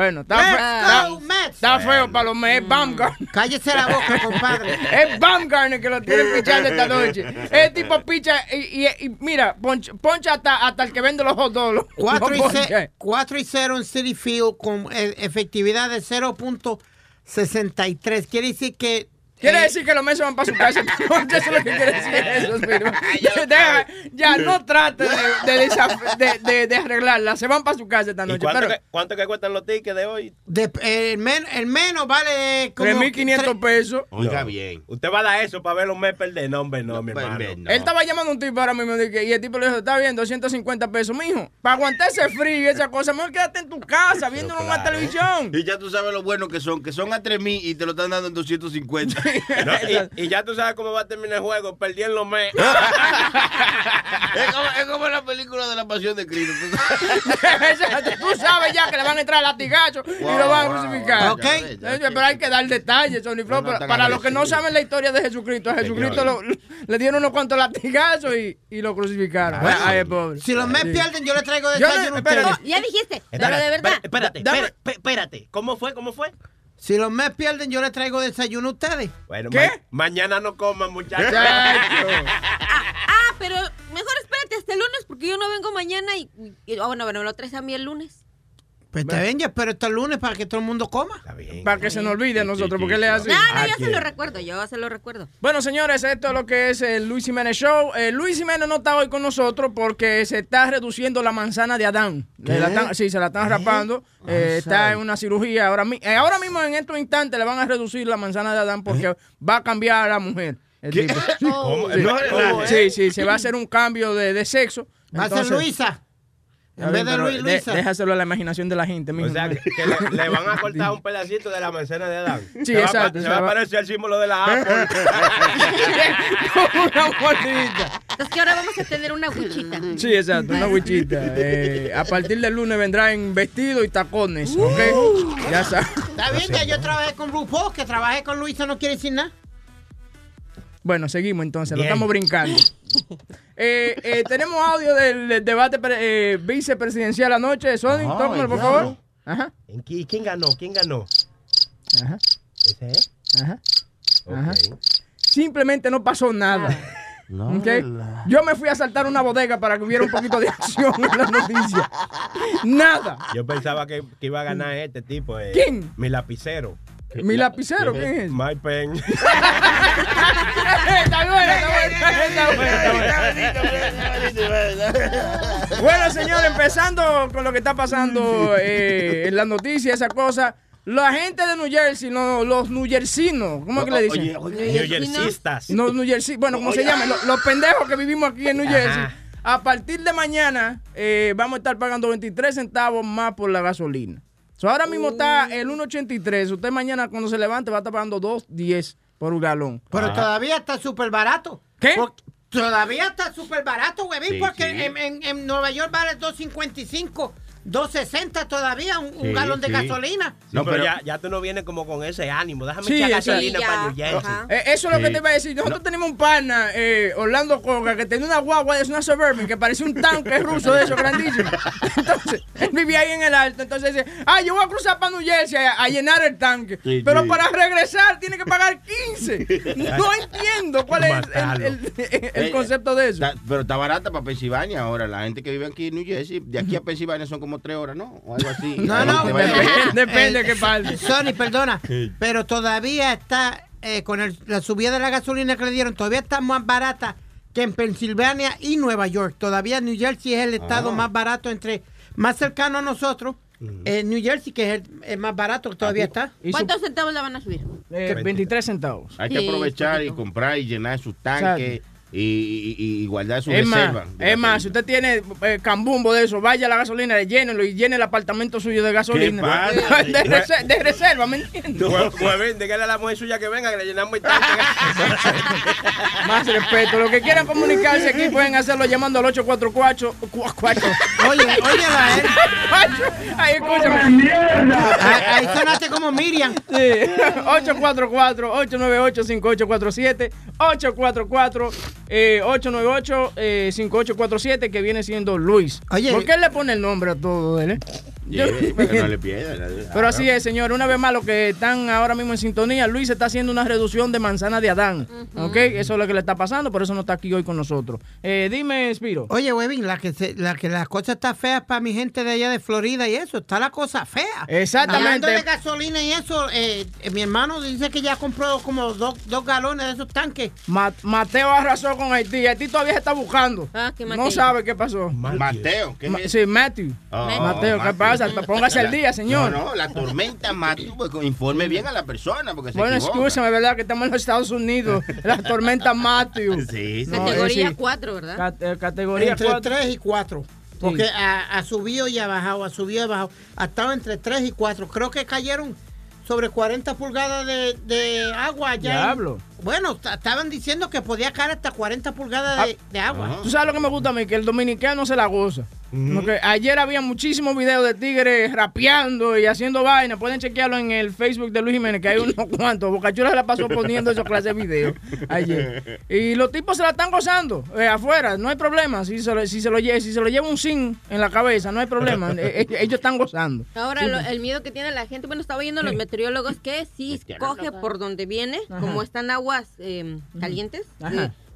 Bueno, está, Let's fe- está- feo para los Mets. Es Baumgartner. Cállese la boca, compadre. Es Baumgartner que lo tienen pichando esta noche. Es tipo picha y, y- y mira, poncha, poncha hasta, hasta el que vende los hot dogs. lo- 4 lo y, poncha. ce- cuatro y 0 en City Field con eh, efectividad de 0.63. Quiere decir que. Quiere eh, decir que los meses van para su casa. esta noche, Eso es lo que quiere decir eso. Deja- ya, no trate de, de, desaf- de- de- de arreglarla. Se van para su casa esta ¿Y noche. cuánto, Pero que, cuánto que cuestan los tickets de hoy? de- el, men- el menos vale como. 3.500 pesos. Oiga No. bien. Usted va a dar eso para ver los mes perder. No, hombre, no, mi Ven, hermano. no. Él estaba llamando a un tipo ahora mismo y el tipo le dijo, está bien, 250 pesos, mijo. Para aguantar ese frío y esa cosa, mejor quédate en tu casa viendo una claro. televisión. Y ya tú sabes lo bueno que son, que son a 3 mil y te lo están dando en 250. No, y, y ya tú sabes cómo va a terminar el juego. Perdí en los mes. es, como, es como la película de la pasión de Cristo. tú sabes. Ya que le van a entrar latigazos y lo van a crucificar. wow, Ok. ya ves, ya ves. Pero hay que dar detalles, Sony Flow. No, no para, los que no saben la historia de Jesucristo, a Jesucristo lo- le dieron unos cuantos latigazos y, y lo crucificaron. Bueno, Ay, pobre. Si los Mets Sí. pierden, yo le traigo Yo ustedes. Ya dijiste, pero de verdad. Espérate, espérate, espérate. ¿Cómo fue? ¿Cómo fue? Si los Mets pierden, yo le traigo desayuno a ustedes. Bueno, ¿Qué? ma- mañana no coman, muchachos. Chacho. Ah, pero mejor espérate hasta el lunes porque yo no vengo mañana y. y- ah, bueno, bueno, lo traes a mí el lunes. Pues está bien, yo espero hasta el lunes para que todo el mundo coma. Está bien. Para que se nos olvide a nosotros, porque le hace. No, no, Ah, yo se lo recuerdo, yo se lo recuerdo. Bueno, señores, esto es lo que es el Luis Jiménez Show. Eh, Luis Jiménez no está hoy con nosotros porque se está reduciendo la manzana de Adán. La están- sí, se la están rapando. Eh, está en una cirugía. Ahora, mi- eh, ahora mismo, en estos instantes, le van a reducir la manzana de Adán porque va a cambiar a la mujer. el tipo. ¿Cómo? Sí. No relajes. Sí, sí, se va a hacer un cambio de, de sexo. Va a ser Luisa. En vez de Luis, de- Luisa. déjaselo a la imaginación de la gente, mijo. O sea, que, que le, le van a cortar un pedacito de la manzana de Adán. Sí, se va, exacto, Se se va a va- parecer al símbolo de la Apple. Como una mordidita. Entonces que ahora vamos a tener una huichita. Sí, exacto, una huichita. Eh, a partir del lunes vendrá en vestido y tacones, ¿ok? Ya sabes. Está bien, ya yo trabajé con RuPaul, que trabajé con Luisa no quiere decir nada. Bueno, seguimos entonces, lo estamos brincando. Eh, eh, tenemos audio del, del debate pre- eh, vicepresidencial anoche. Sony, tómalo, por favor. Ajá, ¿En qui- ¿Quién ganó? ¿Quién ganó? ajá, ¿Ese es? ajá. Simplemente no pasó nada. No, ¿ok? Yo me fui a saltar una bodega para que hubiera un poquito de acción en las noticias. Nada. Yo pensaba que, que iba a ganar este tipo. eh, ¿Quién? Mi lapicero. Mi lapicero, ¿quién es? My pen. está bueno, está bueno, está bueno, está bueno. Bueno, señor, empezando con lo que está pasando eh, en las noticias, esa cosa. La gente de New Jersey, no, los newjersinos, ¿cómo es que le dicen? Oye, oye, New Jerseyistas. No, New Jersey, bueno, ¿cómo se llama? Los, los pendejos que vivimos aquí en New Ajá. Jersey. A partir de mañana eh, vamos a estar pagando 23 centavos más por la gasolina. So, ahora mismo está el 1.83. Usted mañana cuando se levante va a estar pagando 2.10 por un galón. Pero todavía está súper barato. ¿Qué? Por- todavía está súper barato, huevín, Sí, porque sí. En, en- en Nueva York vale 2.55, 2.60 todavía un, un Sí, galón de sí. gasolina. Sí, No, pero, pero- ya, ya tú no vienes como con ese ánimo. Déjame Sí, echar gasolina Sí, para. New Jersey. Eh, eso es lo que te iba a decir. Nosotros tenemos un pana, eh, Orlando Coga, que tenía una guagua, es una Suburban, que parecía un tanque ruso de esos grandísimos. Entonces, él vivía ahí en el alto. Entonces dice, ah, yo voy a cruzar para New Jersey a, a llenar el tanque. Sí, Pero sí. para regresar tiene que pagar 15. No entiendo cuál es el, el- el- el Eh, concepto de eso. Está- pero está barata para Pensilvania ahora. La gente que vive aquí en New Jersey, de aquí a Pensilvania son como tres horas, ¿no? O algo así. No, no, vaya- Depende, depende de Eh, qué parte. Sony, perdona, pero todavía está, eh, con el- la subida de la gasolina que le dieron, todavía está más barata que en Pensilvania y Nueva York. Todavía New Jersey es el estado Ah. más barato entre, más cercano a nosotros. eh, New Jersey, que es el, el más barato, que todavía está. Y su- ¿Cuántos centavos la van a subir? eh, 23 centavos. Hay que Sí, aprovechar y comprar y llenar sus tanques. Y, y- y guardar su Es reserva. es más, si usted tiene eh, cambumbo de eso, vaya a la gasolina, llénelo y llene el apartamento suyo de gasolina. De, rese- de reserva, ¿me entiendes? Pues, pues dígale a la mujer suya que venga, que le llenamos el tanque. Más respeto. Los que quieran comunicarse aquí pueden hacerlo llamando al 844. cua- cuatro. Oye, óyela, eh. Ay, escúchame. Ahí, ahí sonaste como Miriam. Sí. 844-898-5847. 844-898-5847, que viene siendo Luis. Oye. ¿Por qué él le pone el nombre a todo él? eh? Yo- Yeah, para que no le pierda. Pero así es, señor. Una vez más, los que están ahora mismo en sintonía, Luis está haciendo una reducción de manzana de Adán. ¿Ok? Eso es lo que le está pasando, por eso no está aquí hoy con nosotros. Eh, dime, Spiro. Oye, Webin, la que, se- la que la cosa está fea para mi gente de allá de Florida y eso, está la cosa fea. Exactamente. Hablando de gasolina y eso, eh, mi hermano dice que ya compró como dos, dos galones de esos tanques. Ma- Mateo arrasó con Haití. Haití todavía se está buscando. Ah, ¿qué no sabe qué pasó. Mateo, ¿qué Ma- es? sí, Matthew. Oh, Mateo, ¿qué Mateo. Pasa? Póngase al día, señor. No, no, la tormenta Mateo, pues informe bien a la persona porque se Bueno, equivoca. escúchame, ¿verdad? Que estamos en los Estados Unidos. La tormenta Matthew. Sí, sí. No, Categoría eh, sí. 4, ¿verdad? Cat- eh, categoría Entre 4. 3 y 4. Porque ha, ha subido y ha bajado, ha subido y ha bajado. Ha estado entre 3 y 4. Creo que cayeron sobre 40 pulgadas de, de agua allá. en- Diablo. Bueno, ta- estaban diciendo que podía caer hasta 40 pulgadas de, de agua. Tú sabes lo que me gusta a mí, que el dominicano se la goza. Porque ayer había muchísimos videos de tigres rapeando y haciendo vaina. Pueden chequearlo en el Facebook de Luis Jiménez, que hay unos cuantos. Bocachula se la pasó poniendo esos clases de videos ayer. Y los tipos se la están gozando eh, afuera, no hay problema. Si se, lo, si, se lo lleva, si se lo lleva un zinc en la cabeza, no hay problema. Eh, eh, ellos están gozando. Ahora, lo- el miedo que tiene la gente, bueno, estaba oyendo los meteorólogos que si coge por donde viene, Ajá. como están aguas eh, calientes,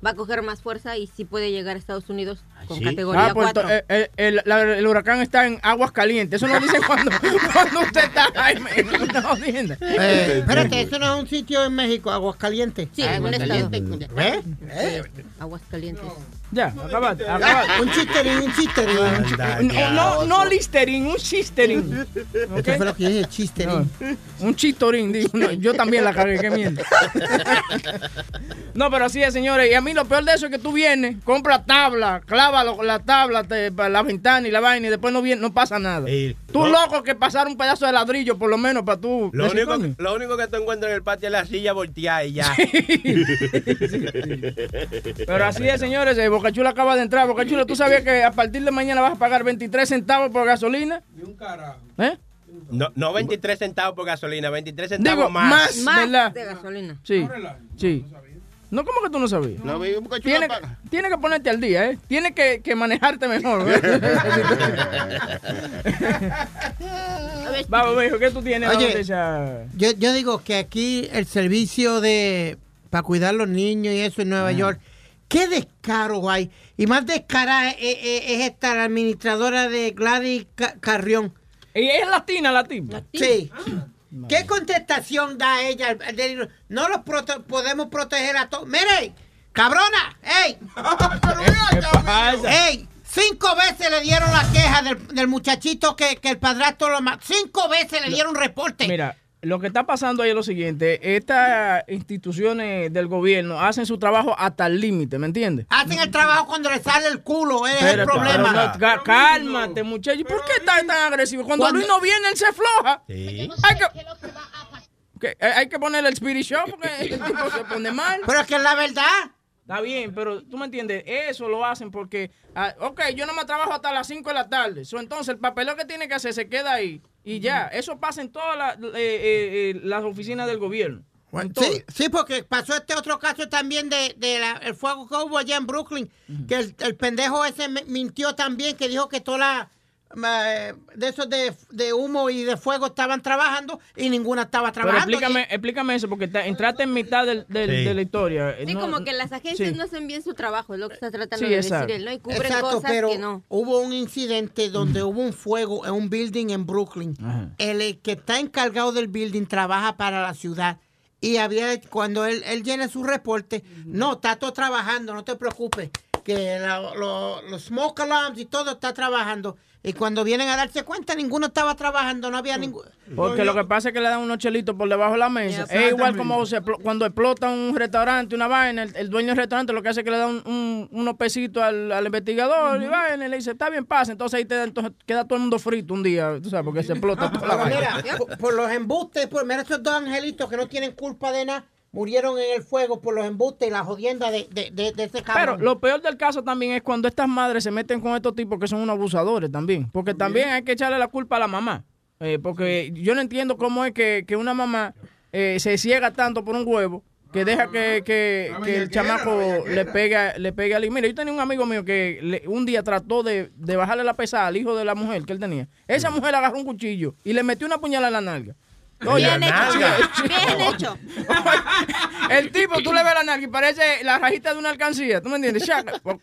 va a coger más fuerza y sí puede llegar a Estados Unidos con ¿sí? categoría Ah, pues, 4. eh, eh, el, la- el huracán está en aguas calientes. Eso no dicen cuando, cuando usted está jodienda. Eh, espérate, eso no es un sitio en México, Aguascalientes. Sí, en un estado. ¿Eh? Aguas calientes. Ya, acabate, acabate. Un chisterín, un chisterín. No, no, no listerín, un chisterín. ¿Ok? Eso fue lo que dije, chisterín. No, un chistorín, digo. No, yo también la cagué, qué mierda. No, pero así es, señores. Y a mí lo peor de eso es que tú vienes, compras tabla, clava lo- la tabla, te- la ventana y la vaina, y después no, viene, no pasa nada. Tú loco que pasar un pedazo de ladrillo, por lo menos, para tú. Lo único, "Coño". lo único que tú encuentras en el patio es la silla volteada y ya. Pero así es, señores. eh, Bocachula acaba de entrar. Bocachula, ¿tú sabías que a partir de mañana vas a pagar 23 centavos por gasolina? ¿Eh? No, no 23 centavos por gasolina, 23 centavos Digo, más. más, Más de gasolina. Sí, sí. No, ¿cómo que tú no sabías? No, Tiene, paga. tiene que ponerte al día, ¿eh? Tiene que, que manejarte mejor. ¿eh? Vamos, mijo, ¿qué tú tienes? Oye. ¿Dónde esa- Yo, yo digo que aquí el servicio de para cuidar los niños y eso en Nueva York, qué descaro hay. Y más descarada es, es- es esta la administradora de Gladys Ca- Carrión. Y es latina, latina. Sí. ¿Qué contestación da ella? No los prote- podemos proteger a todos. ¡Mire! ¡Cabrona! ¡Ey! ¡Ey! Cinco veces le dieron la queja del, del muchachito que, que el padrastro lo mató. Cinco veces le dieron reporte. Mira, lo que está pasando ahí es lo siguiente. Estas instituciones del gobierno hacen su trabajo hasta el límite, ¿me entiendes? Hacen el trabajo cuando le sale el culo, ese es el problema. pero no, cálmate, muchacho. ¿Por qué estás tan agresivo? Cuando, Cuando- Luis no viene, él se floja. Sí. Hay que, que- eh, hay que ponerle el spirit show porque el tipo se pone mal. Pero es que es la verdad. Está bien, pero tú me entiendes, eso lo hacen porque, ah, ok, yo no me trabajo hasta las 5 de la tarde. So, entonces el papeleo que tiene que hacer se queda ahí y ya. Eso pasa en todas las, eh, eh, eh, las oficinas del gobierno. Sí, sí, porque pasó este otro caso también de, de la- el fuego que hubo allá en Brooklyn, que el, el pendejo ese mintió también, que dijo que toda la de esos de, de humo y de fuego estaban trabajando y ninguna estaba Pero trabajando. explícame, explícame eso, porque te- entraste en mitad del- del- Sí. de la historia. Sí, No- como que las agencias sí. no hacen bien su trabajo, es lo que está tratando Sí, de exacto. decir él, ¿no? Y cubren Exacto, cosas pero que no. hubo un incidente donde hubo un fuego en un building en Brooklyn. Ajá. El, eh, que está encargado del building trabaja para la ciudad. Y había, cuando él, él llena su reporte, no, está todo trabajando, no te preocupes. Que la- lo- los smoke alarms y todo está trabajando. Y cuando vienen a darse cuenta, ninguno estaba trabajando, no había ninguno. Porque lo que pasa es que le dan unos chelitos por debajo de la mesa. Es igual como se cuando explota un restaurante, una vaina, el, el dueño del restaurante lo que hace es que le da un- un- unos pesitos al, al investigador y vaina, y le dice, está bien, pasa. Entonces ahí te, da- entonces queda todo el mundo frito un día, tú sabes, porque se explota toda la vaina. mira, por, por los embustes, por, mira esos dos angelitos que no tienen culpa de nada, murieron en el fuego por los embustes y la jodienda de, de, de, de ese Pero cabrón. lo peor del caso también es cuando estas madres se meten con estos tipos que son unos abusadores también. Porque también hay que echarle la culpa a la mamá. Eh, porque yo no entiendo cómo es que, que una mamá eh, se ciega tanto por un huevo que deja que, que- que el chamaco le pega, le pegue al hijo. Mira, yo tenía un amigo mío que le- un día trató de, de bajarle la pesada al hijo de la mujer que él tenía. Esa mujer agarró un cuchillo y le metió una puñalada en la nalga. Oye, Bien hecho, nalga. bien hecho. El tipo, tú le ves la nalga y parece la rajita de una alcancía, ¿tú me entiendes?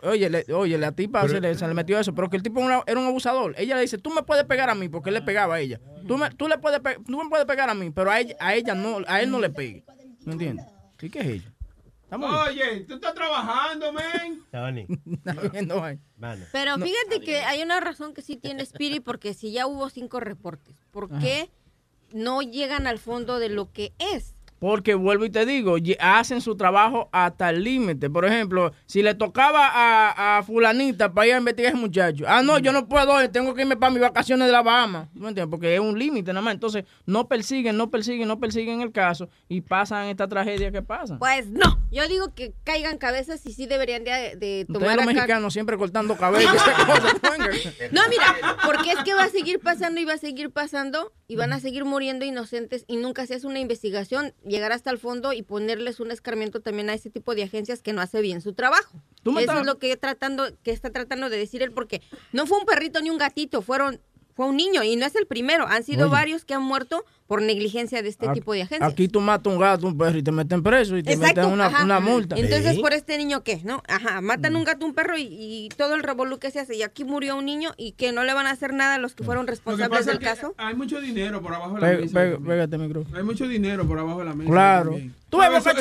Oye, le- oye, la tipa se, le, se le metió eso, pero que el tipo era, un abusador. Ella le dice, tú me puedes pegar a mí, porque él le pegaba a ella. Tú me, tú le puedes, pe- tú me puedes pegar a mí, pero a ella, a ella no, a él no le pegue. ¿Me entiendes? ¿Y qué es ella? Estamos Oye, tú estás trabajando, men. Ahí. Mano. Pero fíjate que hay una razón que sí tiene Spirit, porque si ya hubo cinco reportes, ¿por qué no llegan al fondo de lo que es? Porque vuelvo y te digo, hacen su trabajo hasta el límite. Por ejemplo, si le tocaba a, a fulanita para ir a investigar a ese muchacho. Ah, no, yo no puedo, eh, tengo que irme para mis vacaciones de la Bahama. ¿No entiendes? Porque es un límite nada más. Entonces, no persiguen, no persiguen, no persiguen el caso y pasan esta tragedia que pasa. Pues no, yo digo que caigan cabezas y sí deberían de, de Ustedes tomar los mexicanos siempre cortando venga. No, mira, porque es que va a seguir pasando y va a seguir pasando y van a seguir muriendo inocentes y nunca se hace una investigación, llegar hasta el fondo y ponerles un escarmiento también a ese tipo de agencias que no hace bien su trabajo. Eso estás- es lo que tratando que está tratando de decir él porque no fue un perrito ni un gatito, fueron fue un niño y no es el primero, han sido Oye. varios que han muerto por negligencia de este Aquí- tipo de agencias. Aquí tú matas un gato, un perro y te meten preso y te Exacto, meten una, una multa. Entonces, por este niño, ¿qué? ¿No? Ajá, matan un gato, un perro y, y todo el revolú que se hace. Y aquí murió un niño y que no le van a hacer nada a los que fueron Lo que responsables es del que caso. hay mucho dinero por abajo de la Pega- mesa. Pégate micrófono. Hay mucho dinero por abajo de la mesa. Claro. también. Tú. Boca Esos,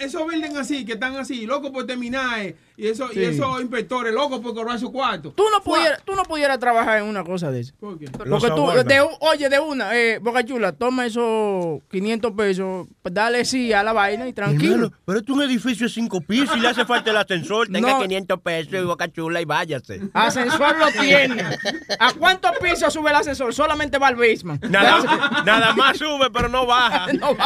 esos buildings así, que están así, locos por terminar, eh, y, eso, Sí. y esos inspectores locos por cobrar su cuarto. Tú no pudieras, tú no pudieras trabajar en una cosa de eso. ¿Por qué? Los Porque tú, de, oye, de una, eh, Boca Chula, toma esos 500 pesos, pues dale sí a la vaina y tranquilo. Hermano, pero esto es un edificio de cinco pisos y le hace falta el ascensor. Tenga No. 500 pesos y boca chula y váyase. Ascensor lo tiene. ¿A cuántos pisos sube el ascensor? Solamente va al basement. Nada, nada más sube, pero no baja. No.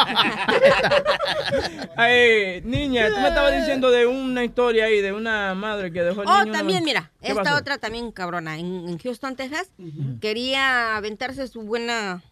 Eh, niña, tú me estabas diciendo de una historia ahí, de una madre que dejó el Oh, niño. una- también, mira, ¿Qué esta pasó? otra también cabrona. En, en Houston, Texas, quería aventarse su buena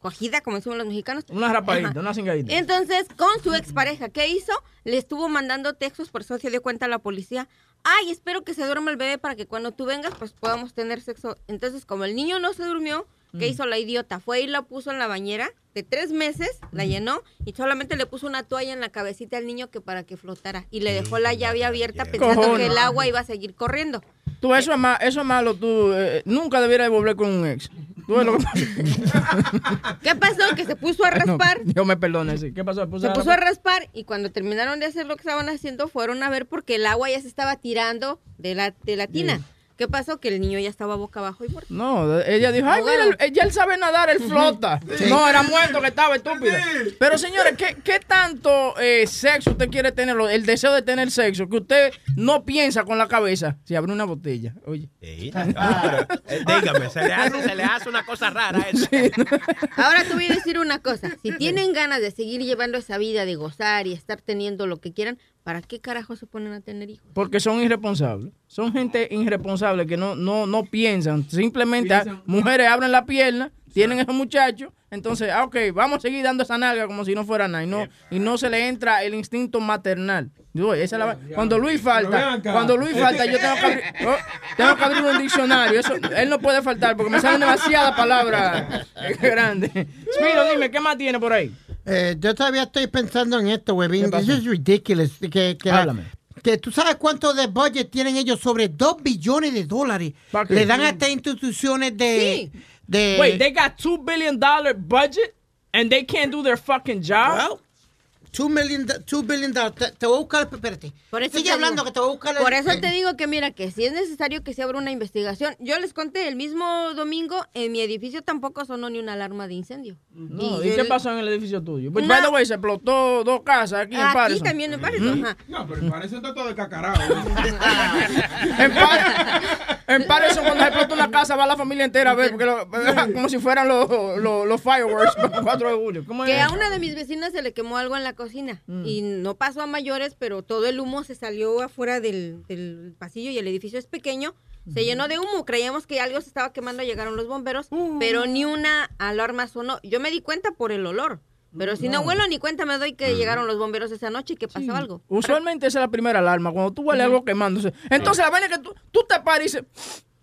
cogida, como decimos los mexicanos. Una rapadita, Ajá. una cingadita. Entonces, con su expareja, ¿qué hizo? Le estuvo mandando textos, por eso se dio cuenta a la policía. Ay, espero que se duerma el bebé para que cuando tú vengas, pues podamos tener sexo. Entonces, como el niño no se durmió, ¿qué Mm. hizo la idiota? Fue y la puso en la bañera de tres meses, la llenó y solamente le puso una toalla en la cabecita al niño que para que flotara. Y le dejó la llave abierta pensando que el agua iba a seguir corriendo. Tú, eso es, ma- eso es malo, tú eh, nunca debieras volver con un ex. ¿Qué pasó? Que se puso a raspar. No, Dios me perdone, sí. ¿Qué pasó? Se puso Se a puso a raspar. raspar y cuando terminaron de hacer lo que estaban haciendo, fueron a ver porque el agua ya se estaba tirando de la, de la tina. ¿Qué pasó? Que el niño ya estaba boca abajo y muerto. No, ella dijo, ay, mira, ya él sabe nadar, él flota. No, era muerto que estaba estúpida. Pero señores, ¿qué, qué tanto eh, sexo usted quiere tener, el deseo de tener sexo, que usted no piensa con la cabeza si abre una botella? Oye. Sí. Ah, pero, eh, dígame, se le, hace, se le hace una cosa rara a eso. Ahora te voy a decir una cosa. Si tienen ganas de seguir llevando esa vida de gozar y estar teniendo lo que quieran, ¿para qué carajo se ponen a tener hijos? Porque son irresponsables. Son gente irresponsable que no, no, no piensan. Simplemente Piensan. mujeres abren la pierna, tienen esos muchachos. Entonces, ah, ok, vamos a seguir dando esa nalga como si no fuera nada. Y no, y no se le entra el instinto maternal. Yo, esa es la- cuando Luis falta, cuando Luis falta, yo tengo que abrir, oh, tengo que abrir un diccionario. Eso, él no puede faltar porque me salen demasiadas palabras eh, grandes. Spiro, dime, ¿qué más tiene por ahí? Eh, yo todavía estoy pensando en esto, ¿Qué huevín. pasó? This is ridiculous. Que, que, Háblame. que tú sabes cuánto de budget tienen ellos sobre 2 billones de dólares. Le dan a estas instituciones de... Sí. de Wait, they got two billion dollar budget and they can't do their fucking job. Well, 2 million, two billion dollars. Te, te voy a buscar, espérate. Por eso Sigue te hablando digo- que te voy a buscar. el- Por eso el- te digo que mira, que si es necesario que se abra una investigación. Yo les conté, el mismo domingo en mi edificio tampoco sonó ni una alarma de incendio. No, Y ¿Y qué pasó en el edificio tuyo? Pues, No. by the way, se explotó dos casas aquí, en Aquí Patterson. también en Patterson, ajá. No, pero parece está todo descacarado. En, Par- en Patterson, cuando se explota una casa, va la familia entera a ver, porque lo- como si fueran los, los, los fireworks para el 4 de julio. ¿Cómo Que es? a una de mis vecinas se le quemó algo en la cocina. Y no pasó a mayores, pero todo el humo se salió afuera del, del pasillo y el edificio es pequeño. Se llenó de humo, creíamos que algo se estaba quemando, llegaron los bomberos, pero ni una alarma sonó. Yo me di cuenta por el olor, pero si no huelo ni cuenta me doy que llegaron los bomberos esa noche y que pasó algo. Usualmente esa es la primera alarma, cuando tú hueles algo quemándose. Entonces, la vaina que tú, tú te paras y dices,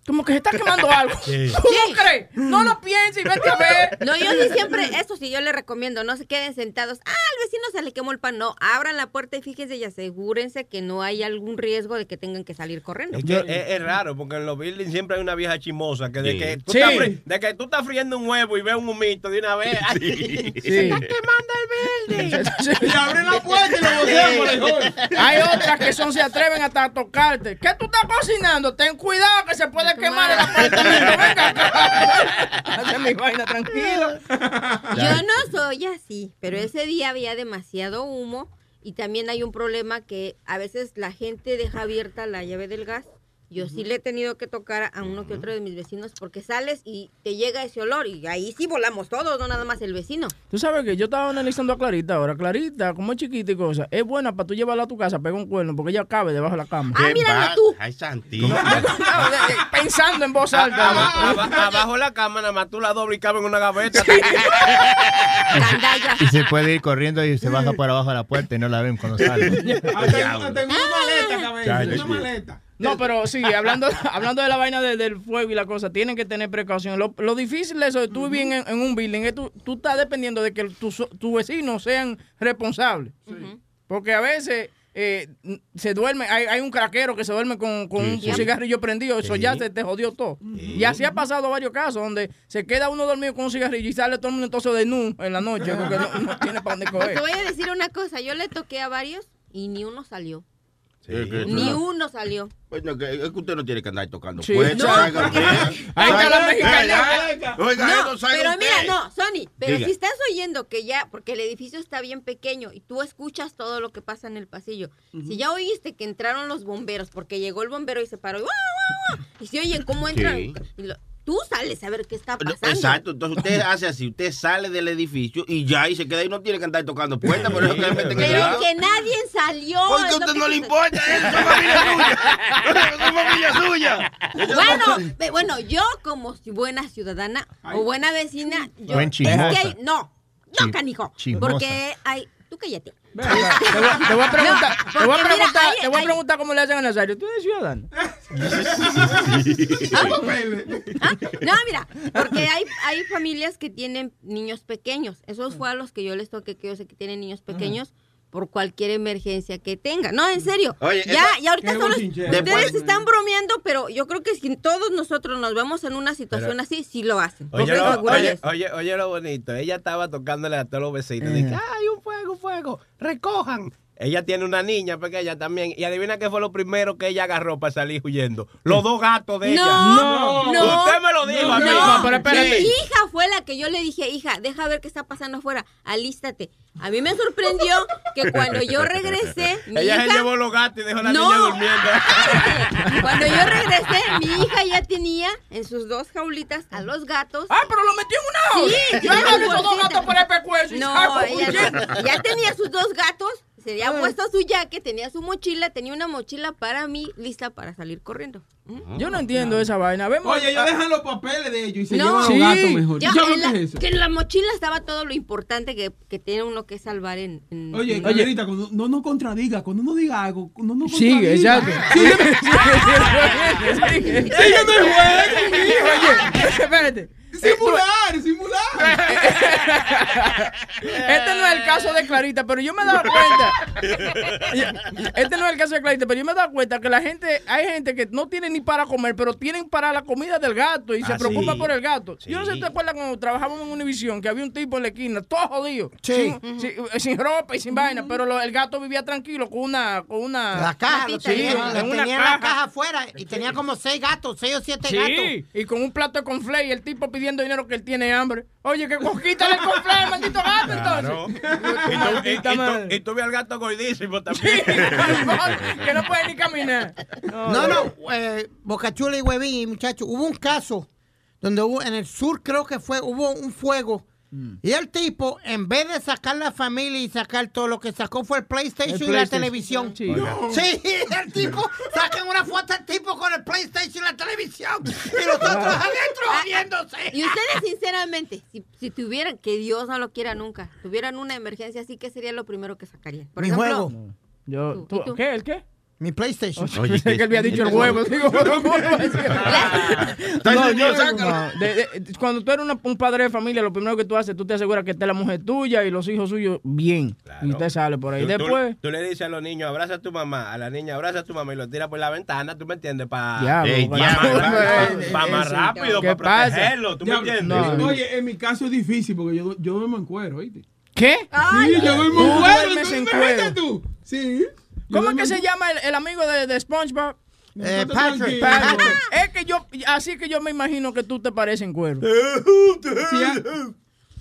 como que se está quemando algo. ¿Tú no crees? No lo pienses y vete a ver. No, yo sí siempre, eso sí, yo le recomiendo, no se queden sentados. Ah, al vecino se le quemó el pan. No, abran la puerta y fíjense y asegúrense que no hay algún riesgo de que tengan que salir corriendo. Es que es, es raro, porque en los buildings siempre hay una vieja chimosa que de Sí. que tú, Sí. estás, de que tú estás friendo un huevo y ves un humito de una vez. ay, Sí. Se está quemando el building. y abren la puerta y lo botean por el. Hay otras que son, se atreven hasta a tocarte. ¿Qué tú estás cocinando? Ten cuidado que se puede quemar el apartamento. Venga acá. Hace mi vaina tranquilo. Yo no soy así, pero ese día había demasiado humo y también hay un problema que a veces la gente deja abierta la llave del gas. Yo sí le he tenido que tocar a uno que otro de mis vecinos porque sales y te llega ese olor y ahí sí volamos todos, no nada más el vecino. Tú sabes que yo estaba analizando a Clarita ahora. Clarita, como es chiquita y cosa, es buena para tú llevarla a tu casa, pega un cuerno, porque ella cabe debajo de la cama. Ah, ¿Qué míralo va- tú. Ay, de- Pensando en voz alta. Aba- aba- abajo la cama, nada más tú la doble y cabe en una gaveta. Y se puede ir corriendo y se baja por abajo de la puerta y no la ven cuando sale. En una maleta, cabeza. Una maleta. No, pero sí, hablando, hablando de la vaina de- del fuego y la cosa, tienen que tener precaución. Lo, lo difícil de eso de tú vivir en, en un building es tú, tú estás dependiendo de que tus tus vecinos sean responsables. Porque a veces eh, se duerme, hay, hay un craquero que se duerme con, con un sí. cigarrillo prendido, eso Sí. ya se te jodió todo. Y así ha pasado varios casos donde se queda uno dormido con un cigarrillo y sale todo el mundo entonces de nu en la noche porque no, no tiene para dónde Te coger. voy a decir una cosa, yo le toqué a varios y ni uno salió. Ni uno salió. Bueno, que, es que usted no tiene que andar tocando Sí. puertas. No. Ahí está la mexicana. Oiga, No, pero usted. mira, no, Sony, pero Diga. si estás oyendo que ya, porque el edificio está bien pequeño y tú escuchas todo lo que pasa en el pasillo, si ya oíste que entraron los bomberos, porque llegó el bombero y se paró, y, ¡guau, guau, guau! y si oyen cómo entran, Sí. y lo- tú sales a ver qué está No, pasando. Exacto, entonces usted hace así, usted sale del edificio y ya y se queda ahí, no tiene que andar tocando puertas, pero eso que le meten Pero que nadie salió. Porque a usted no le importa, eso es familia suya. Eso es familia suya. Bueno, bueno, yo como si buena ciudadana o buena vecina, yo, Buen es que hay- no, no, canijo, chismosa. porque hay, tú cállate. Ven acá, Te voy, a- te voy a preguntar, No, te voy a mira, preguntar, hay- te voy a hay- preguntar cómo le hacen a Nazario. ¿Tú eres ciudadano? Ah, No, mira, porque hay, hay familias que tienen niños pequeños. Esos fue a los que yo les toqué, que yo sé que tienen niños pequeños por cualquier emergencia que tengan. No, en serio. Oye, ya, esa- ya ahorita solo- ustedes están bromeando, pero yo creo que si todos nosotros nos vemos en una situación así, sí lo hacen. Oye, oye, oye, oye lo bonito. Ella estaba tocándole a todos los vecinos. Eh. Dije, ¡ay, fuego, fuego! ¡Recojan! Ella tiene una niña pequeña también. Y adivina qué fue lo primero que ella agarró para salir huyendo. Los dos gatos de ella. No, no, Usted me lo dijo a mí. No, pero espérate. Mi hija fue la que yo le dije, hija, deja ver qué está pasando afuera, alístate. A mí me sorprendió que cuando yo regresé, mi Ella se llevó los gatos y dejó a la No. niña durmiendo. Cuando yo regresé, mi hija ya tenía en sus dos jaulitas a los gatos. Ah, pero lo metió en una jaula. Sí, Yo agarré esos dos gatos por el pescuezo y No, ella no. ya tenía sus dos gatos, se Ah. había puesto su jaque, tenía su mochila, tenía una mochila para mí lista para salir corriendo. ¿Mm? Yo no entiendo esa vaina. Vemos. Oye, ellos ah, dejan los papeles de ellos y se No. llevan los Sí. gatos mejor. Ya, ¿Tú sabes en lo la, que es eso? que en la mochila estaba todo lo importante que, que tiene uno que salvar en... en- Oye, en- Calerita, cuando no nos contradiga, cuando uno diga algo, no nos Sigue, contradiga. exacto. Sigue, sigue, sigue, sigue. Ella no es buena conmigo. Oye, espérate. Simular, simular. Este no es el caso de Clarita, pero yo me he dado cuenta. Este no es el caso de Clarita, pero yo me he dado cuenta que la gente, hay gente que no tiene ni para comer, pero tienen para la comida del gato y se Ah, preocupa sí. por el gato. Yo no sé si te acuerdas cuando trabajábamos en Univision que había un tipo en la esquina, todo jodido, Sí. sin, sin- sin ropa y sin vaina, pero lo- el gato vivía tranquilo con una, con una La caja, lo tenía, en una tenía en la caja. afuera y tenía como seis gatos, seis o siete gatos. Sí, y con un plato de conflay y el tipo pidiendo dinero que él tiene hambre. Oye, que quítale el conflay, maldito gato, Claro. entonces. Y tú, y- Maldita y tú- madre. y tú ves al gato gordísimo también. que no puede ni caminar. No, no, eh, Bocachula y Huevín, muchachos, hubo un caso donde hubo, en el sur creo que fue, hubo un fuego. Mm. Y el tipo, en vez de sacar la familia y sacar todo, lo que sacó fue el PlayStation, El y la PlayStation. televisión. Sí. Sí, el tipo, saquen una foto del tipo con el PlayStation y la televisión. Y nosotros adentro viéndose. Y ustedes, sinceramente, si, si tuvieran, que Dios no lo quiera nunca, tuvieran una emergencia así, ¿qué sería lo primero que sacarían? Por Mi ejemplo, juego, Yo, Tú, tú- ¿y tú? ¿Qué? ¿El qué? Mi PlayStation. Oye, que él había dicho el huevo. Cuando tú eres una- un padre de familia, lo primero que tú haces, tú te aseguras que esté la mujer tuya y los hijos suyos bien. Claro. Y usted sale por ahí. Tú- Después, Tú, le dices a los niños, abraza a tu mamá, a la niña, abraza a tu mamá y lo tira por la ventana, ¿tú me entiendes? Para para- más rápido, ¿Qué para protegerlo, ¿tú me entiendes? No. Oye, en mi caso es difícil porque yo, yo duermo en cuero, ¿oíste? ¿Qué? Sí, yo duermo en cuero. duermes ¿tú en me cuero. Sí. ¿Cómo es que se llama el, el amigo de, de SpongeBob? Eh, Patrick. Patrick. Es que yo, así que yo me imagino que tú te pareces en cuero. Sí, ah.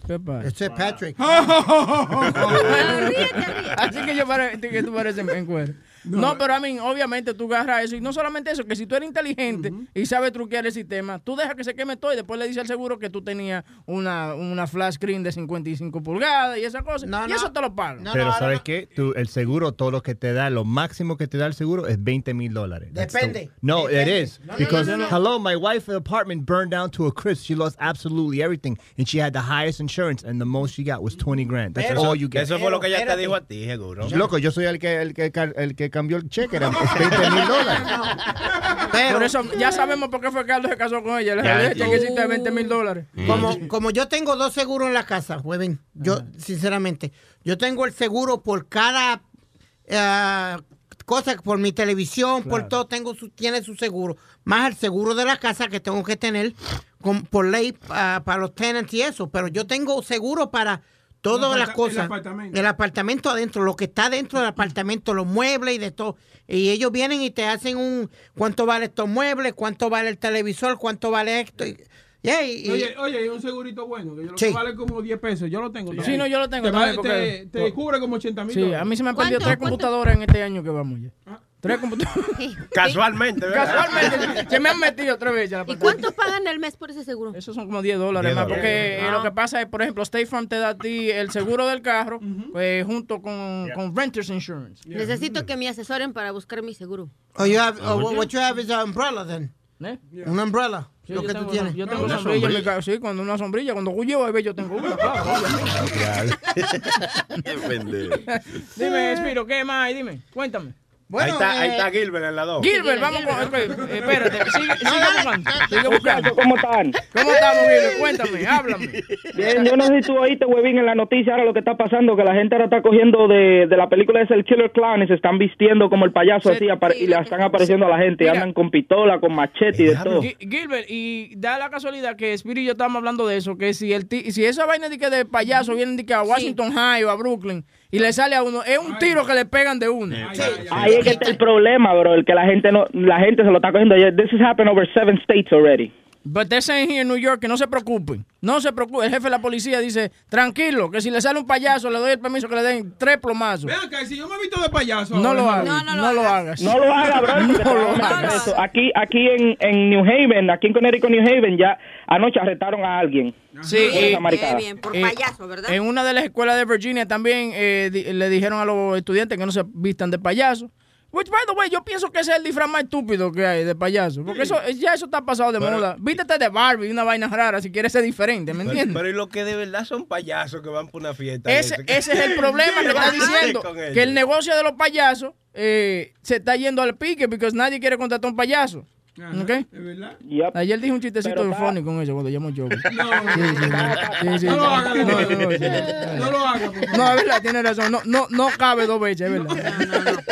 ¿Qué pasa? Ese es Patrick. ah. Así que yo pare- que tú pareces en cuero. No, pero a mí, obviamente tú agarras eso. Y no solamente eso, que si tú eres inteligente y sabes truquear el sistema, tú dejas que se queme todo y después le dices al seguro que tú tenías una, una flash screen de 55 pulgadas y esa cosa. No, y no. eso te lo pagan. No, Pero ¿sabes no. qué? Tú, el seguro, todo lo que te da, lo máximo que te da el seguro es 20 mil dólares. Depende. No, Depende. it is. Because, no, no, no. hello, my wife's apartment burned down to a crisp. She lost absolutely everything. And she had the highest insurance, and the most she got was 20 grand. That's Pero- all you get. Eso fue lo que ella te dijo a ti, seguro. Loco, yo soy el que, el que, car- el que cambió el cheque. Era es 20 mil dólares. Pero Por eso ya sabemos por qué fue Carlos se casó con ella. Le Ya, dije ya. que existe 20 mil dólares. como, como yo tengo dos seguros en la casa, Huevín, yo, sinceramente, yo tengo el seguro por cada eh, cosa, por mi televisión, por todo, tengo su, tiene su seguro. Más el seguro de la casa que tengo que tener con, por ley ah, para los tenants y eso. Pero yo tengo seguro para todas las cosas. el apartamento. El apartamento adentro, lo que está dentro del apartamento, los muebles y de todo. Y ellos vienen y te hacen un cuánto vale estos muebles, cuánto vale el televisor, cuánto vale esto. Y, yeah, y- y- Oye, oye, hay un segurito bueno que yo lo Sí. que vale como 10 pesos. Yo lo tengo. Sí, no, yo lo tengo Te, también, vale- porque- te, te cubre como 80 mil Sí, a mí se me han perdido tres computadoras en este año que vamos ya. Tres computadoras. Casualmente, ¿verdad? Casualmente se me han metido tres veces. a la ¿Y cuánto pagan al mes por ese seguro? Esos son como 10 dólares 10 más, dólares. porque eh, Ah. lo que pasa es, por ejemplo, State Farm te da a ti el seguro del carro pues, junto con, con Renters Insurance. Necesito que me asesoren para buscar mi seguro. Oh, you have, oh, what you have is an umbrella then. ¿Eh? Una umbrella. Sí, lo yo que tengo, tú tienes. yo tengo Una sombrilla en mi sombrilla. casa. Sí, cuando una sombrilla, cuando yo ahí yo tengo una, claro. Dime, Espiro, ¿qué más hay? Dime, cuéntame. Bueno, ahí, está, ahí eh, está Gilbert en la 2. Gilbert, vamos con... ok, eh, espérate, sigue, sigue buscando. Sigue buscando. ¿cómo están? ¿Cómo estamos, Gilbert? Cuéntame, háblame. Bien, yo no sé si tú oíste, huevín, en la noticia ahora lo que está pasando, que la gente ahora está cogiendo de, de la película es el Killer Clown y se están vistiendo como el payaso Sí, así sí, y le están apareciendo a la gente y Mira. andan con pistola, con machete y de todo. Gi- Gilbert, y da la casualidad que Spirit y yo estábamos hablando de eso, que si el ti- si esa vaina de que de payaso vienen de que a Washington High o a Brooklyn y le sale a uno, es un tiro que le pegan de uno. Ahí es que está el problema, bro, el que la gente no, la gente se lo está cogiendo. This has happened over seven states already. But they're saying here in New York que no se preocupen. No se preocupen. El jefe de la policía dice, tranquilo, que si le sale un payaso le doy el permiso que le den tres plomazos. Ven acá, si yo me he visto de payaso. No lo hagas. No, No, no lo lo hagas. hagas. No lo haga, bro. lo hagas. Aquí, aquí en, en New Haven, aquí en Connecticut, New Haven, ya anoche arrestaron a alguien. Sí, bien, por Eh, payaso, ¿verdad? En una de las escuelas de Virginia también eh, di- le dijeron a los estudiantes que no se vistan de payaso. Which, by the way, yo pienso que ese es el disfraz más estúpido que hay de payaso. Porque eso, ya eso está pasado de Pero- moda. Vístete de Barbie, una vaina rara, si quieres ser diferente, ¿me Pero, entiendes? pero y los que de verdad son payasos que van por una fiesta. Ese, Ese- ese es el problema que está diciendo. Que el negocio de los payasos eh, se está yendo al pique porque nadie quiere contratar un payaso. ¿Ok? ¿Es verdad? Yep. Ayer dije un chistecito Pero de funny con eso cuando llamó Joker. No, Sí, sí, sí. Sí, sí. No lo haga, No, no, no, no, no lo haga. No, es verdad, tiene razón. No, no, no cabe dos veces, es verdad.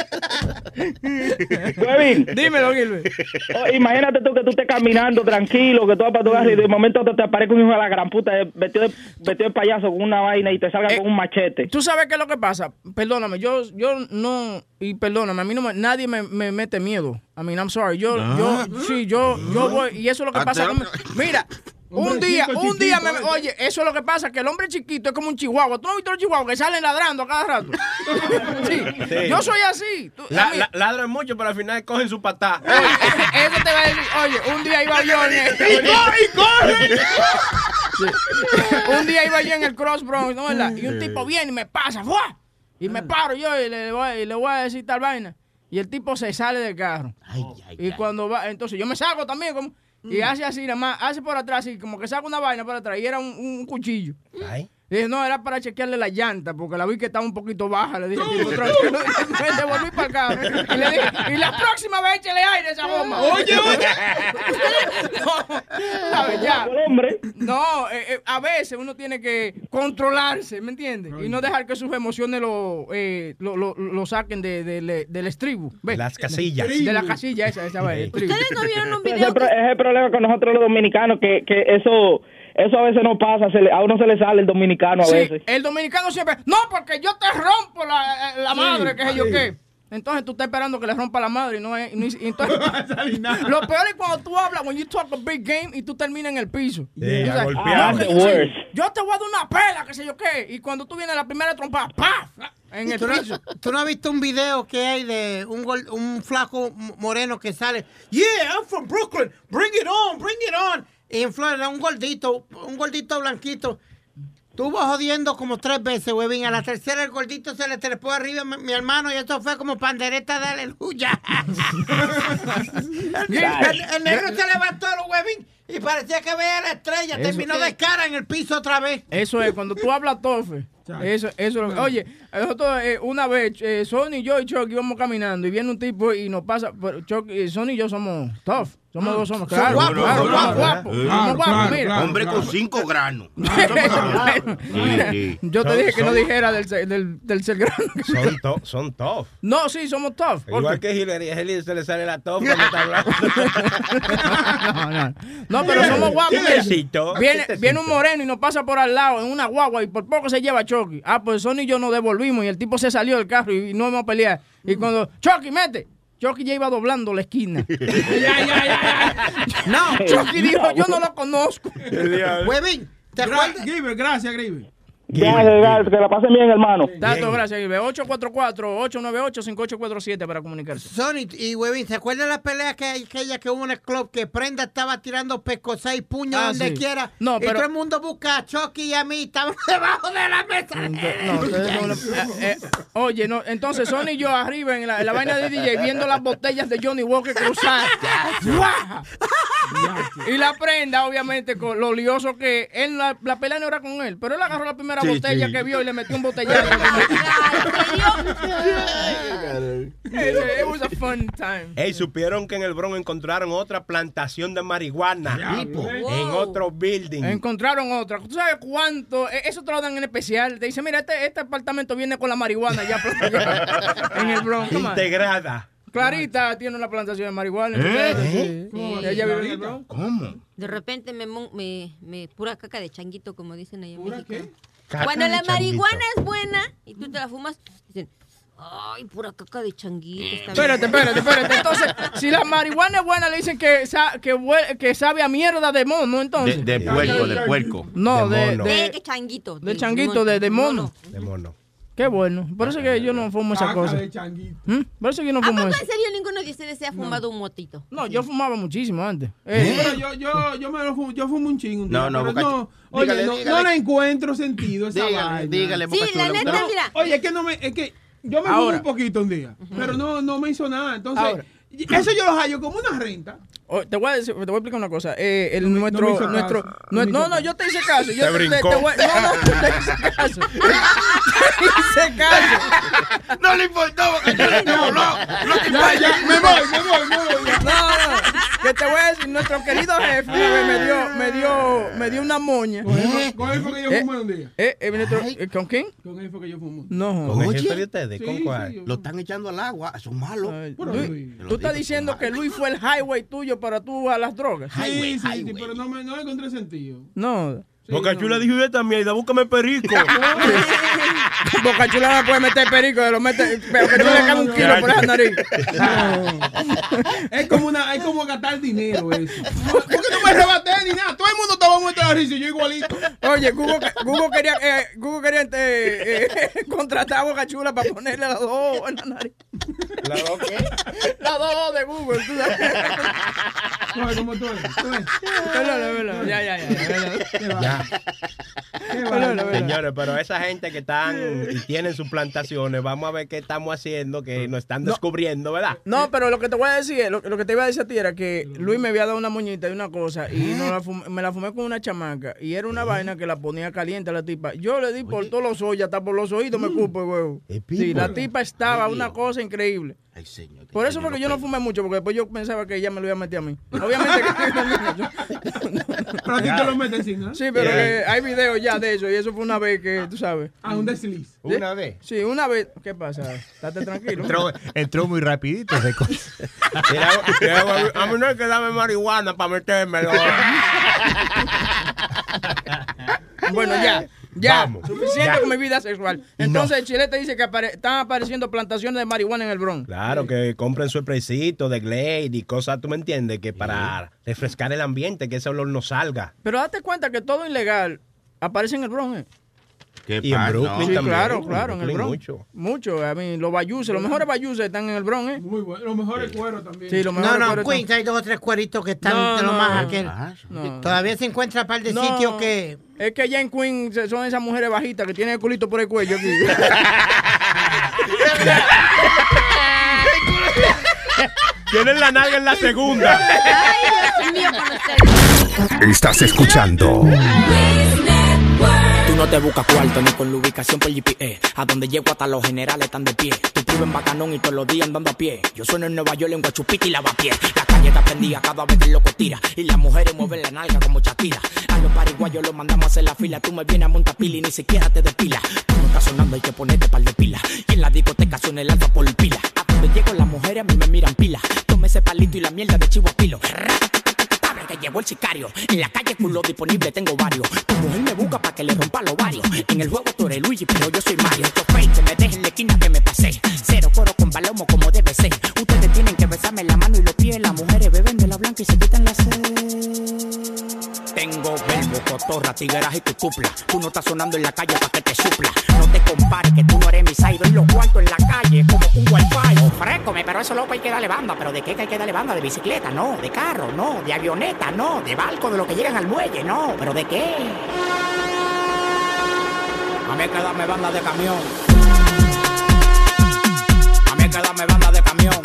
Huevín, Dímelo, Gilbert. oh, imagínate tú que tú estés caminando tranquilo, que tú vas para tu casa y de momento te, te aparece un hijo de la gran puta eh, vestido de, vestido de payaso con una vaina y te salga Eh, con un machete. ¿Tú sabes qué es lo que pasa? Perdóname, yo, yo no, y perdóname, a mí no me- nadie me, me mete miedo. I mean, I'm sorry. Yo, yo, sí, yo, yo voy, y eso es lo que pasa. Hasta- conmigo. Mira, un día, chico, un día, me, eh. oye, eso es lo que pasa, que el hombre chiquito es como un chihuahua. ¿Tú no has visto los chihuahuas que salen ladrando a cada rato? Sí, Sí. yo soy así. Tú- a La- mí- la- ladran mucho, pero al final cogen su patá. Oye, eso te va a decir, oye, un día iba yo en el, Sí. Un día iba yo en el Cross Bronx, ¿no verdad? Y un tipo viene y me pasa, ¡fua! Y me paro yo y le, voy, y le voy a decir tal vaina. Y el tipo se sale del carro. y cuando va, entonces yo me salgo también como, y hace así, nada más, hace por atrás, así como que saca una vaina por atrás y era un, un cuchillo. Ay. Dije, no, era para chequearle la llanta, porque la vi que estaba un poquito baja. Le dije. Me devolví para carro. Y le dije, y la próxima vez échale aire a esa bomba. Oye, oye. no, ¿sabes? Ya. No, eh, eh, a veces uno tiene que controlarse, ¿me entiendes? Y no dejar que sus emociones lo, eh, lo, lo- lo saquen de, de- de- del estribo. ¿ves? Las casillas. De la casilla esa, esa vez. ¿Ustedes no vieron un video ese es el problema con nosotros los dominicanos, que, que eso eso a veces no pasa, se le- a uno se le sale el dominicano a Sí, veces. el dominicano siempre, no, porque yo te rompo la, la madre, que sé yo qué. Entonces tú estás esperando que le rompa la madre y no es. y no es- y entonces, No va a salir nada. lo peor es cuando tú hablas, when you talk a big game y tú terminas en el piso. Sí, Y tú a sabes, golpear. "No, que The yo, sí, te voy a dar una pela, que sé yo qué. Y cuando tú vienes a la primera trompada, ¡paf! En el ¿Tú no, piso. tú no has visto un video que hay de un, gol- un flaco moreno que sale? Yeah, I'm from Brooklyn. Bring it on, bring it on. Y en Florida, un gordito, un gordito blanquito. Estuvo jodiendo como tres veces, huevín. A la tercera el gordito se le trepó arriba a mi, mi hermano y esto fue como pandereta de aleluya. el, el- el negro se levantó los huevín y parecía que veía la estrella. Eso- Terminó de cara en el piso otra vez. Eso es, cuando tú hablas tofe. Eso, eso, es lo- oye, nosotros eh, una vez, eh, Sony, yo y Chuck íbamos caminando y viene un tipo y nos pasa, pero Chuck, eh, Sony y yo somos tough, somos dos, somos, claro, guapos, claro, son guapos, guapos. guapos, Eh, somos claro, guapos, claro, mira. Hombre con cinco granos. Bueno, Sí, sí. Yo te Son- dije que no dijera del, del, del tercer grano. Son, to- son tough. No, sí, somos tough. ¿Por Igual que Hillary, a Hillary se le sale la tough cuando está hablando. no, no. No, pero somos guapos. Viene, viene un moreno y nos pasa por al lado en una guagua y por poco se lleva a Chucky. Ah, pues Sony y yo nos devolvimos y el tipo se salió del carro y no hemos peleado. Y cuando, Chucky, mete. Chucky ya iba doblando la esquina. No, Chucky dijo, yo no lo conozco. huevín. ¿Te Gra- acuerdas? Griver, gracias, Griver. Ya, que la pasen bien, hermano. Dato, gracias. 844-898-5847 para comunicarse. Sony y Huevín, ¿se acuerdan la pelea que aquella que hubo en el club que Prenda estaba tirando pescosas y puños Ah, donde sí. quiera? No, y pero- todo el mundo busca a Chucky y a mí, estamos debajo de la mesa. No, una- eh, eh, oye, no, entonces Sony y yo arriba en la, en la vaina de DJ viendo las botellas de Johnny Walker cruzadas. Y la prenda, obviamente, con lo lioso que él, la, la pelea no era con él, pero él agarró la primera Sí, botella sí. que vio y le metió un botellazo. It was a fun time. Ey, supieron que en el Bronx encontraron otra plantación de marihuana. Tipo. En otro building. Encontraron otra. ¿Tú sabes cuánto? Eh, Eso te lo dan en especial. Te dice, mira, este, este apartamento viene con la marihuana ya, en el Bronx. Integrada. Clarita tiene una plantación de marihuana. ¿Eh? Sí. Ella vive en el Bronx. ¿Cómo? de repente me, me, me pura caca de changuito, como dicen allá en ¿Pura México. qué? Caca Cuando de la changuito. marihuana es buena y tú te la fumas, dicen, ay, pura caca de changuito. bien". Espérate, espérate, espérate. Entonces, si la marihuana es buena, le dicen que, sa- que, sabe a mierda de mono, De, entonces. de puerco, de puerco. no, de de. De de, que changuito. de changuito, de, de mono. De mono. Qué bueno. Por eso que yo no fumo esa cosa. ¿Mm? Por eso que yo no ¿A fumo poco eso. en serio ninguno de ustedes se ha fumado un motito? No, yo fumaba muchísimo antes. Eh, Pero yo, yo, yo me lo fumo, yo fumo un chingo. un No, día, no, pero no, oye, dígale, no, dígale. no le encuentro sentido a esa Dígale, vaina. dígale, Sí, la neta, No, mira. Oye, es que no me, es que yo me fumo Ahora. un poquito un día, pero no, no me hizo nada. Entonces, Ahora. eso yo lo hallo como una renta. Oh, te, voy a decir- te voy a explicar una cosa. Eh, el, No nuestro, no nuestro, caso. No me no, no, yo te hice caso. Yo Te te, te- brincó. te voy- no, no, te hice caso. te hice caso. No le importó, Boca Chula. No, no. Ya, ya, me voy, me voy, me voy. No, no, que nuestro querido jefe me dio, me dio, me dio una moña. Con él, fue que yo Eh, fumé un día. eh, eh, nuestro- eh, ¿Con quién? Con él fue que yo fumé. No. ¿Con el jefe de ustedes? ¿Con sí, cuál? yo- Lo están echando al agua, son malos. Tú estás diciendo que Luis fue el highway tuyo para tú a las drogas. Sí, Highway, sí, sí, pero no, me, no encontré sentido. No. Sí, Boca no. Chula dijo, yo mierda, búscame perico. Boca Chula no puede meter perico, lo mete, pero que tú le cae un no, kilo por esa nariz. Es como una, es como gastar dinero eso. ¿Por qué no me rebaté ni nada? Todo el mundo estaba muerto de la risa y yo igualito. Oye, Google, Google quería, eh, Google quería eh, eh, contratar a Boca Chula para ponerle las dos en la nariz. ¿La dos qué? Las dos de Google, tú sabes. Como tú eres. tú eres. Ya, ya, ya. Ya. Señores, pero esa gente que están y tienen sus plantaciones, vamos a ver qué estamos haciendo, que nos están descubriendo, ¿verdad? No, pero lo que te voy a decir, es- lo, lo que te iba a decir a ti era que Luis me había dado una moñita y una cosa y no la fumé- me la fumé con una chamaca y era una vaina que la ponía caliente a la tipa. Yo le di por todos los ojos, hasta por los oídos me cupo, huevo. Sí, la tipa estaba una cosa increíble. Ay, señor. Por eso fue que yo no fumé mucho, porque después yo pensaba que ella me lo iba a meter a mí. Obviamente que... Pero a ti te lo meten sin nada. Sí, pero que hay videos ya de eso y eso fue una vez que, tú sabes. A un desliz. Una vez. Sí, una vez. ¿Qué pasa? Estate tranquilo. Entró, entró muy rapidito ese a mí no hay que darme marihuana para metérmelo. Bueno, ya. Ya, Vamos. suficiente Ya. con mi vida sexual. Entonces, Chile te dice que apare- están apareciendo plantaciones de marihuana en el Bronx. Claro, que compren su spraycito de Glade y cosas, tú me entiendes, que para refrescar el ambiente, que ese olor no salga. Pero date cuenta que todo ilegal aparece en el Bronx. ¿eh? ¿Qué Y en? Brooklyn No. Sí, también, claro, claro, en el Bronx. mucho. Mucho. A mí, los bayuses, los mejores bayuses están en el Bronx, ¿eh? Muy bueno. Los mejores cueros también. Sí, los No, mejores no, cueros Queens hay dos o tres cueritos que están No, de lo no. más aquel. No. Todavía se encuentra un par de No, sitios que... Es que allá en Queens son esas mujeres bajitas que tienen el culito por el cuello aquí. Tienen la nalga en la segunda. Ay, Dios mío. Estás escuchando no te buscas cuarto ni con la ubicación por GPS. A donde llego hasta los generales están de pie. Tú vives en Bacanón y todos los días andando a pie. Yo sueno en Nueva York en Guachupita y lavapié. La calle está prendida cada vez que el loco tira. Y las mujeres mueven la nalga como Shakira. A los pariguayos los mandamos a hacer la fila. Tú me vienes a montar pila y ni siquiera te despila. Tú no estás sonando, hay que ponerte par de pila. Y en la discoteca suena el alto por pila. A donde llego las mujeres a mí me miran pila. Tome ese palito y la mierda de chivo a pilo. Llegó el sicario. En la calle culo disponible tengo varios. Tu mujer me busca para que le rompa los varios. En el juego tú eres Luigi, pero yo soy Mario. Yo fake, me deja en la esquina que me pasé. Cero coro con palomo como debe ser. Ustedes tienen que besarme la mano y los pies. Las mujeres beben de la blanca y se quitan la sed. Tengo verbo, cotorra, tigueras y cucupla. Tú no estás sonando en la calle para que te supla. No te compares que side. En los cuartos en la calle como un wifi. Ofrécome, pero eso loco hay que darle banda. ¿Pero de qué hay que darle banda? ¿De bicicleta? No. ¿De carro? No. ¿De avioneta? No. ¿De barco? ¿De lo que llegan al muelle? No. ¿Pero de qué? A mí hay que darme banda de camión. A mí hay que darme banda de camión.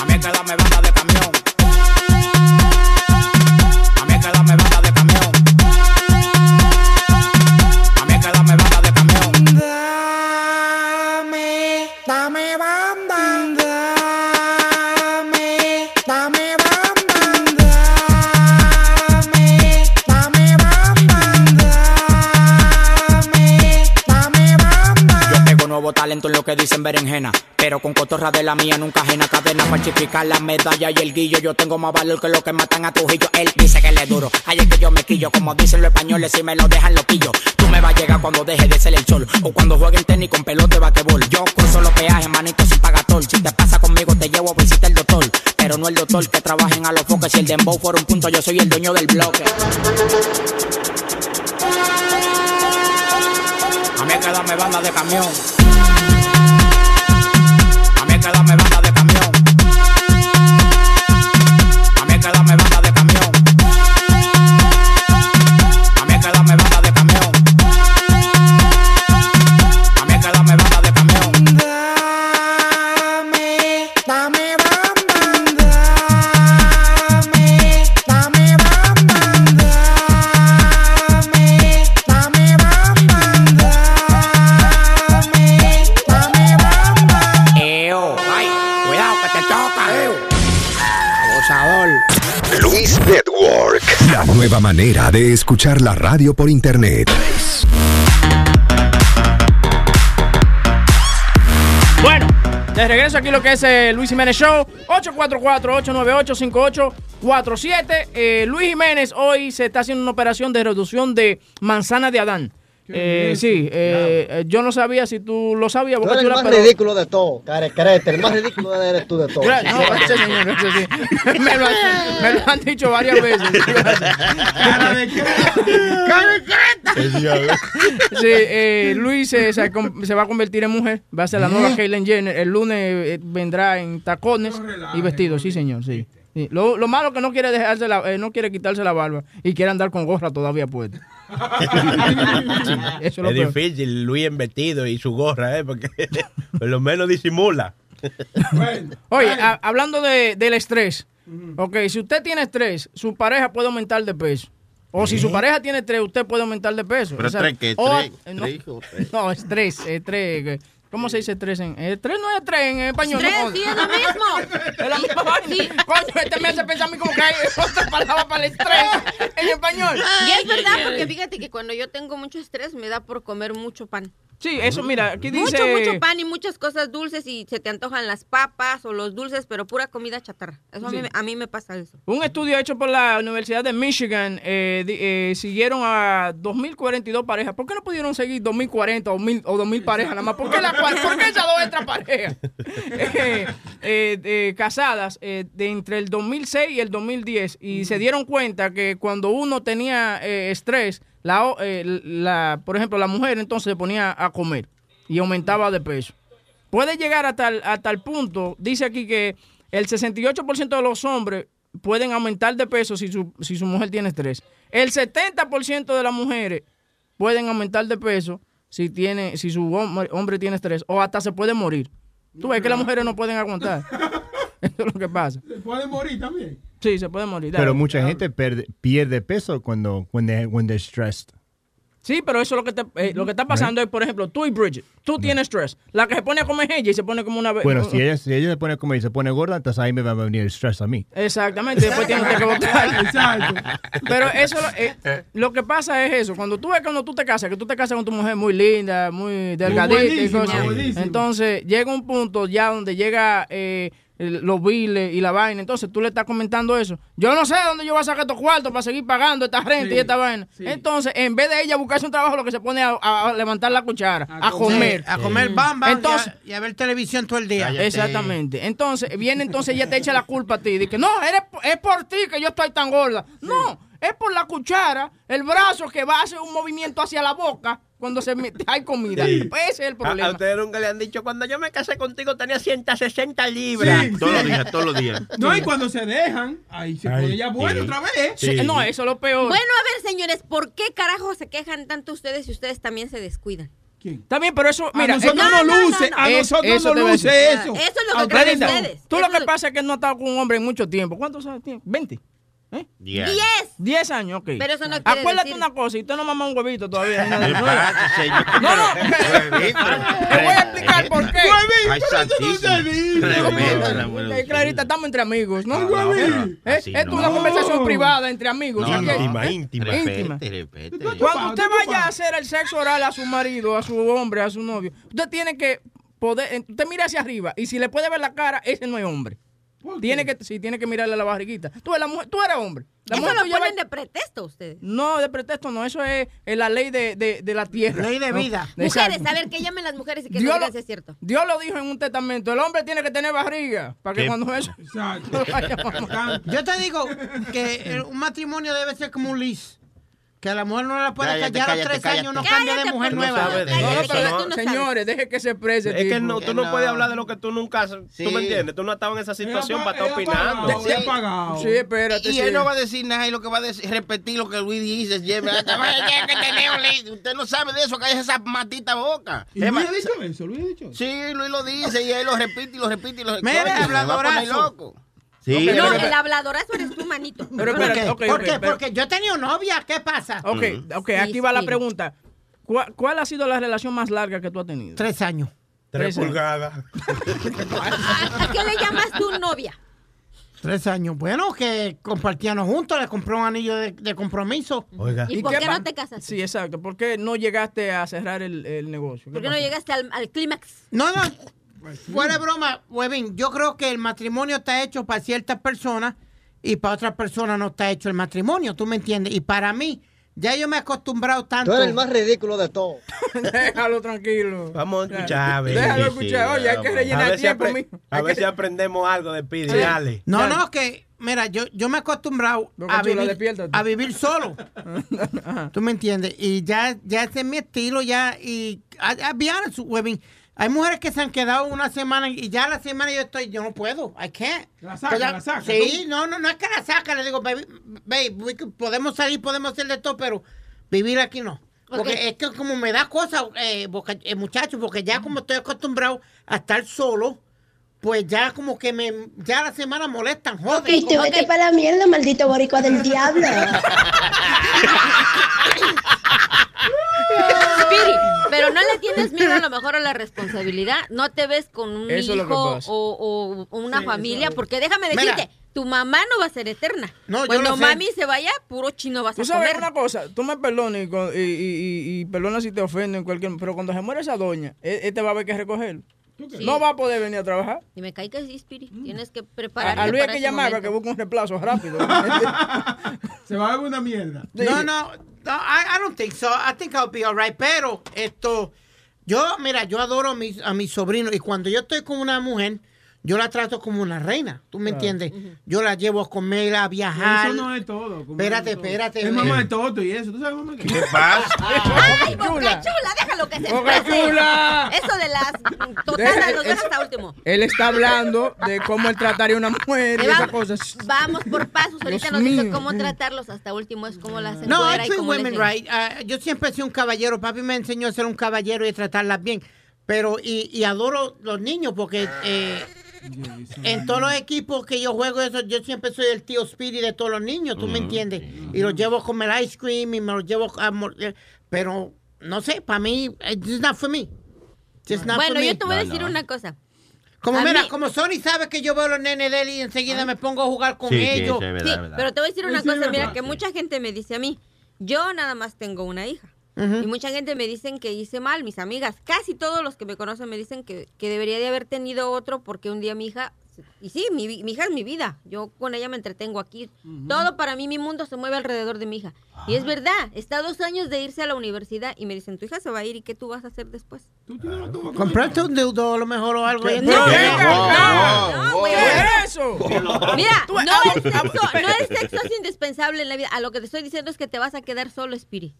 A mí hay que darme banda de camión. Nuevo talento en lo que dicen berenjena. Pero con cotorra de la mía nunca ajena cadena falsificar la medalla y el guillo. Yo tengo más valor que lo que matan a Trujillo. Él dice que le duro. Es que yo me quillo. Como dicen los españoles, si me lo dejan loquillo. Tú me vas a llegar cuando deje de ser el sol. O cuando jueguen tenis con pelota de basquetbol. Yo cruzo los peajes, manito sin pagatol. Si te pasa conmigo, te llevo a visitar el doctor. Pero no el doctor que trabaja en a los foques. Si el dembow fuera un punto, yo soy el dueño del bloque. A mí hay que darme banda de camión. A mí hay que darme Network. La nueva manera de escuchar la radio por internet. Bueno, de regreso aquí lo que es el Luis Jiménez Show, 844-898-5847. Eh, Luis Jiménez hoy se está haciendo una operación de reducción de manzana de Adán. Eh, sí, eh, eh, yo no sabía si tú lo sabías. Tú eres el Chula, más pero- ridículo de todo, carecrete. El más ridículo eres tú de todo. No, ese señor, ese sí. me, lo han, me lo han dicho varias veces. Sí, eh, Luis se, se com- se va a convertir en mujer. Va a ser la nueva Caitlyn Jenner. El lunes eh, vendrá en tacones y vestido. Sí, señor, sí. Sí. Lo, lo malo que no quiere dejarse la, eh, no quiere quitarse la barba y quiere andar con gorra todavía puesta. Eso es lo es difícil, Luis en vestido y su gorra, ¿eh? Porque por lo menos disimula. Oye, a- hablando de, del estrés. Ok, si usted tiene estrés, su pareja puede aumentar de peso. O si su pareja tiene estrés, usted puede aumentar de peso. Pero O sea, estrés, ¿qué? o- Estrés, eh, no, o estrés. no, estrés, estrés. ¿Cómo se dice estrés en estrés? no es estrés en español. Estrés, no, sí, es lo mismo. Es la misma vaina. Coño, este me hace pensar a mí como que hay otra palabra para el estrés en español. Y es verdad, porque fíjate que cuando yo tengo mucho estrés me da por comer mucho pan. Sí, eso, mira, aquí dice... Mucho, mucho pan y muchas cosas dulces y se te antojan las papas o los dulces, pero pura comida chatarra. Eso a, mí, Sí. me- a mí me pasa eso. Un estudio hecho por la Universidad de Michigan eh, eh, siguieron a 2.042 parejas. ¿Por qué no pudieron seguir 2.040 o 1.000 o 2.000 parejas nada más? ¿Por qué, la, por qué esas dos extra parejas eh, eh, eh, casadas de entre el 2006 y el 2010? Y se dieron cuenta que cuando uno tenía estrés, la, la, por ejemplo, la mujer entonces se ponía a comer y aumentaba de peso. Puede llegar hasta el, hasta el punto, dice aquí que el 68% de los hombres pueden aumentar de peso si su, si su mujer tiene estrés. El 70% de las mujeres pueden aumentar de peso si tiene si su hombre, hombre tiene estrés o hasta se puede morir. Tú ves que las mujeres no pueden aguantar. Eso es lo que pasa. Se puede morir también. Sí, se puede morir. Pero dale. mucha gente perde- pierde peso cuando when they, when they're stressed. Sí, pero eso es lo que, te- eh, lo que está pasando es, por ejemplo, tú y Bridget, tú tienes estrés. La que se pone a comer ella y se pone como una... Bueno, si ella, si ella se pone como y se pone gorda, entonces ahí me va a venir el stress a mí. Exactamente, después tienes que votar. Exacto. Pero eso, eh, lo que pasa es eso. Cuando tú ves cuando tú te casas, que tú te casas con tu mujer muy linda, muy delgadita y cosas. Entonces llega un punto ya donde llega eh, los biles y la vaina. Entonces tú le estás comentando eso. Yo no sé dónde yo voy a sacar estos cuartos para seguir pagando esta renta Sí, y esta vaina. sí. Entonces, en vez de ella buscarse un trabajo, lo que se pone a, a- levantar la cuchara, a, comer. A comer bamba Entonces, y, a, y a ver televisión todo el día. Exactamente. Entonces, viene entonces ella te echa la culpa a ti. Dice, no, eres, es por ti que yo estoy tan gorda. No, es por la cuchara, el brazo que va a hacer un movimiento hacia la boca cuando se mete- hay comida. Pues ese es el A, a problema. ustedes nunca le han dicho, cuando yo me casé contigo tenía 160 libras. Sí, Todos los días, todos los días. No, y cuando se dejan, ahí se pone ya bueno sí. otra vez. Sí, no, eso es lo peor. Bueno, a ver, señores, ¿por qué carajo se quejan tanto ustedes si ustedes también se descuidan? También, pero eso, mira, a nosotros eh, no, no, no, luce, no. a nosotros eso no luce eso. Eso es lo que creen ustedes. Tú Eso lo es que lo- pasa es que no has estado con un hombre en mucho tiempo. ¿Cuántos años tienes? ¿20? ¿Eh? Yeah. ¡Diez! 10 años, ok. Pero eso no quiere Acuérdate decir- una cosa, y usted no mama un huevito todavía. No, no, Huevito. Te voy a explicar por qué. Ay, santísimo. Respétala, bueno. Eh, Clarita, estamos entre amigos, ¿no? No, pero ¿Eh? Esto es no. una conversación privada entre amigos. No, ¿ok? no. Íntima, íntima. Íntima. Cuando usted vaya a hacer el sexo oral a su marido, a su hombre, a su novio, usted tiene que poder, eh, usted mira hacia arriba y si le puede ver la cara, ese no es hombre. Tiene que, sí, tiene que mirarle la barriguita. Tú, eres la mujer, tú eres hombre. La Eso mujer lo va- ponen de pretexto ustedes. No, de pretexto no, eso es, la ley de, de- de la tierra. Ley de No, vida. Mujeres, a ver, que llamen las mujeres y que Dios nos lo- digan si es cierto. Dios lo dijo en un testamento, el hombre tiene que tener barriga para que ¿Qué? cuando eso... Exacto. a. Yo te digo que un matrimonio debe ser como un lis. Que a la mujer no la puede Cállate, callar a cállate, tres cállate. años, no cambia de mujer nueva. No, no, pero, no señores, deje que se exprese. Es que no, tú no no. puedes hablar de lo que tú nunca has... Sí. ¿Tú me entiendes? Tú no has estado en esa situación para estar opinando. Sí. pagado. Sí, espérate. Y sí. él no va a decir nada y lo que va a decir es repetir lo que Luis dice. Usted no sabe de eso, que hay esa matita boca. ¿Y Luis ha dicho eso? ¿Luis ha dicho eso? Sí, Luis lo dice y él lo repite y lo repite y lo repite. Mira, a habladorazo. Sí, No, pero- el habladorazo eres tú, manito. Pero ¿Por espérate, qué? ok, ¿Por qué? pero- Porque yo he tenido novia, ¿qué pasa? Ok, ok, aquí va la pregunta. ¿Cuál, cuál ha sido la relación más larga que tú has tenido? Tres años. Tres pulgadas. ¿A qué le llamas tú novia? Tres años. Bueno, que compartíamos juntos, le compró un anillo de, de compromiso. Oiga. ¿Y por qué no te casaste? Sí, exacto. ¿Por qué no llegaste a cerrar el, el negocio? ¿Por qué no llegaste al, al clímax? No, no. Fuera de broma, Webin, yo creo que el matrimonio está hecho para ciertas personas y para otras personas no está hecho el matrimonio, ¿tú me entiendes? Y para mí, ya yo me he acostumbrado tanto. Tú eres el más ridículo de todos. Déjalo tranquilo. Vamos a escuchar. a ver. Déjalo escuchar. Oye, hay que rellenar A ver si tiempo, apre- mijo. A ver que- si aprendemos algo de Pidi. Sí. Dale. No, no, que, mira, yo, yo me he acostumbrado a Chula, vivir, a vivir solo. ¿Tú me entiendes? Y ya, ya ese es mi estilo, ya, y a, a be honest, Webin, hay mujeres que se han quedado una semana y ya la semana yo estoy, yo no puedo, I can't. La saca, ya- la saca, Sí, no, no, no es que la saca, le digo, baby, could- podemos salir, podemos hacer de todo, pero vivir aquí no. Porque es que como me da cosa, eh, boca- eh, muchachos, porque ya como estoy acostumbrado a estar solo, pues ya como que me, ya la semana molestan, joder. Y tú vete para la mierda, maldito boricua del diablo. Spiri, pero no le tienes miedo a lo mejor a la responsabilidad. No te ves con un Eso que hijo o, o una Sí, familia, eso- porque déjame Mira. decirte, tu mamá no va a ser eterna. No, yo Cuando sé. mami se vaya, puro chino vas Tú a sabes comer. una cosa, tú me perdones y, y, y- y- y perdona si te ofendo en cualquier... Pero cuando se muere esa doña, e- este va a haber que recogerlo. Sí. No va a poder venir a trabajar. Y me cae que sí, Spiri. Tienes que A, prepararte a Luis hay que llamar para que busque un reemplazo rápido. Se va a ver una mierda. No, no, no, I, I don't think so. I think I'll be alright. Pero esto, yo, mira, yo adoro a mis, a mis sobrinos y cuando yo estoy con una mujer, yo la trato como una reina. ¿Tú me Claro. entiendes? Yo la llevo a comer, a viajar. Eso no es todo. Espérate, es todo. espérate. Es mamá de Toto y eso. ¿Tú sabes mamá? ¿Qué pasa? ¡Ay, boca chula! Déjalo que se Boca exprese. chula. Eso de las Deja- totadas los es- dejas hasta último. Él está hablando de cómo él trataría a una mujer y esas cosas. Vamos por pasos. Ahorita Dios nos dice cómo tratarlos hasta último. Es como las No, I encuera y treat cómo les women right. Ah, yo siempre he sido un caballero. Papi me enseñó a ser un caballero y a tratarlas bien. Pero, y, y adoro los niños porque eh, en todos los equipos que yo juego, eso, yo siempre soy el tío Speedy de todos los niños, ¿tú me entiendes? Y los llevo a comer ice cream y me los llevo a... eh, Pero, no sé, para mí, it's not for me. Just not Bueno, for me. yo te voy a decir una cosa. Como A mira, mí- como Sony sabe que yo veo a los nenes de él y enseguida me pongo a jugar con Sí, sí, ellos. sí, es verdad, Sí, verdad. pero te voy a decir una Sí, cosa, mira, verdad. que mucha gente me dice a mí, yo nada más tengo una hija. Y mucha gente me dicen que hice mal, mis amigas, casi todos los que me conocen me dicen que, que debería de haber tenido otro porque un día mi hija, y sí, mi, hija es mi vida, yo con ella me entretengo aquí, todo para mí, mi mundo se mueve alrededor de mi hija. Y es verdad, está a dos años de irse a la universidad y me dicen, tu hija se va a ir y qué tú vas a hacer después. Comprarte un dildo a lo mejor o algo. No, no, güey. ¿Qué es eso? Mira, Tú- no el, sexo, no el sexo es indispensable en la vida. A lo que te estoy diciendo es que te vas a quedar solo, Spiri.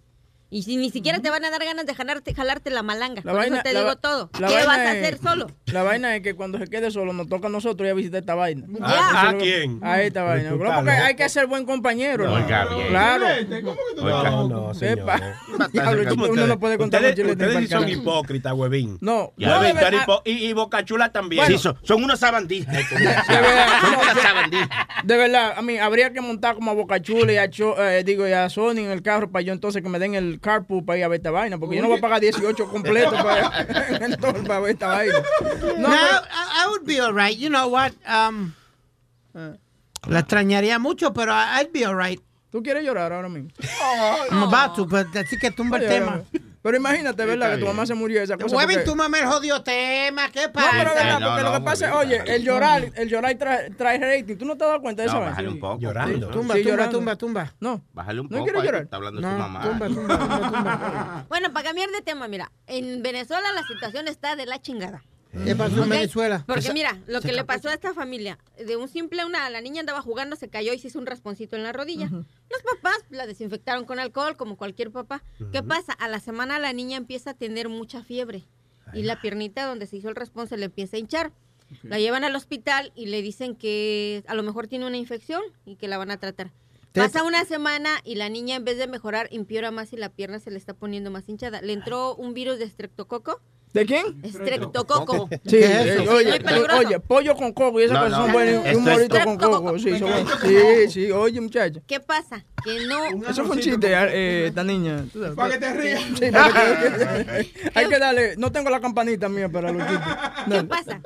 Y si ni siquiera te van a dar ganas de jalarte, jalarte la malanga. La Por vaina- eso te la digo todo. la ¿Qué vaina vas a es- hacer solo? La vaina es que cuando se quede solo nos toca a nosotros ir a visitar esta vaina. Ya. Es ¿A quién? A esta vaina. Porque hay que ser buen compañero. ¿no? Oiga, bien. Claro. ¿Cómo que tú Oiga, estás No, no. Sepa. Diablo, ¿Cómo uno no puede contar ustedes, con ustedes sí son hipócritas, huevín. No, Ya y, y Bocachula también. Sí, son, son unos sabandijas. estos. de verdad, Son no, unas de- verdad, a mí habría que montar como a Boca Chula y a, Cho- eh, digo, y a Sony en el carro para yo entonces que me den el carpool para ir a ver esta vaina, porque yo no voy a pagar 18 completos para, para ver esta vaina. No, No, I, pero- I would be alright. You know what? Um, la extrañaría mucho, pero I- I'd be alright. ¿Tú quieres llorar ahora mismo? I'm about to, but así que tumba el tema. Pero imagínate, ¿verdad? Que tu mamá se murió esa cosa. Huevín, porque- tú mamá el jodido tema. ¿Qué No, pasa? pero verdad, no, porque no, lo que pasa es, oye, el llorar, el llorar trae, trae rating. ¿Tú no te has dado cuenta de eso? No, bájale un poco. Llorando. Tumba, Sí, tumba, llorando. tumba, tumba. No. Bájale un ¿No poco. quieres ahí, llorar? Está hablando No, su mamá. tumba, tumba, tumba, tumba. Bueno, para cambiar de tema, mira, en Venezuela la situación está de la chingada. ¿Qué pasó en. Venezuela? Porque mira, lo que le pasó a esta familia, de un simple, una, la niña andaba jugando, se cayó y se hizo un rasponcito en la rodilla. Los papás la desinfectaron con alcohol, como cualquier papá. ¿Qué pasa? A la semana la niña empieza a tener mucha fiebre y la piernita donde se hizo el raspón se le empieza a hinchar. La llevan al hospital y le dicen que a lo mejor tiene una infección y que la van a tratar. Te- Pasa una semana y la niña en vez de mejorar empeora más y la pierna se le está poniendo más hinchada. Le entró un virus de estreptococo. ¿De quién? Estreptococo. Sí, ¿Qué es eso? oye, oye, pollo con coco y esas No, cosas no. son buenas. y Un morito con coco. Sí, son sí, sí, oye, muchacha. ¿Qué pasa? Que no... Eso fue un chiste, eh, esta niña. Para que te rías. Sí, para que- hay que darle. No tengo la campanita mía para los chistes. ¿Qué pasa?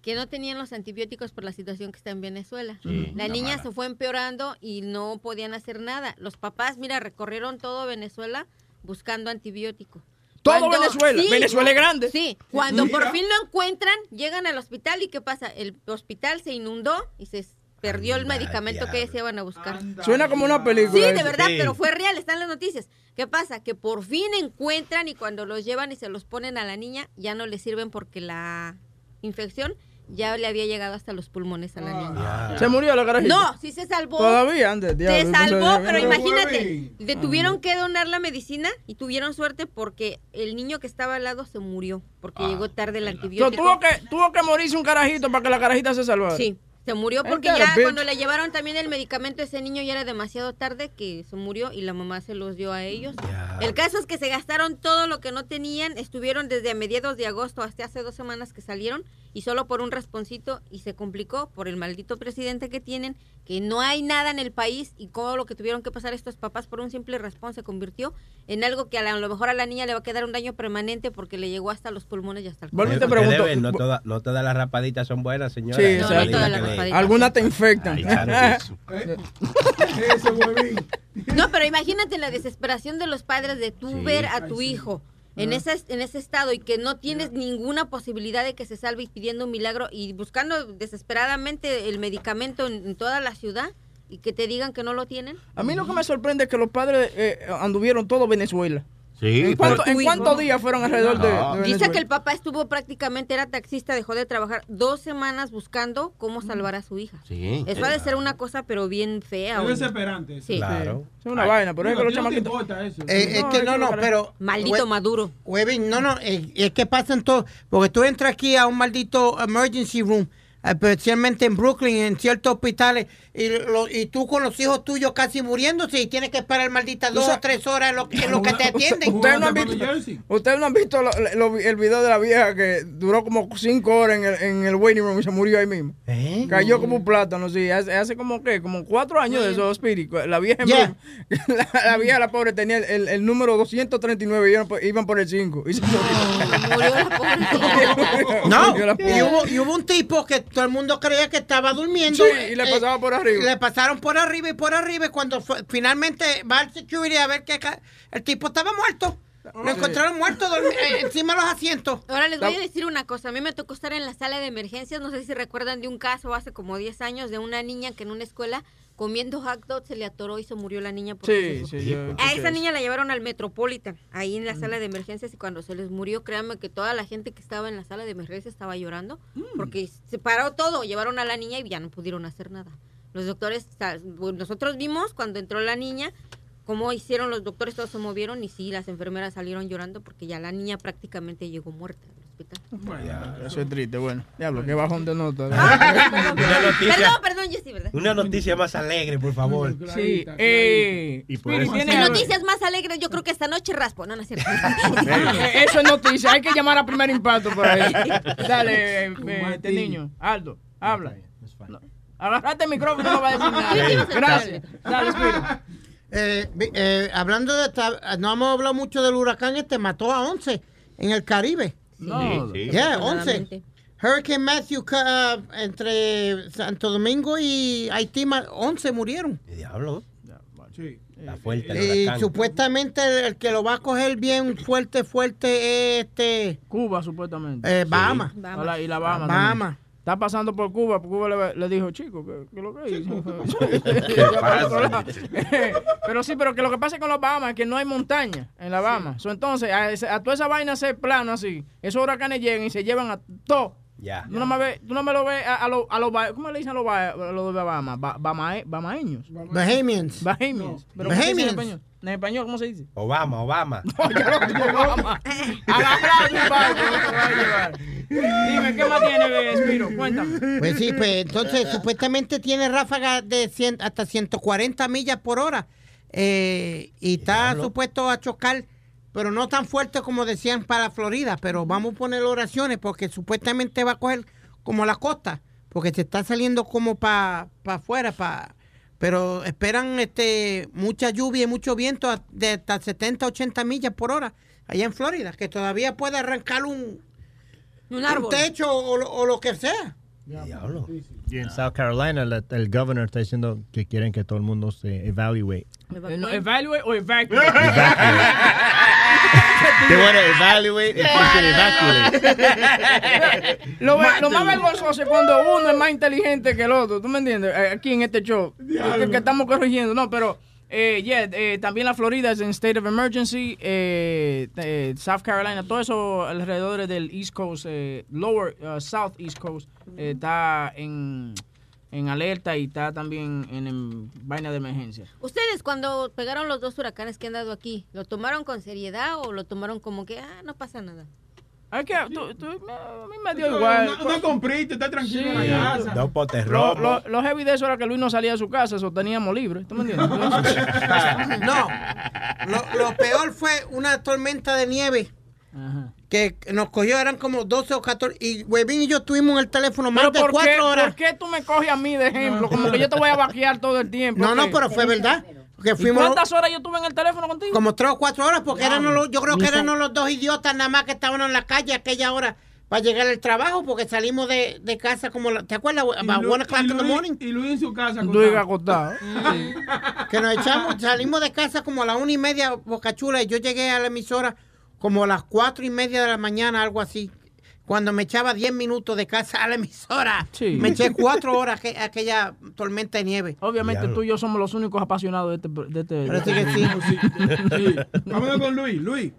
que no tenían los antibióticos por la situación que está en Venezuela. Sí, la niña mala. se fue empeorando y no podían hacer nada. Los papás, mira, recorrieron todo Venezuela buscando antibiótico. Todo Venezuela. Venezuela es grande. Sí, cuando Mira. por fin lo encuentran, llegan al hospital y ¿qué pasa? El hospital se inundó y se perdió el medicamento que ellos iban a buscar. Suena como una película. Sí, de verdad, pero fue real, están las noticias. ¿Qué pasa? Que por fin encuentran y cuando los llevan y se los ponen a la niña, ya no le sirven porque la infección ya le había llegado hasta los pulmones a la niña. ¿Se murió la carajita? No, sí se salvó. Todavía, antes. Se salvó, pero imagínate, le tuvieron que donar la medicina y tuvieron suerte porque el niño que estaba al lado se murió porque llegó tarde el So, antibiótico. tuvo, que, tuvo que morirse un carajito para que la carajita se salvara. Sí, se murió porque ya bitch. cuando le llevaron también el medicamento a ese niño ya era demasiado tarde que se murió y la mamá se los dio a ellos. El caso es que se gastaron todo lo que no tenían, estuvieron desde a mediados de agosto hasta hace dos semanas que salieron y solo por un rasponcito y se complicó por el maldito presidente que tienen, que no hay nada en el país y todo lo que tuvieron que pasar estos papás por un simple raspón se convirtió en algo que a, la- a lo mejor a la niña le va a quedar un daño permanente porque le llegó hasta los pulmones y hasta el y te pregunto- no, toda- no todas las rapaditas son buenas, señora. Sí, Hay exacto. rapaditas que le- Algunas te infectan. Ay, claro que No, pero imagínate la desesperación de los padres de tú Sí. ver a Ay, tu sí. hijo en, ese, en ese estado y que no tienes ninguna posibilidad de que se salve y pidiendo un milagro y buscando desesperadamente el medicamento en, en toda la ciudad y que te digan que no lo tienen. A mí lo que me sorprende es que los padres eh, anduvieron todo Venezuela. Sí, ¿En, cuánto- en cuántos días fueron alrededor de, de Venezuela? Dice que el papá estuvo prácticamente, era taxista, dejó de trabajar dos semanas buscando cómo salvar a su hija. Sí. Eso ha de ser una cosa, pero bien fea. Es desesperante. Sí. Claro. Es una vaina, pero es que los chamaquitos... Eh, es que no, no, pero. Maldito Maduro. Huevín, no, no, eh, es que pasan todo. Porque tú entras aquí a un maldito emergency room, especialmente en Brooklyn, en ciertos hospitales, y, lo- y tú con los hijos tuyos casi muriéndose y tienes que esperar maldita dos o tres horas en lo, en lo que te atienden. Ustedes no han visto, ustedes no han visto lo- lo- el video de la vieja que duró como cinco horas en el, en el waiting room y se murió ahí mismo. ¿Eh? Cayó como un plátano, sí. Hace, hace como que, como cuatro años de eso, Spirit. La vieja, Yeah. la, la vieja, la pobre, tenía el, el- el número 239 y iban por, iban por el 5. Y se murió. No, Murió la y pobre. hubo, y hubo un tipo que todo el mundo creía que estaba durmiendo. Sí, y le pasaba por arriba. Le pasaron por arriba y por arriba. Y cuando fue- finalmente va al security a ver que el tipo estaba muerto. Lo encontraron muerto eh, encima de los asientos. Ahora les voy a decir una cosa. A mí me tocó estar en la sala de emergencias. No sé si recuerdan de un caso hace como 10 años de una niña que en una escuela comiendo hot se le atoró y se murió la niña. porque Sí, sí, yo A esa niña la llevaron al Metropolitan, ahí en la sala de emergencias, y cuando se les murió, créanme que toda la gente que estaba en la sala de emergencias estaba llorando, porque se paró todo, llevaron a la niña y ya no pudieron hacer nada. Los doctores, nosotros vimos cuando entró la niña, cómo hicieron los doctores, todos se movieron y sí, las enfermeras salieron llorando porque ya la niña prácticamente llegó muerta al hospital. Eso es triste, bueno. Diablo, qué bajón de nota. Una noticia, Perdón, perdón, Jessy, ¿verdad? una noticia más alegre, por favor. Sí, eh, Y por eso- algo- noticias más alegres, yo creo que esta noche raspo, no, no es cierto. Eh, Eso es noticia, hay que llamar a primer impacto por ahí. Dale, eh, eh, este niño, Aldo, habla. No, Agarrate el micrófono, no va a decir nada. Gracias. Dale, Spirit. Eh, eh, hablando de esta, no hemos hablado mucho del huracán este, mató a 11 en el Caribe. No. Sí, sí. Yeah, 11. Afortunadamente. Hurricane Matthew ca- entre Santo Domingo y Haití, ma- 11 murieron. Diablo. Sí. La fuerte Y huracán. supuestamente el, que lo va a coger bien fuerte, fuerte es este, Cuba, supuestamente. eh, Bahama. Bahamas. Hola, y la Bahama. Bahama. Está pasando por Cuba, porque Cuba le, le dijo, chico, ¿qué, lo que hizo? pasa? pero sí, pero que lo que pasa con los Bahamas es que no hay montaña en la Bahama. So, entonces, a, ese- a toda esa vaina se plano así, esos huracanes llegan y se llevan a todo. Ya. Tú no me, ves, tú no me lo ves a, a los, a los, ba- ¿cómo le dicen a los, los de Bahamas? Ba, bamae- bamaeños. Bahamians. Bahamians. Pero ¿cómo se dice en Bahamians. En español, ¿cómo se dice? Obama, Obama. Bahama. Agarrado un barco, no te va a llevar. Dime, ¿qué más tiene, Espiro? Cuéntame. Pues sí, pues entonces supuestamente tiene ráfagas de 100 hasta 140 millas por hora. Eh, y está supuesto a chocar, pero no tan fuerte como decían para Florida. Pero vamos a poner oraciones porque supuestamente va a coger como la costa, porque se está saliendo como para afuera, pa, pero esperan este mucha lluvia y mucho viento a- de hasta 70, 80 millas por hora allá en Florida, que todavía puede arrancar un, un techo o, lo- o lo que sea. Y en South Carolina, la- el governor está diciendo que quieren que todo el mundo se evaluate. Eh, no, Evaluate o evacuate. They want to evaluate should evacuate. Lo, lo más vergonzoso es cuando uno es más inteligente que el otro. ¿Tú me entiendes? Eh, Aquí en este show. Que, que estamos corrigiendo. No, pero. Eh, yeah, eh, también la Florida es en state of emergency. eh, eh, South Carolina, todo eso alrededor del East Coast, eh, lower uh, South East Coast, eh, está en, en alerta y está también en, en vaina de emergencia. Ustedes cuando pegaron los dos huracanes que han dado aquí, ¿lo tomaron con seriedad o lo tomaron como que, ah, no pasa nada? Es que tú, tú- a mí me dio igual. No, no compriste, está tranquilo Sí. en la casa. Dos potes Lo, rojos. lo, lo heavy de eso era que Luis no salía de su casa, eso teníamos libre. ¿Tú me entiendes? No, lo, lo peor fue una tormenta de nieve que nos cogió, eran como 12 o 14, y Webin y yo estuvimos en el teléfono más de ¿por qué, cuatro horas. ¿por qué tú me coges a mí de ejemplo? Como que yo te voy a vaquear todo el tiempo. No, no, pero fue verdad. Que ¿Y fuimos cuántas horas yo estuve en el teléfono contigo? como tres o cuatro horas, porque éramos los- yo creo que son- los dos idiotas nada más que estaban en la calle a aquella hora para llegar al trabajo, porque salimos de, de casa como, la- ¿te acuerdas? About one o'clock in the morning. Y Luis en su casa. Luis acostado. acostado. que nos echamos, salimos de casa como a las una y media, Boca Chula, y yo llegué a la emisora como a las cuatro y media de la mañana, algo así. Cuando me echaba diez minutos de casa a la emisora, Sí. me eché cuatro horas que- aquella tormenta de nieve. Obviamente tú y yo somos los únicos apasionados de este... De este Parece que sí. Vámonos con Luis. Luis.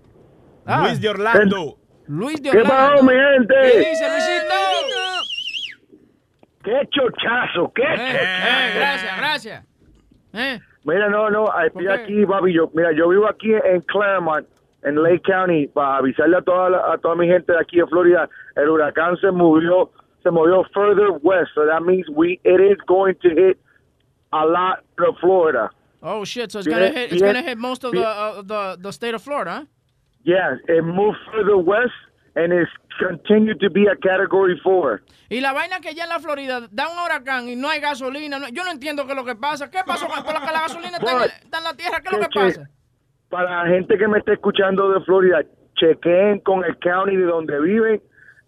Ah. Luis de Orlando. Luis de ¿Qué Orlando. pasó, mi gente? ¿Qué dice Luisito? ¡Qué chochazo! ¡Qué Eh, chochazo! eh, gracias, gracias. Eh, Mira, no, no, estoy qué? aquí, papi. Yo, mira, yo vivo aquí en Claremont, en Lake County, para avisarle a toda, la- a toda mi gente de aquí de Florida. El huracán se movió, se movió further west, so that means we it is going to hit a lot of Florida. Oh shit! So it's gonna hit. It's gonna hit most of the uh, the the state of Florida. Yes, it moved further west and it's continued to be a Category Four. Y la vaina que ya en la Florida da un huracán y no hay gasolina. no- yo no entiendo qué es lo que pasa. ¿Qué pasó con la la gasolina está en, está en la tierra? ¿Qué es lo Que- pasa? Para la gente que me está escuchando de Florida, chequeen con el county de donde viven.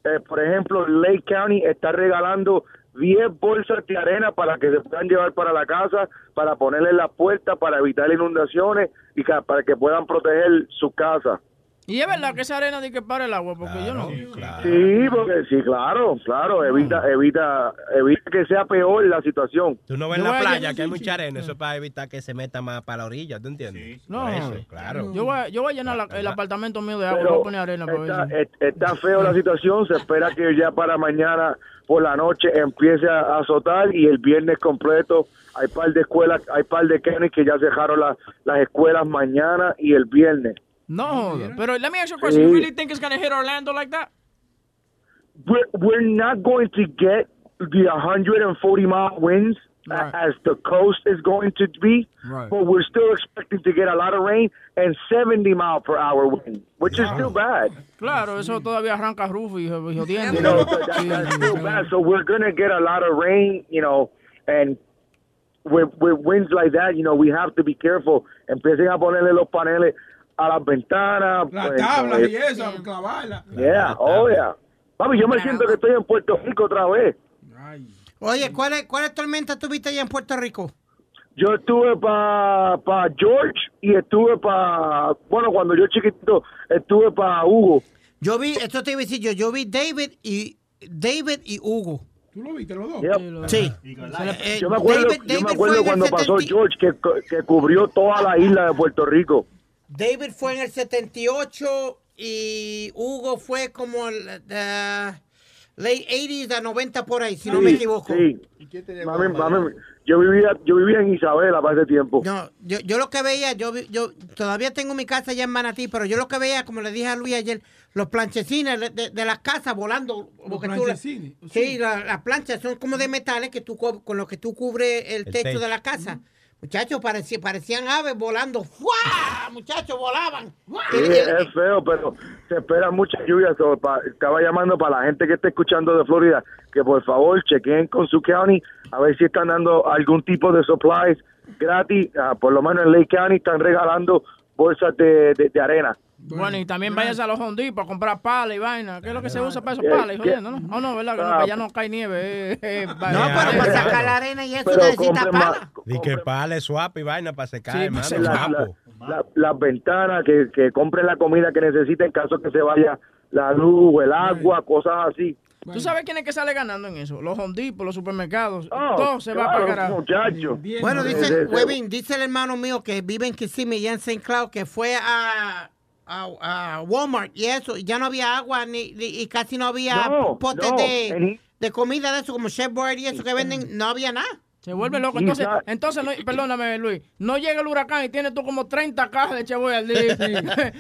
Eh, por ejemplo, Lake County está regalando 10 bolsas de arena para que se puedan llevar para la casa, para ponerle la puerta, para evitar inundaciones y para que puedan proteger su casa. Y es verdad que esa arena de que para el agua, porque yo no. Sí, porque sí, claro, claro, evita, evita, evita que sea peor la situación. Tú no ves Yo en la a playa que hay mucha arena, eso es para evitar que se meta más para la orilla, ¿tú entiendes? No, Por eso, claro. Yo voy, a- yo voy a llenar la- el apartamento mío de agua, Pero voy a poner arena para está, está feo la situación, se espera que ya para mañana por la noche empiece a azotar y el viernes completo hay par de escuelas, hay par de counties que ya cerraron la- las escuelas mañana y el viernes. No, joda. Pero let me ask you a question. You really think it's gonna hit Orlando like that? We're, we're not going to get the 140 mile winds a- as the coast is going to be, Right. but we're still expecting to get a lot of rain and 70 mile per hour wind, which is still bad. Claro, eso todavía arranca Rufo y, y jodiendo. You know, so that- that's still bad. So we're gonna get a lot of rain, you know, and with with winds like that, you know, we have to be careful. Empiecen a ponerle los paneles a las ventanas. Las pues, tablas pues, y eso, clavarla. Yeah, oh yeah. Papi, yo me siento que estoy en Puerto Rico otra vez. Oye, ¿cuáles cuál tormentas tuviste allá en Puerto Rico? Yo estuve para pa George y estuve para, bueno, cuando yo chiquitito, estuve para Hugo. Yo vi, esto te iba a decir yo, yo vi David y David y Hugo. ¿Tú lo viste los dos? Yep. Sí. Yo me acuerdo, David- yo me acuerdo cuando pasó 70 George que, que cubrió toda la isla de Puerto Rico. David fue en el 78 y Hugo fue como el uh, late 80s a 90 por ahí, si no me Sí, equivoco. Sí. Mami, mami, yo vivía, yo vivía en Isabela para ese tiempo. No, yo, yo lo que veía, yo, yo todavía tengo mi casa allá en Manatí, pero yo lo que veía, como le dije a Luis ayer, los planchecines de, de- de las casas volando. la- planchecines, sí, la- las planchas son como de metales que tú co- con los que tú cubres el, El techo, techo. de la casa. Muchachos, parecían, parecían aves volando. ¡Fua! Muchachos, volaban. Sí, es feo, pero se espera mucha lluvia. so, pa- estaba llamando para la gente que está escuchando de Florida que por favor chequen con su county a ver si están dando algún tipo de supplies gratis. Ah, por lo menos en Lake County están regalando bolsas de, de- de arena. Bueno, y también vayas a los Home Depot a comprar pala y vaina. ¿Qué es lo que se usa para esos Eh, palas? y ¿no? Oh, no, ¿verdad? Que, no, Ah, que ya no cae nieve. eh, eh, No, pero para sacar la arena y eso necesita pala. Di que pale, swap y vaina para secar, Sí, hermano. pues, la- guapo. la- la- las ventanas, que, que compren la comida que necesiten en caso que se vaya la luz, el agua, cosas así. ¿Tú sabes quién es que sale ganando en eso? Los Home Depot, los supermercados. Oh, todo se va claro, para carajo. Bueno, Eh, dice, eh, Webin, dice el hermano mío que vive en Kissimmee, ya en St. Cloud, que fue a, a, a Walmart y eso, y ya no había agua ni, ni- y casi no había No, potes no, de, de comida de eso, como Chef Boyardee y eso que venden, no había nada. Se vuelve loco. Entonces, entonces no, perdóname, Luis. No llega el huracán y tienes tú como 30 cajas de cheboy al día.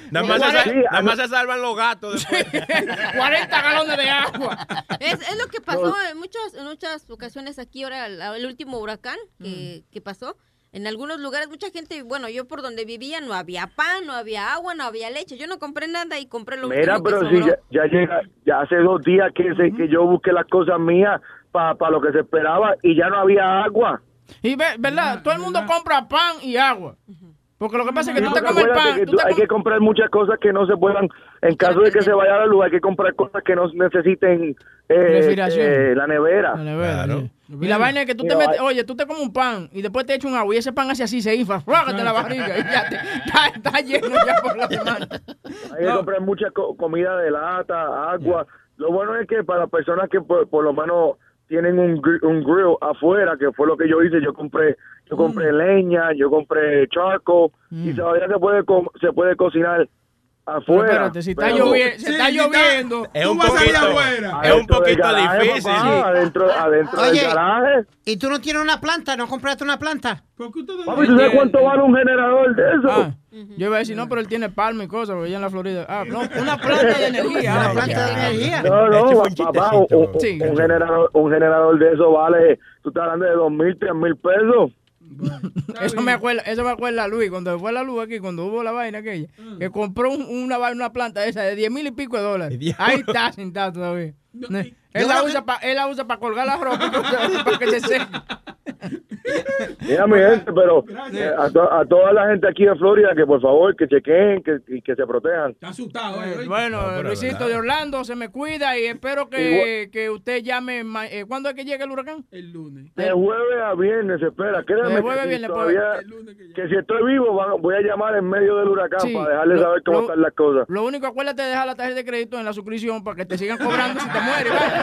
Nada más, se, Cuare- sal- nada más se salvan los gatos después. 40 galones de agua. Es, es lo que pasó en muchas, en muchas ocasiones aquí ahora, el, el último huracán que, que pasó. En algunos lugares, mucha gente, bueno, yo por donde vivía no había pan, no había agua, no había leche. Yo no compré nada y compré lo Mira, que pero si ya, ya llega, ya hace dos días que, se, que yo busqué las cosas mías para lo que se esperaba y ya no había agua. Y ve, ¿verdad? Todo el mundo compra pan y agua. Porque lo que pasa es que tú te comes pan. que tú tú- te hay com- que comprar muchas cosas que no se puedan, en caso de que se vaya la luz, hay que comprar cosas que no necesiten eh, eh, la nevera. La nevera, sí. Y la vaina es que tú te metes, oye, tú te comes un pan y después te echas un agua y ese pan hace así, se infla, frágate la barriga y ya te, está, está lleno ya por la semana. Hay que comprar mucha co- comida de lata, agua. Lo bueno es que para personas que por, por lo menos tienen un, gr- un grill afuera, que fue lo que yo hice, yo compré yo compré Mm. leña, yo compré charco y todavía se puede se puede cocinar Pero afuera. espérate, si está, Pero- lloviendo, si está lloviendo. Es un poquito, afuera. es un poquito garaje, difícil. papá, adentro adentro Oye. del garaje. ¿Y tú no tienes una planta? ¿No compraste una planta? ¿Por qué ustedes Papi, ¿tú sabes cuánto vale un generador de eso? Ah, yo iba a decir, no, pero él tiene palma y cosas, porque allá en la Florida. Ah, no, una planta de energía. Una planta de energía. No, no, fue un papá, un- Sí, un generador, un generador de eso vale, tú estás hablando de dos mil, tres mil pesos. Eso me acuerda, eso me acuerda a Luis, cuando fue la luz aquí, cuando hubo la vaina aquella, que compró un- una, vaina, una planta esa de 10 mil y pico de dólares. Ahí está sentado todavía. Él la usa pa- él la usa para colgar la ropa para que se seque. Mira, mi gente, pero eh, a, to- a toda la gente aquí de Florida que por favor que chequen que, y que se protejan. Está asustado, eh. oye. Bueno, No, Luisito de Orlando, se me cuida y espero que, que usted llame. eh, ¿Cuándo es que llegue el huracán? El lunes. De jueves a viernes, espera, créeme De jueves a que, si viernes, todavía- El lunes que si estoy vivo voy a llamar en medio del huracán Sí. para dejarles Lo- saber cómo lo- están las cosas. Lo único, acuérdate de dejar la tarjeta de crédito en la suscripción para que te sigan cobrando si te mueres. ¿vale?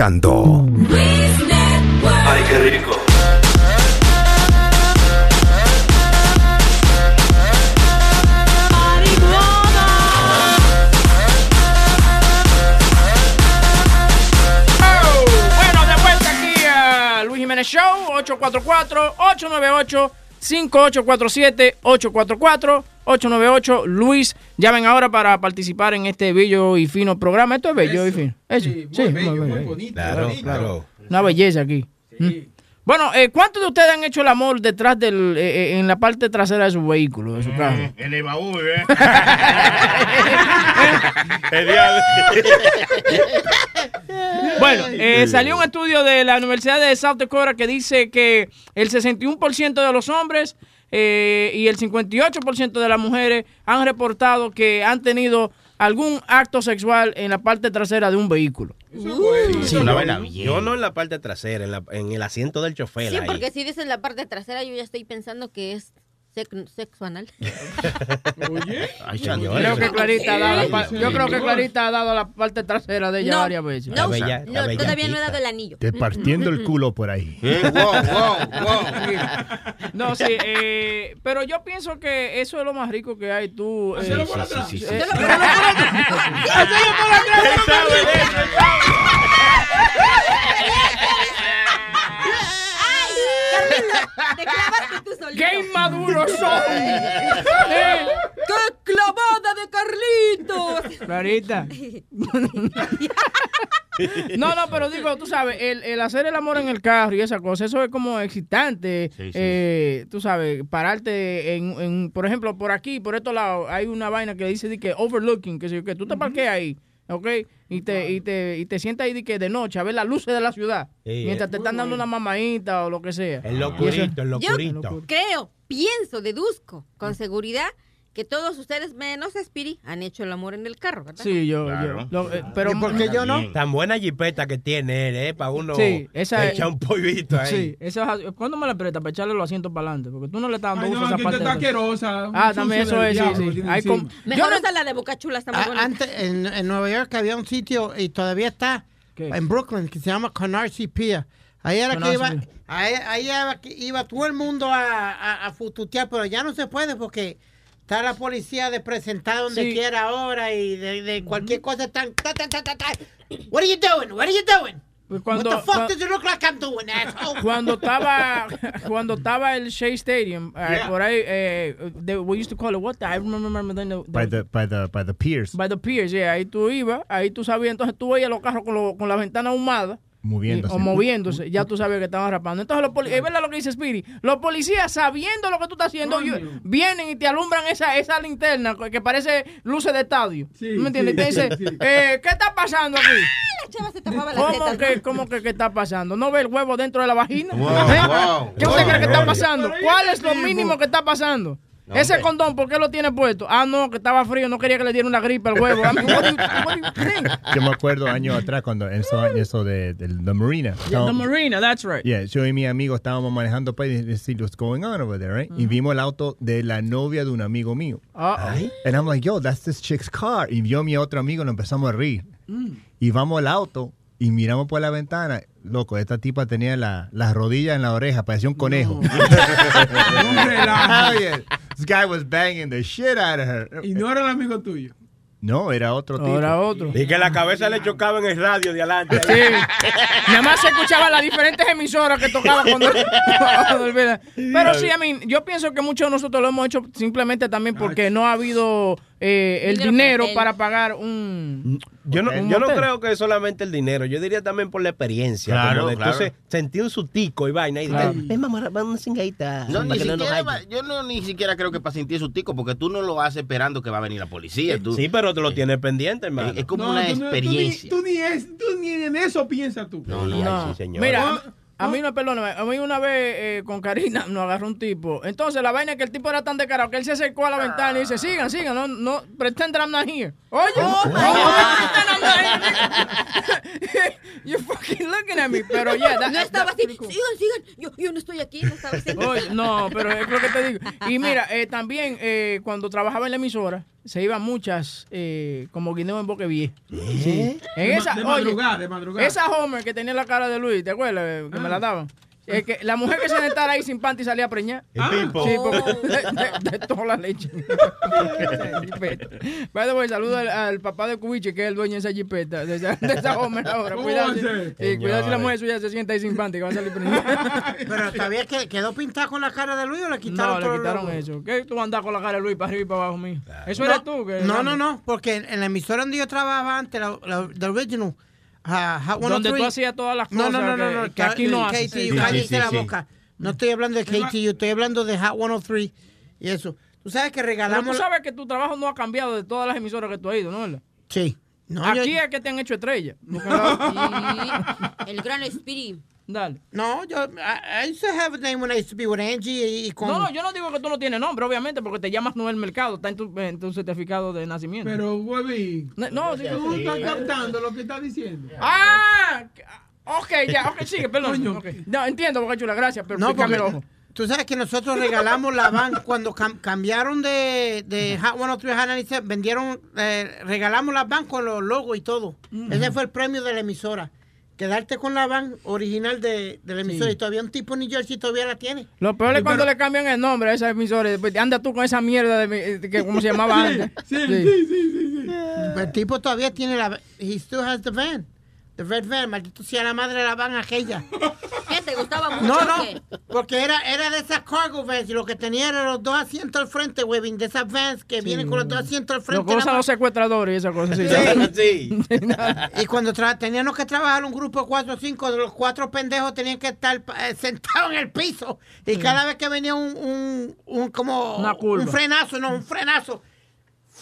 escuchando Ay, qué rico. Oh, bueno, de vuelta aquí a Luis Jiménez Show, 844-898-5847, 844-898, Luis. Llamen ahora para participar en este bello y fino programa. Esto es bello y fino. Eso, sí, muy bello. Claro, claro. Una belleza aquí. ¿Mm? Bueno, eh, ¿cuántos de ustedes han hecho el amor detrás del, eh, eh, en la parte trasera de su vehículo, de su carro? En el baúl, ¿eh? Bueno, eh, salió un estudio de la Universidad de South Dakota que dice que el 61% de los hombres eh, y el 58% de las mujeres han reportado que han tenido algún acto sexual en la parte trasera de un vehículo. Sí, una yo- vaina bien. Yo no en la parte trasera, en, la- en el asiento del chofer. Sí, ahí. porque si dices la parte trasera, yo ya estoy pensando que es sexo anal. Ay, Yo señores. creo que Clarita ha dado la yo creo que. Clarita ha dado la parte trasera de ella No, varias veces. no, no, todavía no he dado el anillo. Te partiendo el culo por ahí. No, sí, eh, pero yo pienso que eso es lo más rico que hay. Tú. eh, Hacelo por atrás. eh, Hacelo eh, por Hacelo por atrás. Él Te clavaste tú solito. ¡Qué inmaduros son! ¡Qué clavada de Carlitos! Clarita. No, no, pero digo, tú sabes, el, el hacer el amor en el carro y esa cosa, eso es como excitante. Sí, sí. eh, tú sabes, pararte en, en, por ejemplo, por aquí, por estos lados, hay una vaina que dice de que overlooking, que, si- que tú te parqueas ahí, ¿ok? Y te, y te, y te sientas ahí de, que de noche a ver las luces de la ciudad, Sí, mientras es te están dando una mamadita o lo que sea. El locurito, el Yo locurito. creo, pienso, deduzco con seguridad que todos ustedes, menos Spiri, han hecho el amor en el carro, ¿verdad? Sí, yo, yo. lo- eh, pero Tan buena jipeta que tiene él, ¿eh? Para uno Sí, esa es- echar un pollito ahí. Sí, eso es así. ¿Cuándo me la presta para echarle los asientos para adelante? Porque tú no le estás dando Ay, uso no, a esa parte. está asquerosa, Ah, también eso es, sí, diablo, sí. tiene Hay decir. Mejor usa la de Boca Chula, está muy Ah, antes, en, en Nueva York había un sitio y todavía está en Brooklyn que se llama Canarsie Pier. Ahí era que iba, ahí, ahí iba, que iba todo el mundo a, a, a fututear, pero ya no se puede porque está la policía de presentar donde Sí. quiera ahora y de, de cualquier cosa están. ta, ta, ta, ta, ta. What are you doing? What are you doing? Pues cuando- What the fuck does it look like I'm doing, asshole? Cuando estaba cuando estaba el Shea Stadium, Yeah. por ahí, eh, they- we used to call it what? the- I remember the, the- By the, by the, by the piers. by the piers, yeah. Ahí tú ibas, ahí tú sabías, entonces tú veías los carros con, lo- con la ventana ahumada. Moviéndose. O moviéndose, ya tú sabes que estaban rapando. Entonces, los policías, es verdad lo que dice Speedy, los policías sabiendo lo que tú estás haciendo, yo- vienen y te alumbran esa, esa linterna que parece luces de estadio. ¿Me entiendes? Y te sí, dicen, sí. eh, ¿qué está pasando aquí? La chava se tapaba las ¿Cómo que, ¿Cómo que qué está pasando? ¿No ve el huevo dentro de la vagina? Wow, ¿Eh? wow, ¿Qué usted wow, cree que está pasando? ¿Cuál ¿y es lo mínimo que está pasando? No, Ese hombre. condón, ¿por qué lo tiene puesto? Ah, no, que estaba frío, no quería que le diera una gripe al huevo. Yo me acuerdo años atrás cuando en eso, eso de, de, the marina. Yeah, the marina, that's right. Yeah, yo y mi amigo estábamos manejando para decir what's going on over there, right? Y vimos el auto de la novia de un amigo mío. Uh-oh. And I'm like, yo, that's this chick's car. Y yo y mi otro amigo nos empezamos a reír. Y vamos al auto y miramos por la ventana. Loco, esta tipa tenía la- las rodillas en la oreja, parecía un conejo. Hell yeah. This guy was banging the shit out of her. Y no era el amigo tuyo. No, era otro tipo. Era otro. Y que la cabeza le chocaba en el radio de adelante. Sí. Nada más se escuchaban las diferentes emisoras que tocaban cuando, cuando él venía. Pero sí, I mean, yo pienso que muchos de nosotros lo hemos hecho simplemente también porque no ha habido eh, el Dinero dinero para pagar un. Yo no, un yo no creo que es solamente el dinero, yo diría también por la experiencia. Claro, como de claro. Entonces, sentir un sutico y vaina. Y Claro. dije, ven, mamá, vamos a una cingadita. No, ni no siquiera hallen". va- yo no ni siquiera creo que para sentir su tico, porque tú no lo haces esperando que va a venir la policía. Tú, Sí, pero tú lo tienes pendiente, hermano. es como No, una tú no- tú ni- experiencia. Tú ni, es- tú ni en eso piensas tú. No, no, No. ay, sí, señor. Mira, a- mí no, perdóname, a mí una vez eh, con Karina nos agarró un tipo. Entonces la vaina es que el tipo era tan descarado que él se acercó a la ventana y dice, sigan, sigan, no, no, pretend that I'm not here. Oye, Oh. You're fucking looking at me, pero ya. No estaba así, sigan, sigan, yo, yo no estoy aquí, no estaba así. Oye, no, pero es lo que te digo. Y mira, eh, también eh, cuando trabajaba en la emisora, se iban muchas eh, como guineo en boque viejo. ¿Eh? Sí. En De esa, de oye, madrugada, de madrugada. Esa Homer que tenía la cara de Luis, ¿te acuerdas? Que me Ah. la daban. Es que la mujer que se sentara ahí sin panty salía preñada. El Pipo. Sí, porque de, de- de toda la leche. By the saludo al, al papá de Cubiche, que es el dueño de esa jipeta, de esa, de esa Homer ahora. ¿Cómo Cuidado, a si, cuidado si la mujer suya se sienta ahí sin panty, que va a salir preñada. Pero todavía que, quedó pintada con la cara de Luis o le quitaron No, todo le quitaron logo? eso. ¿Qué tú andas con la cara de Luis para arriba y para abajo mío? Eso no, eres tú. Que No, no, no, porque en, en la emisora donde yo trabajaba antes, la, la, the original, Hot Donde 103. tú hacías todas las No, cosas no, no, no, que- no, que aquí no KTU, haces. Sí, sí, cállate sí, la boca. No estoy hablando de KTU, estoy hablando de Hot 103 y eso. Tú sabes que Pero regalamos... tú sabes que tu trabajo no ha cambiado de todas las emisoras que tú has ido, ¿no? Sí. No, Aquí yo- es que te han hecho estrella. El gran Spirit. Dale. No, yo, I, I used to have a name when I used to be with Angie y, y con... No, no, yo no digo que tú no tienes nombre, obviamente, porque te llamas Noel Mercado, está en tu, en tu certificado de nacimiento. Pero, huevín. No, no, sí, Tú sí. estás captando lo que estás diciendo. ¡Ah! Ok, ya, ok, sigue, perdón. ok. No, entiendo, Boca Chula, gracias, pero No, porque el ojo. tú sabes que nosotros regalamos la van cuando cam- cambiaron de, de Hot 103 a Hot 97, vendieron, eh, regalamos la van con los logos y todo. Ese fue el premio de la emisora. Quedarte con la van original de, de la emisora Sí. y todavía un tipo en New Jersey todavía la tiene. Lo peor es Sí, cuando pero- le cambian el nombre a esa emisora. Anda tú con esa mierda de, que, ¿cómo se llamaba Sí, antes? sí, sí, sí, Pero el tipo todavía tiene la... He still has the van. The red van. Maldito sea la madre de la van aquella. ¿Qué te gustaba mucho? No, no, qué? porque era, era de esas cargo vans y lo que tenía eran los dos asientos al frente, Webin, de esas vans que vienen con los dos asientos al Lo frente. usan nada los secuestradores y esas cosas. Sí. más. Y cuando tra- teníamos que trabajar un grupo de cuatro o cinco, de los cuatro pendejos tenían que estar eh, sentados en el piso. Y cada vez que venía un, un, un como Una curva. un frenazo, no, un frenazo,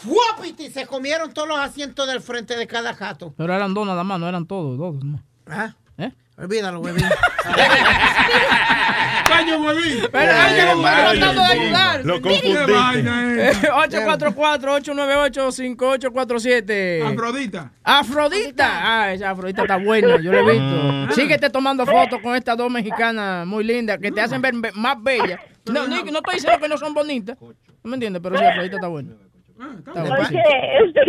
¡fuapiti! Se comieron todos los asientos del frente de cada jato. Pero eran dos nada más, no eran todos, dos. nada más. ¿Ah? ¿Eh? Olvídalo, Webin. Caño, huevín. Pero tratando de ayudar. Lo confundiste. Qué vaina, eh. 844-898-5847. Afrodita. Afrodita. Ah, esa Afrodita está buena, yo la he visto. Síguete tomando fotos con estas dos mexicanas muy lindas que te hacen ver más bellas. No, ni- no estoy diciendo que no son bonitas. ¿No me entiendes? Pero sí, Afrodita está buena. Está. Oye, este,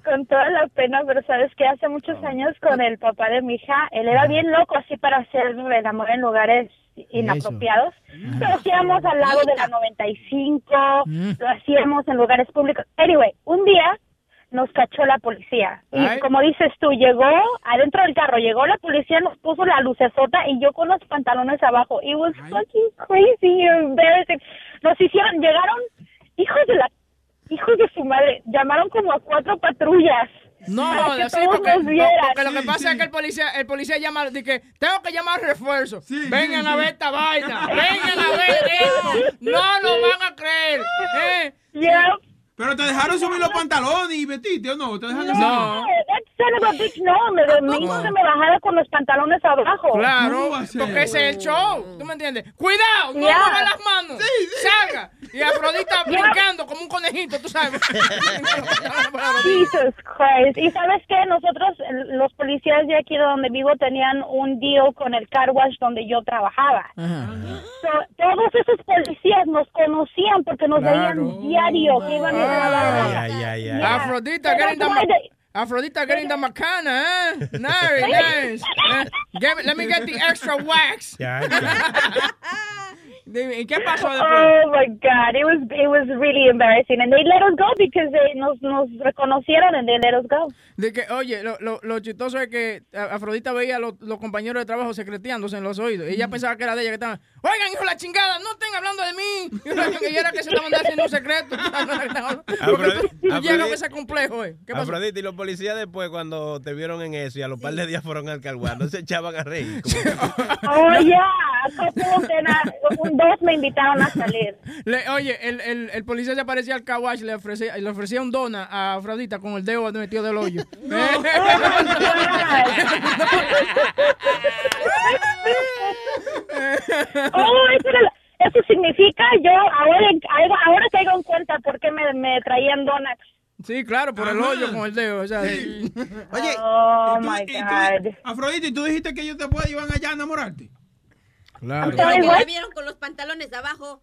con toda la pena, pero sabes que hace muchos años con el papá de mi hija, él era bien loco así para hacer el amor en lugares inapropiados. Lo hacíamos al lado de la 95, lo hacíamos en lugares públicos. Anyway, un día nos cachó la policía. Y Ay. como dices tú, llegó adentro del carro, llegó la policía, nos puso la lucesota y yo con los pantalones abajo. It was fucking crazy, embarrassing. Nos hicieron, llegaron, hijos de la, hijos de su madre, llamaron como a cuatro patrullas. No, para que sí, todos porque, nos no, vieran. porque lo que pasa es que el policía, el policía llama, dice que tengo que llamar refuerzo. Vengan a ver esta vaina, vengan a ver esto. No lo van a creer. ¿eh? Pero te dejaron subir los pantalones y vestiste, ¿o no? ¿Te dejaron No, that son of a bitch, no, me, me hizo que me bajara con los pantalones abajo. Claro, porque ese es el show. ¿Tú me entiendes? Cuidado, no Ya. mueva las manos. Salga. Y Afrodita Ya. brincando como un conejito, tú sabes. Jesus Christ. Y sabes qué, nosotros, los policías de aquí de donde vivo, tenían un deal con el car wash donde yo trabajaba. So, todos esos policías nos conocían porque nos veían diario que iban. Yeah. Afrodita, getting the, Afrodita getting the macana, eh? Very nice. Eh, give- let me get the extra wax. Dime, ¿Y qué pasó después? Oh my God, it was it was really embarrassing, and they let us go because they nos nos reconocieron and they let us go. De que, oye, lo, lo, lo chistoso es que a- Afrodita veía a los, los compañeros de trabajo secreteándose en los oídos. Y ella pensaba que era de ella que estaban, oigan, hijo de la chingada, no estén hablando de mí. Y era que se estaban haciendo un secreto. Porque tú, tú Afrodita- llegas a ese complejo, eh. ¿Qué pasó? Afrodita y los policías después cuando te vieron en eso y a los par de días fueron al carguán, no se echaban a reír. Oh uh, un dos me invitaron a salir. Le- oye, el, el, el policía se aparecía al kawash le ofrecía, le ofrecía un dona a Afrodita con el dedo metido del hoyo. Oh, eso, era- eso significa yo ahora ahora- caigo en cuenta por qué me, me traían donuts. Sí, claro, por el hoyo con el dedo. O sea, Oye, Oh y tú- my y tú- God. Afrodita, ¿y tú dijiste que ellos después iban allá a enamorarte? Claro. La vieron con los pantalones abajo.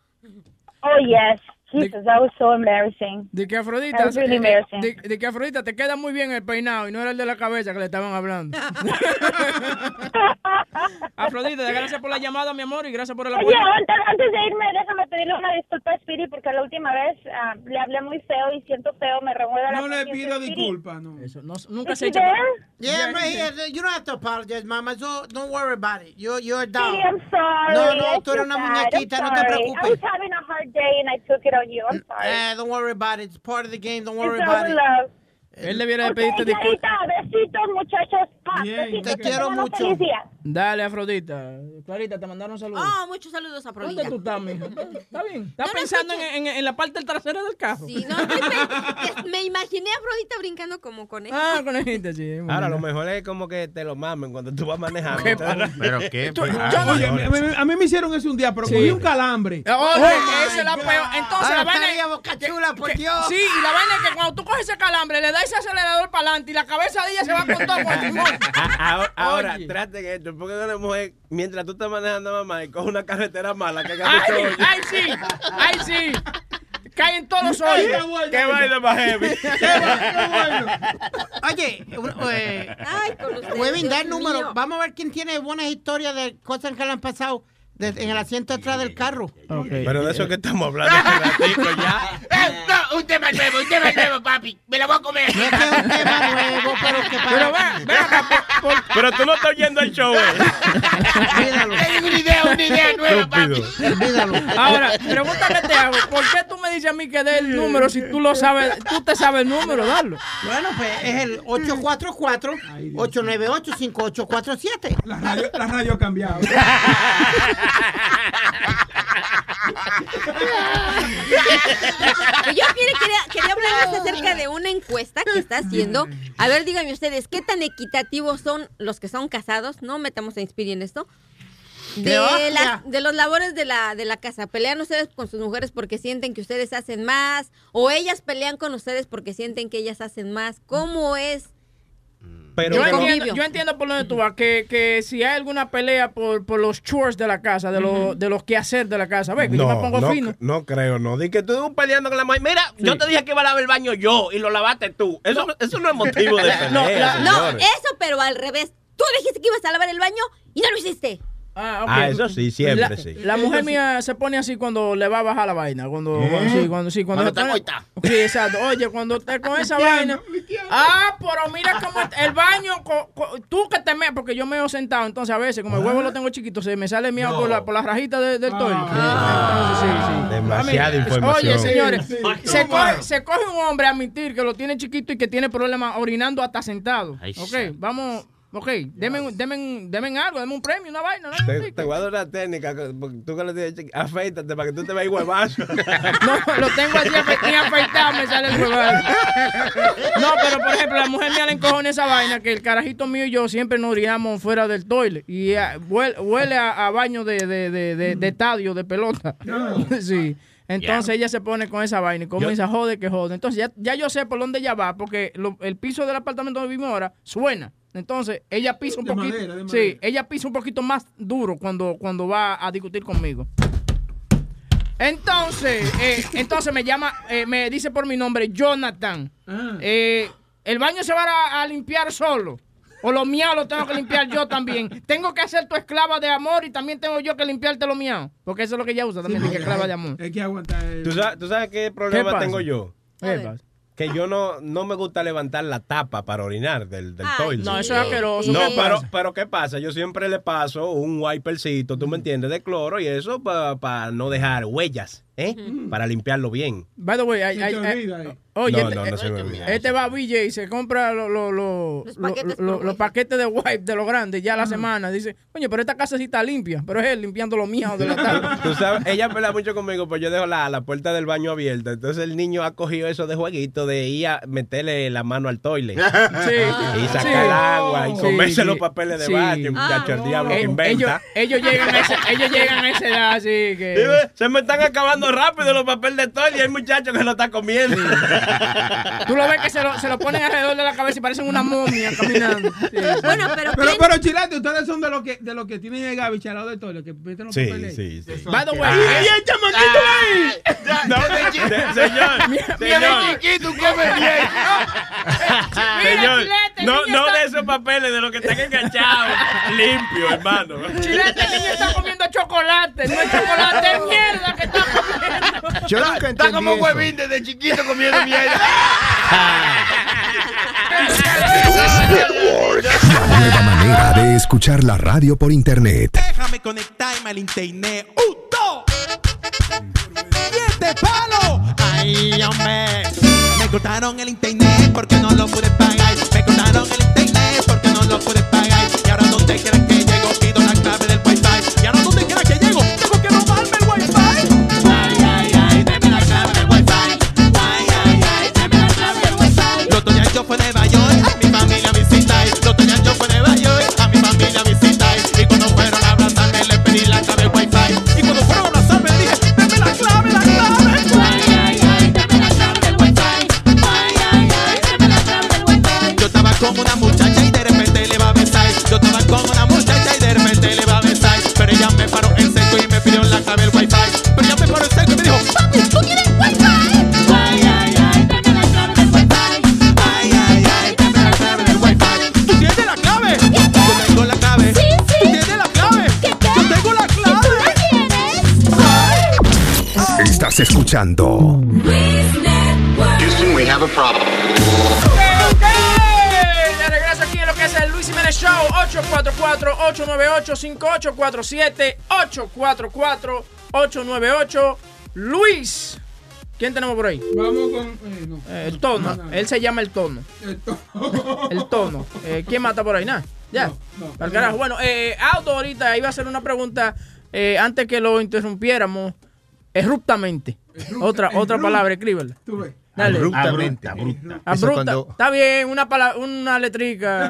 Oh yes. Jesus, that was so embarrassing. De que Afrodita, That was really eh, embarrassing. de, de que Afrodita te queda muy bien el peinado y no era el de la cabeza que le estaban hablando. Afrodita, gracias por la llamada, mi amor, y gracias por el apoyo. Oye, antes, antes de irme, déjame pedirle una disculpa a Speedy porque la última vez ah, le hablé muy feo y siento feo, me remueve la No le pido Speedy. disculpas, no. Eso, no, nunca Is se echa. Yeah, I'm right here. You don't have to apologize, mama. So don't worry about it. You're, you're down. Speedy, I'm sorry. No, I no, tú eres una muñequita, no te sorry. I preocupes. was having a hard day and I took it on you. I'm sorry. Eh, don't worry about it. It's part of the game. Don't worry It's about it. love. Él debiera de Ok, pedirte disculpas. Clarita, besitos, muchachos. Pa, Bien, besitos, te quiero mucho. Dale, Afrodita. Clarita, te mandaron saludos. Oh, muchos saludos a ¿Dónde Afrodita. tú estás, mija? ¿Está bien? ¿Estás No, no, pensando en, en- en la parte del trasero del carro? Sí, no, estoy me imaginé a Afrodita brincando como conejo. Ah, conejita, sí. Ahora, lo mejor es como que te lo mamen cuando tú vas manejando. ¿Qué Pero qué. Tú- yo Oye, a mí, a mí- a me hicieron eso un día, pero Sí. cogí un calambre. Oye, Oh, esa es la peor. Entonces, Ah, la vaina Boca Chula, por que- Dios. Sí, y la vaina es que cuando tú coges ese calambre, le das ese acelerador para adelante y la cabeza de ella se va con todo con el timón. Ah, Ahora, ahora Oye. traten esto, porque una mujer, mientras tú estás manejando mamá y coge una carretera mala que haga ¡Ay, ay, sí! ¡Ay, sí! Caen todos los hoyos. ¡Qué vaina más heavy! Oye, un- eh, Ay, con el Dios número. mío. Vamos a ver quién tiene buenas historias de cosas que le han pasado de- en el asiento atrás del carro. Pero de eso que estamos hablando ratito ya. Eh, no, un tema nuevo, un tema nuevo, papi. Me lo voy a comer. No es que un tema nuevo, pero que para... Pero ven, ven acá, por- por- Pero tú no estás oyendo el show, eh. Olvídalo, Es una idea, nueva, papi. olvídalo. Ahora, pregunta que te hago. ¿Por qué tú me dices a mí que dé el número si tú lo sabes? Tú te sabes el número, darlo. Bueno, pues es el 844-898-5847. La radio, la radio ha cambiado. Yo quiere- quería, quería hablarles acerca de una encuesta que está haciendo. A ver, díganme ustedes, ¿qué tan equitativos son los que son casados? No metamos a Inspiri en esto. De, las- de los labores de la, de la casa. ¿Pelean ustedes con sus mujeres porque sienten que ustedes hacen más? ¿O ellas pelean con ustedes porque sienten que ellas hacen más? ¿Cómo es? Pero, Yo entiendo, yo entiendo por donde tú vas, que, que si hay alguna pelea por, por los chores de la casa, de, los de los quehacer de la casa, ve, que yo me pongo no, fino. no creo, no. Di que tú peleando con la mujer. Mira, yo te dije que iba a lavar el baño yo y lo lavaste tú. Eso no, eso no es motivo de pelea, No, la- No, eso, pero al revés. Tú dijiste que ibas a lavar el baño y no lo hiciste. Ah, ok. Ah, eso sí, siempre la, sí. La mujer mía se pone así cuando le va a bajar la vaina. Cuando, cuando- sí, cuando, sí, cuando, está pone-. Sí, exacto. Oye, cuando esté con esa vaina. Ah, pero mira cómo el baño. co- co- tú que te meas, porque yo me he sentado. Entonces, a veces, como el huevo lo tengo chiquito, se me sale miedo por, la, por la rajita de- del toile. Entonces, sí, sí. Demasiada A mí- información. Oye, señores, Sí, sí. se, coge, se coge un hombre a admitir que lo tiene chiquito y que tiene problemas orinando hasta sentado. Ay, ok, sí. vamos. Ok, denme, un- denme algo, denme un premio, una vaina. ¿no? Te, te voy a dar una técnica, tú que le tienes, afeítate para que tú te veas huevazo. No, lo tengo así afeitado, me sale el huevazo. No, pero por ejemplo, la mujer mía le encojona esa vaina que el carajito mío y yo siempre nos orinamos fuera del toile. Y ah, huele, huele a, a baño de, de, de, de- de estadio, de pelota. Sí. Entonces ella se pone con esa vaina y comienza a joder que jode. Entonces ya, ya yo sé por dónde ella va, porque lo- el piso del apartamento donde vivimos ahora suena. Entonces ella pisa un De poquito. madera, de sí, ella pisa un poquito más duro cuando, cuando va a discutir conmigo. Entonces, eh, entonces me llama, eh, me dice por mi nombre, Jonathan. Ah. Eh, el baño se va a, a limpiar solo. O lo miau lo tengo que limpiar yo también. Tengo que ser tu esclava de amor y también tengo yo que limpiarte lo miau. Porque eso es lo que ella usa también, que esclava de amor. Hay que aguantar. el- ¿Tú sabes, tú sabes qué ¿Qué problema tengo yo? ¿Qué pasa? Que yo no, no me gusta levantar la tapa para orinar del, del Ay, toilet. No, eso es asqueroso. No, ¿Qué pero, pero ¿qué pasa? Yo siempre le paso un wipercito, tú me entiendes, de cloro y eso para no dejar huellas, ¿eh? Para limpiarlo bien. By the way, hay- Se hay- te hay- olvida ahí. oye, No, este, no, no se me olvida. va a BJ y se compra lo- lo- lo- Los lo- paquetes los paquetes de wipe de los grandes ya a la semana. Dice, coño, pero esta casa sí está limpia. Pero es él limpiando lo mío de la tapa. Tú sabes, ella pelea mucho conmigo, pues yo dejo la, la puerta del baño abierta. Entonces el niño ha cogido eso de jueguito de ir a meterle la mano al toile. Sí. Y sacar Sí. el agua y comerse sí. los papeles de Sí. baño, muchacho, el diablo que ellos, inventa. ellos llegan a ese, ellos llegan a esa edad así que... Se me están acabando rápido los papeles de toile y hay muchachos que lo están comiendo. Tú lo ves que se lo, se lo ponen alrededor de la cabeza y parecen una momia caminando. Sí. Bueno, pero, Pero, ¿quién- pero chilate, ustedes son de los que, de los que tienen el lado de todo, los que meten los Sí, papeles. sí, sí. By the way, ¡Y el chamaquito ahí! No, Se- señor, Mira, señor. chiquito, come bien. Señor, Chilete, el no, no está- de esos papeles, de los que están enganchados, limpio, hermano. Chilete, el niño está comiendo chocolate. No es chocolate, es mierda que está comiendo. Yo nunca Está entendí como eso. huevín desde chiquito comiendo mierda. La nueva manera de escuchar la radio por internet. Déjame conectarme al internet. ¡Un, dos! ¡Y este palo! ¡Ay, hombre! Me cortaron el internet porque no lo pude pagar. Me cortaron el con una muchacha y de repente le va a besar. Pero ella me paró en seco y me pidió la clave del wifi. Pero ella me paró en seco y me dijo, papi, ¿tú quieres wifi? Ay, ay, ay, dame la clave del wifi. Ay, ay, ay, dame la clave del wifi. ¿Tú tienes la clave? Yo tengo la clave. Sí, sí. ¿Tú tienes la clave? Yo tengo la clave. Estás escuchando Houston, we have a problem. Show. 844-898-5847. 844-898. Luis. ¿Quién tenemos por ahí? Vamos con. eh, no. Eh, el tono. No, no. Él se llama el tono. El tono. El tono. Eh, ¿Quién mata por ahí? Nada. Ya. no. Al carajo. Bueno, Auto ahorita iba a hacer una pregunta antes que lo interrumpiéramos. Erruptamente. Otra, otra palabra, escríbela. Tú ves. Dale. Abruptamente. Abrupta. Cuando- Está bien, una pala- una letrica.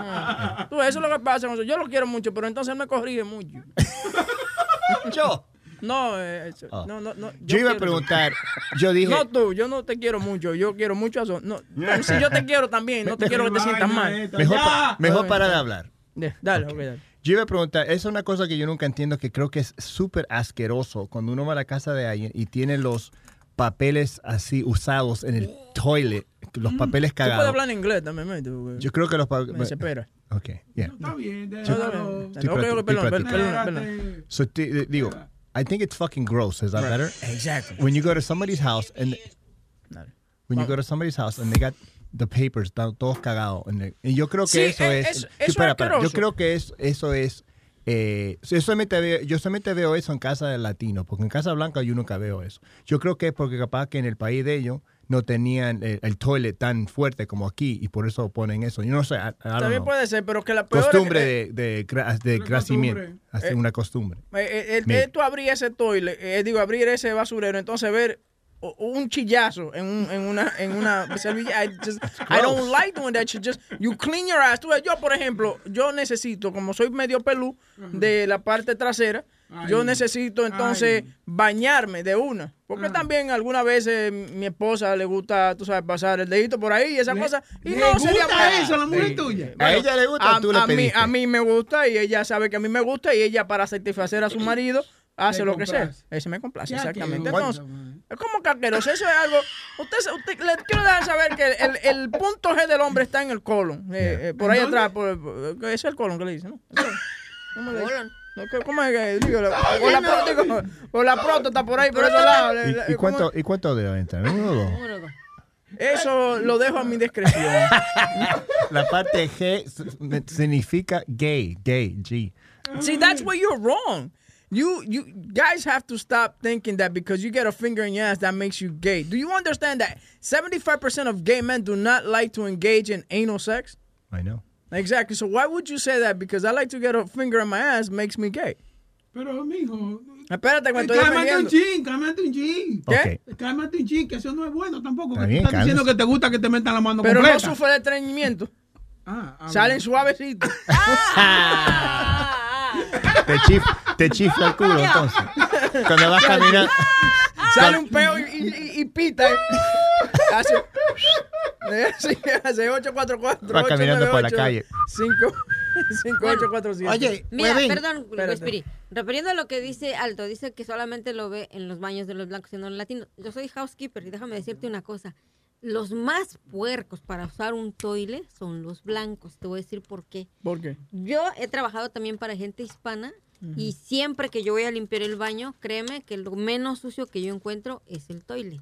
Ah. Tú, eso es lo que pasa. con eso. Yo lo quiero mucho, pero entonces él me corrige mucho. Yo. No, eh, eso- Ah. no, no, no. Yo iba a preguntar, yo dije, No tú, yo no te quiero mucho, yo quiero mucho a Son- No, si yo te quiero también, no te quiero que te sientas mal. mejor, pa- mejor para de hablar. Dale, ok, dale. Yo iba a preguntar, esa es una cosa que yo nunca entiendo, que creo que es súper asqueroso cuando uno va a la casa de alguien y tiene los papeles así usados en el toilet, los papeles Tú puedes cagados. hablar en inglés también, Yo creo que los me papeles... desespera. Ok, yeah. Está bien, No, déjalo. practi- perdón. So, ti- digo, I think it's fucking gross. Is that Right. better? Exactly. When you go to somebody's house and when you go to somebody's house and they got the papers todos cagados. y yo creo que Sí, eso eh, es. eso- espera, espera. Yo asqueroso. creo que es, eso es. Eh, yo, solamente veo, yo solamente veo eso en casa de latino, porque en Casa Blanca yo nunca veo eso. Yo creo que es porque capaz que en el país de ellos no tenían el, el toilet tan fuerte como aquí y por eso ponen eso. Yo no sé, I- I También know. puede ser, pero que la peor es costumbre que- de, de, crecimiento, hacer Eh, una costumbre. Eh, eh, tú abrir ese toilet, eh, digo, abrir ese basurero, entonces ver un chillazo en, un, en una en una servilleta. I, just- I don't like doing that shit. Just you clean your ass. Tú ves, yo, por ejemplo, yo necesito, como soy medio pelú de la parte trasera, yo necesito entonces bañarme de una. Porque también algunas veces mi esposa le gusta, tú sabes, pasar el dedito por ahí y esa Le- cosa. Y le no gusta sería eso la mujer Sí. tuya. A ella le gusta, a, tú le a mí, a mí me gusta y ella sabe que a mí me gusta y ella para satisfacer a su marido hace Le lo que sea. Ese me complace, exactamente. Entonces, es como caqueroso. Eso es algo. Usted, usted- le quiero dejar saber que el, el punto G del hombre está en el colon. eh, eh, por ahí atrás. Por, por- ese es el colon que le dicen, ¿no? ¿Cómo le dicen? Colon. No, ¿qué- ¿Cómo es que digo? la- O la, pro- digo, o la próstata por ahí, por le- le- ¿Y, y cuánto, ¿Y cuánto debe entrar? ¿Uno o dos? Eso lo dejo a mi discreción. La parte G significa gay, gay, G. See, that's where you're wrong. You you guys have to stop thinking that because you get a finger in your ass that makes you gay. Do you understand that 75% of gay men do not like to engage in anal sex? I know. Exactly. So why would you say that? Because I like to get a finger in my ass makes me gay. Pero, mijo. Espérate, que me estoy Cálmate un chin, cálmate un chin. ¿Qué? Cálmate un chin, que eso no es bueno tampoco. Está que tú bien, estás diciendo que te gusta que te metan la mano Pero no sufre de estreñimiento. Ah, ah, Salen suavecitos. Te, chif, te chifla el culo entonces. Cuando vas caminando. Sale un peo y, y- y pita. Hace, sí, hace 844. Vas caminando por la calle. 5. 5847. Oye, Mira, Huevín. perdón, Espérate. Spiri. Refiriendo a lo que dice Alto, dice que solamente lo ve en los baños de los blancos y no en los latinos. Yo soy housekeeper y déjame decirte una cosa. Los más puercos para usar un toile son los blancos. Te voy a decir por qué. ¿Por qué? Yo he trabajado también para gente hispana y siempre que yo voy a limpiar el baño, créeme que lo menos sucio que yo encuentro es el toile.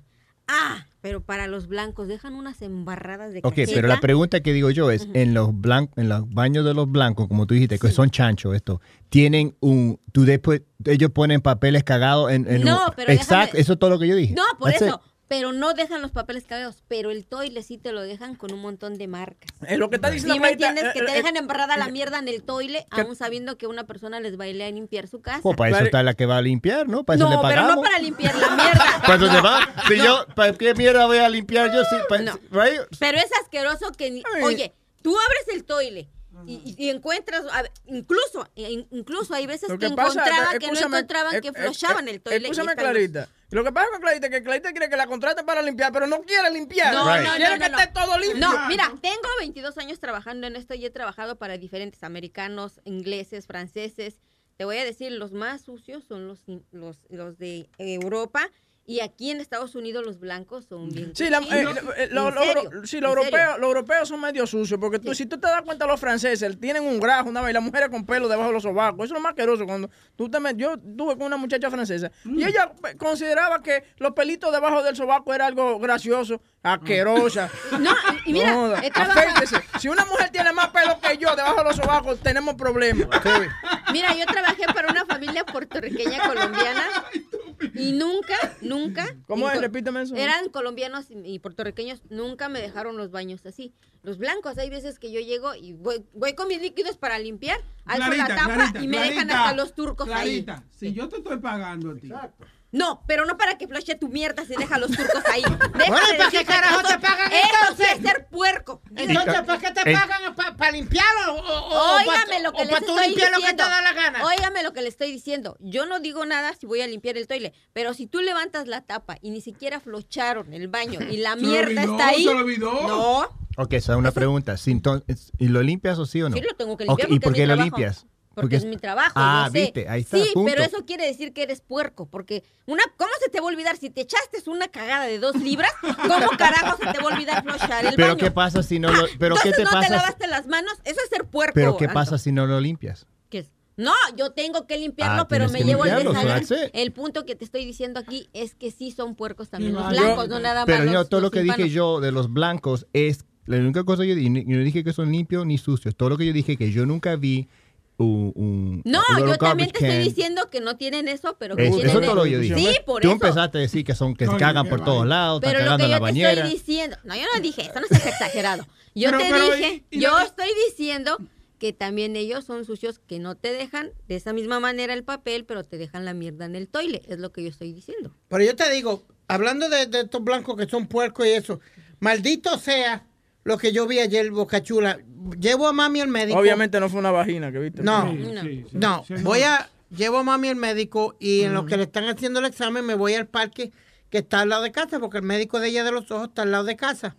Ah, pero para los blancos dejan unas embarradas de Ok, cajeta. pero la pregunta que digo yo es, en los blan- en los baños de los blancos, como tú dijiste, que son chanchos esto, tienen un, tú después, ellos ponen papeles cagados en, en No, un- pero Exacto, déjame- eso es todo lo que yo dije. No, por That's eso. it. Pero no dejan los papeles cagados, pero el toile sí te lo dejan con un montón de marcas. Es lo que está diciendo ¿Sí me entiendes? Que eh, te eh, dejan embarrada la mierda en el toile, que- aún sabiendo que una persona les va a ir a limpiar su casa. Pues para eso está la que va a limpiar, ¿no? Para eso no, le pero pagamos. no para limpiar la mierda. ¿Para No. se va? Si yo, ¿para qué mierda voy a limpiar yo? Si, pa- right? Pero es asqueroso que, ni- oye, tú abres el toile y, y- encuentras, ver, incluso, in- incluso hay veces que, que pasa, encontraban eh, que no encontraban eh, que eh, flochaban eh, el toile. Escúchame, Clarita. Lo que pasa con Clarita es que Clarita quiere que la contraten para limpiar, pero no quiere limpiar. No, no, no, quiere no, que no. esté todo limpio. No, mira, tengo 22 años trabajando en esto y he trabajado para diferentes americanos, ingleses, franceses. Te voy a decir, los más sucios son los, los, los de Europa y aquí en Estados Unidos los blancos son bien Sí, la- eh, eh, lo- ¿En lo- serio? lo- sí, los europeos, los europeos son medio sucios, porque tú, si tú te das cuenta, los franceses tienen un grajo, una vez, las mujeres con pelo debajo de los sobacos. Eso es lo más asqueroso. Cuando tú te met- yo estuve con una muchacha francesa y ella eh, consideraba que los pelitos debajo del sobaco era algo gracioso, asquerosa. No, y mira, No, afeítese. Si una mujer tiene más pelo que yo debajo de los sobacos, tenemos problemas. Mira, yo trabajé para una familia puertorriqueña colombiana y nunca, nunca. ¿Cómo es? Repíteme eso. Eran colombianos y puertorriqueños, nunca me dejaron los baños así. Los blancos, hay veces que yo llego y voy, voy con mis líquidos para limpiar, alzo la tapa Clarita, y me dejan hasta los turcos Clarita, ahí. si yo te estoy pagando a ti. No, pero no para que floche tu mierda si deja los turcos ahí. Déjame Bueno, ¿y para qué carajo que eso- te pagan Eso entonces? sí es ser puerco. Entonces, ¿para qué te Eh. pagan? ¿Para limpiarlo? O, o, Óigame lo que o les para tú estoy limpiar lo que te diciendo. da la gana? Óigame lo que le estoy diciendo. Yo no digo nada si voy a limpiar el toile, pero si tú levantas la tapa y ni siquiera flocharon el baño y la mierda olvidó, está ahí. se lo olvidó. No, Ok, esa es una pregunta. ¿Y lo limpias o sí o no? Sí, lo tengo que limpiar ¿Y por qué lo trabajo. limpias? Porque es mi trabajo. Ah, yo sé. viste, ahí está, Sí, punto. pero eso quiere decir que eres puerco, porque una, ¿cómo se te va a olvidar si te echaste una cagada de dos libras? ¿Cómo carajo se te va a olvidar flochar el Pero baño? ¿qué pasa si no lo... Pero ¿qué Entonces te no te pasa? lavaste las manos, eso es ser puerco. Pero ¿qué pasa si no lo limpias? ¿Qué es? No, yo tengo que limpiarlo, Ah, pero me llevo el desagüe. El punto que te estoy diciendo aquí es que sí son puercos también los Yo- blancos, no nada más Pero los, yo, todo lo que dije yo de los blancos es... La única cosa que yo dije, yo no dije que son limpios ni sucios. Todo lo que yo dije que yo nunca vi un... un No, un yo también te estoy diciendo que no tienen eso, pero que Eso, tienen eso todo lo que yo dije. Sí, por Tú eso. empezaste a decir que son que se cagan por todos lados, Pero están lo que yo te estoy diciendo, no, yo no dije eso, no seas exagerado. Yo Pero- te pero, dije, y- y yo no- estoy diciendo que también ellos son sucios, que no te dejan de esa misma manera el papel, pero te dejan la mierda en el toile, es lo que yo estoy diciendo. Pero yo te digo, hablando de, de estos blancos que son puercos y eso, maldito sea lo que yo vi ayer, Bocachula. Llevo a mami al médico. Obviamente no fue una vagina que viste. No, Sí, no. Voy a, llevo a mami al médico y en lo que le están haciendo el examen me voy al parque que está al lado de casa, porque el médico de ella de los ojos está al lado de casa.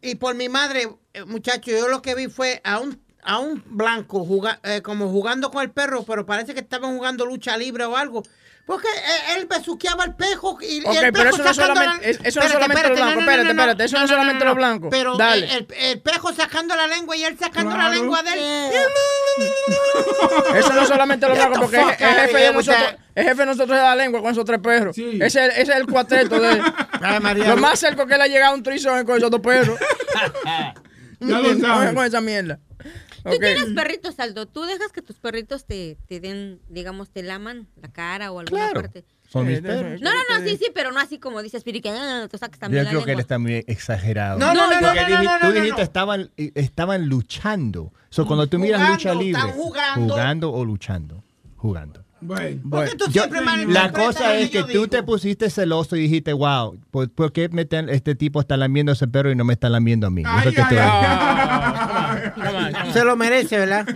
Y por mi madre, eh, muchacho, yo lo que vi fue a un, a un blanco juga- eh, como jugando con el perro, pero parece que estaban jugando lucha libre o algo. Porque eh, él besuqueaba al pejo y, y Ok, el pero pejo eso no sacando solamente- la- es- eso no solamente los blancos, espérate, espérate, eso no solamente los blancos. Pero Dale. El, el pejo sacando la lengua y él sacando la lengua de él. Eso no es solamente los blancos, porque fuck el, el jefe de nosotros, el jefe de nosotros es la lengua con esos tres perros. Ese, es el- ese es el cuarteto de él. María. Lo más cerca que él ha llegado a un trizón es con esos dos perros. Ya lo No, sabes. Con esa mierda. Tú Ok. tienes perritos, Aldo. ¿Tú dejas que tus perritos te, te den, digamos, te laman la cara o alguna Claro. parte? Son mis perros. No, no, no, sí, sí, pero no así como dices, Piri, que ah, tú sacas Yo también la creo que él lengua. está muy exagerado. No, no, no, no, Porque no, diji- no, no, Tú no, dijiste no. estaban estaban luchando. So, cuando tú miras Jugando, lucha libre, están jugando. jugando o luchando, jugando. Bueno. Porque tú Yo- la cosa es que yo tú digo. te pusiste celoso y dijiste, wow, ¿por, por qué me están- este tipo está lamiendo a ese perro y no me está lamiendo a mí? Eso es que estoy- Se lo merece, ¿verdad?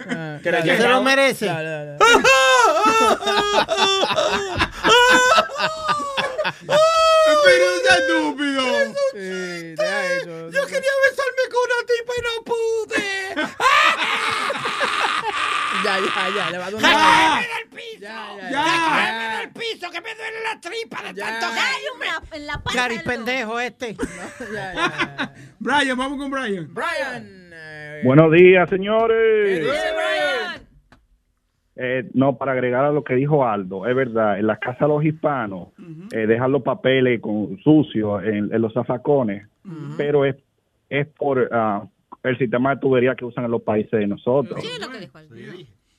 Se lo merece. Pero es estúpido. Sí, deja eso. Yo quería besarme con una tipa y no pude. ya, le va a dar una vaina. Ya, del piso que me duele la tripa de tanto En la Cari pendejo este. Brian, vamos con Brian. Brian. Buenos días, señores. Eh, no, para agregar a lo que dijo Aldo, es verdad, en la casa de los hispanos eh, dejan los papeles con sucios en, en los zafacones, pero es, es por ah, el sistema de tubería que usan en los países de nosotros.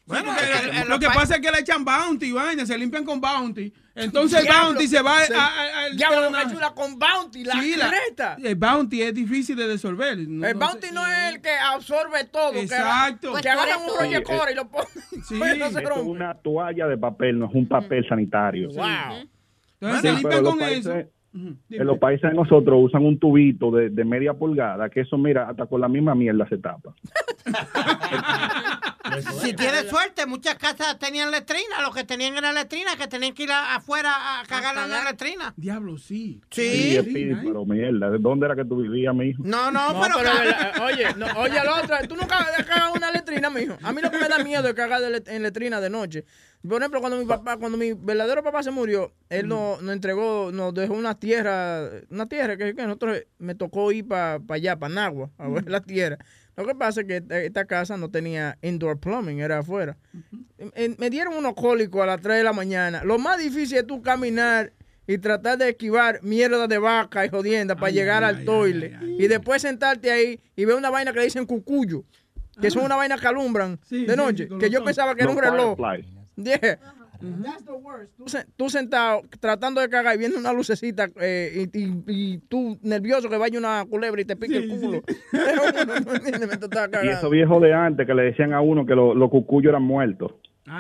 Bueno, eh, lo que pasa es que le echan bounty, vaina, se limpian con bounty. Entonces el bounty se va se- a, a- Diablo, me chula con Bounty, la Sí, la-. El bounty es difícil de disolver. No- El no Bounty sé. no es el que absorbe todo. que- Exacto. Que, Pues agarran un eso. rollo Sí, eh, y lo ponen. Sí. no se Esto es una toalla de papel, no es un papel sanitario. Wow. Entonces Sí, se pero limpian los con países- eso. En los países de nosotros usan un tubito de, de media pulgada, que eso, mira, hasta con la misma mierda se tapa. Si tienes suerte, muchas casas tenían letrina. Los que tenían era letrina, que tenían que ir afuera a cagar en la letrina. Diablo, sí. Sí. Pero mierda, ¿de dónde era que tú vivías, mijo? No, no, No, pero. pero, eh, oye, no, oye, la otra, tú nunca has cagado una letrina, mijo. A mí lo que me da miedo es cagar de let- en letrina de noche. Por ejemplo, cuando mi papá, cuando mi verdadero papá se murió, él nos, nos entregó, nos dejó una tierra, una tierra que, que nosotros me tocó ir para allá, para Nagua, a ver la tierra. Lo que pasa es que esta, esta casa no tenía indoor plumbing, era afuera. Me dieron unos cólicos a las 3 de la mañana. Lo más difícil es tú caminar y tratar de esquivar mierda de vaca y jodienda para llegar al toile. y después sentarte ahí y ver una vaina que le dicen cucuyo. Que son una vaina que alumbran de noche. que yo pensaba que era un reloj. Yeah. Tú, se- tú sentado tratando de cagar y viendo una lucecita eh, y, y- y tú nervioso que vaya una culebra y te pique el culo. Estaba Y esos viejos de antes que le decían a uno que lo- los cucuyos eran muertos.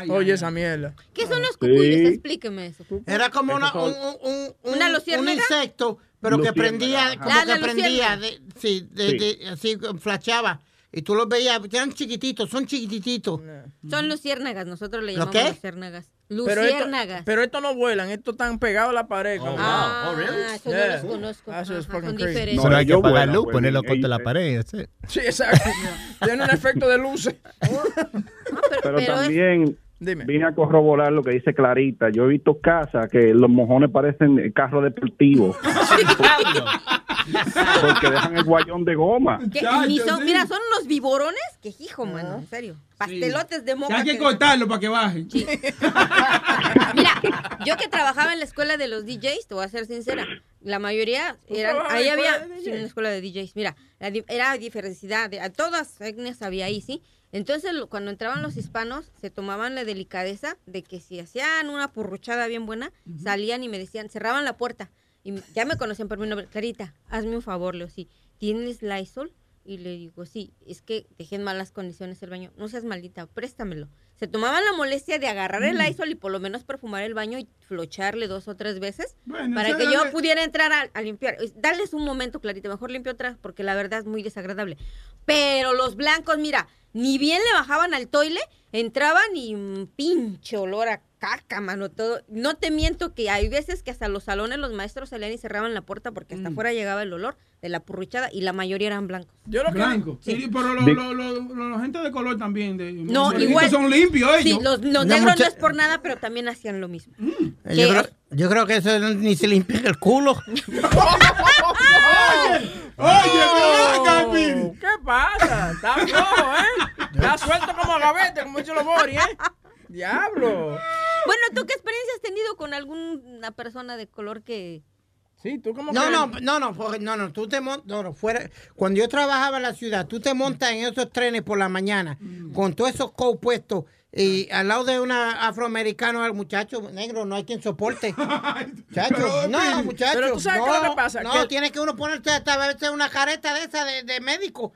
Oye, esa mierda. ¿Qué son los Sí. cucuyos? Explíqueme eso. Era como una, un, un, un, ¿Una un- luciérnaga? un insecto, pero que prendía, ajá. como Ah, que la prendía, de, sí, de, Sí. de- así flasheaba. Y tú los veías, eran chiquititos, son chiquititos. Son luciérnagas, nosotros le ¿Lo llamamos qué? luciérnagas. Pero esto, Luciérnagas. pero estos no vuelan, estos están pegados a la pared. como- Ah, eso no Yeah. los conozco. Eso es fucking crazy. diferentes. Solo hay que apagar luz, ponerlo contra la pared. Sí, exacto. Tiene un efecto de luces. Pero, pero es- también Dime. vine a corroborar lo que dice Clarita. Yo he visto casas que los mojones parecen carros deportivos. porque dejan el guayón de goma. Ni son, sí. Mira, son unos viborones que hijo, mano, en serio. Pastelotes de moca. hay que que- cortarlo para que bajen. Mira, yo que trabajaba en la escuela de los DJs, te voy a ser sincera, la mayoría eran, ahí había, en la escuela de DJs, mira, la era diversidad, de, a todas etnias había ahí, ¿sí? Entonces, cuando entraban los hispanos, se tomaban la delicadeza de que si hacían una purruchada bien buena, salían y me decían, cerraban la puerta. Y ya me conocían por mi nombre, Clarita, hazme un favor, Leo, sí, ¿tienes Lysol? Y le digo, sí, es que dejé en malas condiciones el baño. No seas maldita, préstamelo. Se tomaban la molestia de agarrar el Mm. Lysol y por lo menos perfumar el baño y flocharle dos o tres veces Bueno, para que yo pudiera entrar a, a limpiar. Es- Darles un momento, Clarita, mejor limpio atrás porque la verdad es muy desagradable. Pero los blancos, mira, ni bien le bajaban al toile, entraban y un pinche olor a caca, mano, todo. No te miento que hay veces que hasta los salones los maestros salían y cerraban la puerta porque Mm. hasta afuera llegaba el olor de la purruchada y la mayoría eran blancos. Yo lo que Blanco. Sí. Sí, pero los Di- lo, lo, lo- la gente de color también. De, No, igual. son limpios ellos. Sí, los, los No, negros mucha- no es por nada, pero también hacían lo mismo. Yo ¿Qué? creo, yo creo que eso ni se limpia el culo. Oye, Speedy. Oh, ¿Qué pasa? Está flojo, ¿eh? Está suelto como gavete, como dicho los Boris, ¿eh? Diablo. Bueno, ¿tú qué experiencia has tenido con alguna persona de color que... Sí, tú como No, que- no, no, no, no, no, tú te montas, no, no, fuera, cuando yo trabajaba en la ciudad, tú te montas en esos trenes por la mañana, con todos esos coats puestos, y al lado de una afroamericano, al muchacho negro, no hay quien soporte. Muchacho, no, muchacho. Pero tú sabes no, qué es lo que pasa, No, que- tiene que uno ponerse hasta a veces una careta de esa de, de médico.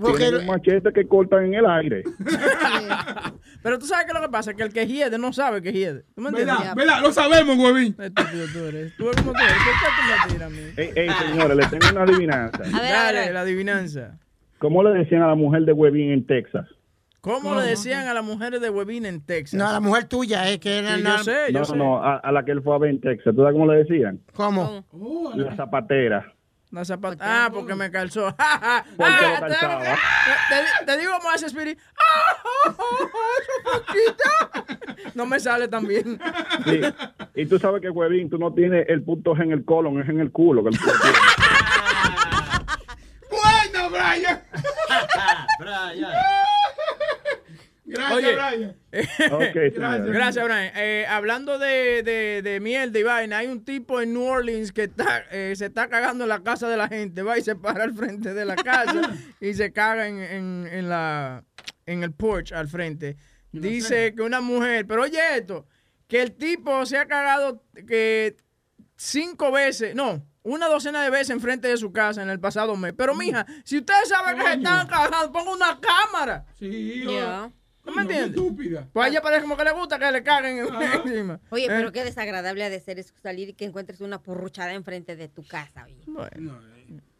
Porque un machete que cortan en el aire. Pero tú sabes qué es lo que pasa, que el que hiede no sabe que hiede. ¿Tú. Lo sabemos, huevín. Estúpido tú eres. Tú eres como tú eres. ¿Por qué tú me tiras a mí? Ey, ey, señores, les tengo una adivinanza. A ver. la adivinanza. ¿Cómo le decían a la mujer de Huevín en Texas? ¿Cómo le decían a las mujeres de Huevín en Texas? no, la mujer tuya es que era Sí, una- yo sé, yo No, sé. no, a, a la que él fue a ver en Texas. ¿Tú sabes cómo le decían? ¿Cómo? Oh, La zapatera. Una zapata. Ah, porque me calzó. Porque Ah, lo te- calzaba. Te, te digo hace Spirit. Ah, eso poquito. No me sale tan bien. Sí. Y tú sabes que, huevín, tú no tienes el punto en el colon, es en el culo. Que el culo tiene. Bueno, Brian. Gracias, Oye, Brian. Ok, señor. Gracias, Brian. Eh, hablando de, de, de mierda y vaina, hay un tipo en New Orleans que está, eh, se está cagando en la casa de la gente. Va y se para al frente de la casa y se caga en, en, en la, en el porch al frente. Dice que una mujer, pero oye esto, que el tipo se ha cagado que cinco veces, no, una docena de veces enfrente de su casa en el pasado mes. Pero mija, si ustedes saben que se están cagando, ponga una cámara. Sí, Ya. ¿No me entiendes? Estúpida. Pues a ella parece como que le gusta que le caguen encima. Oye, ¿Eh? pero qué desagradable ha de ser eso, salir y que encuentres una porruchada enfrente de tu casa. Oye.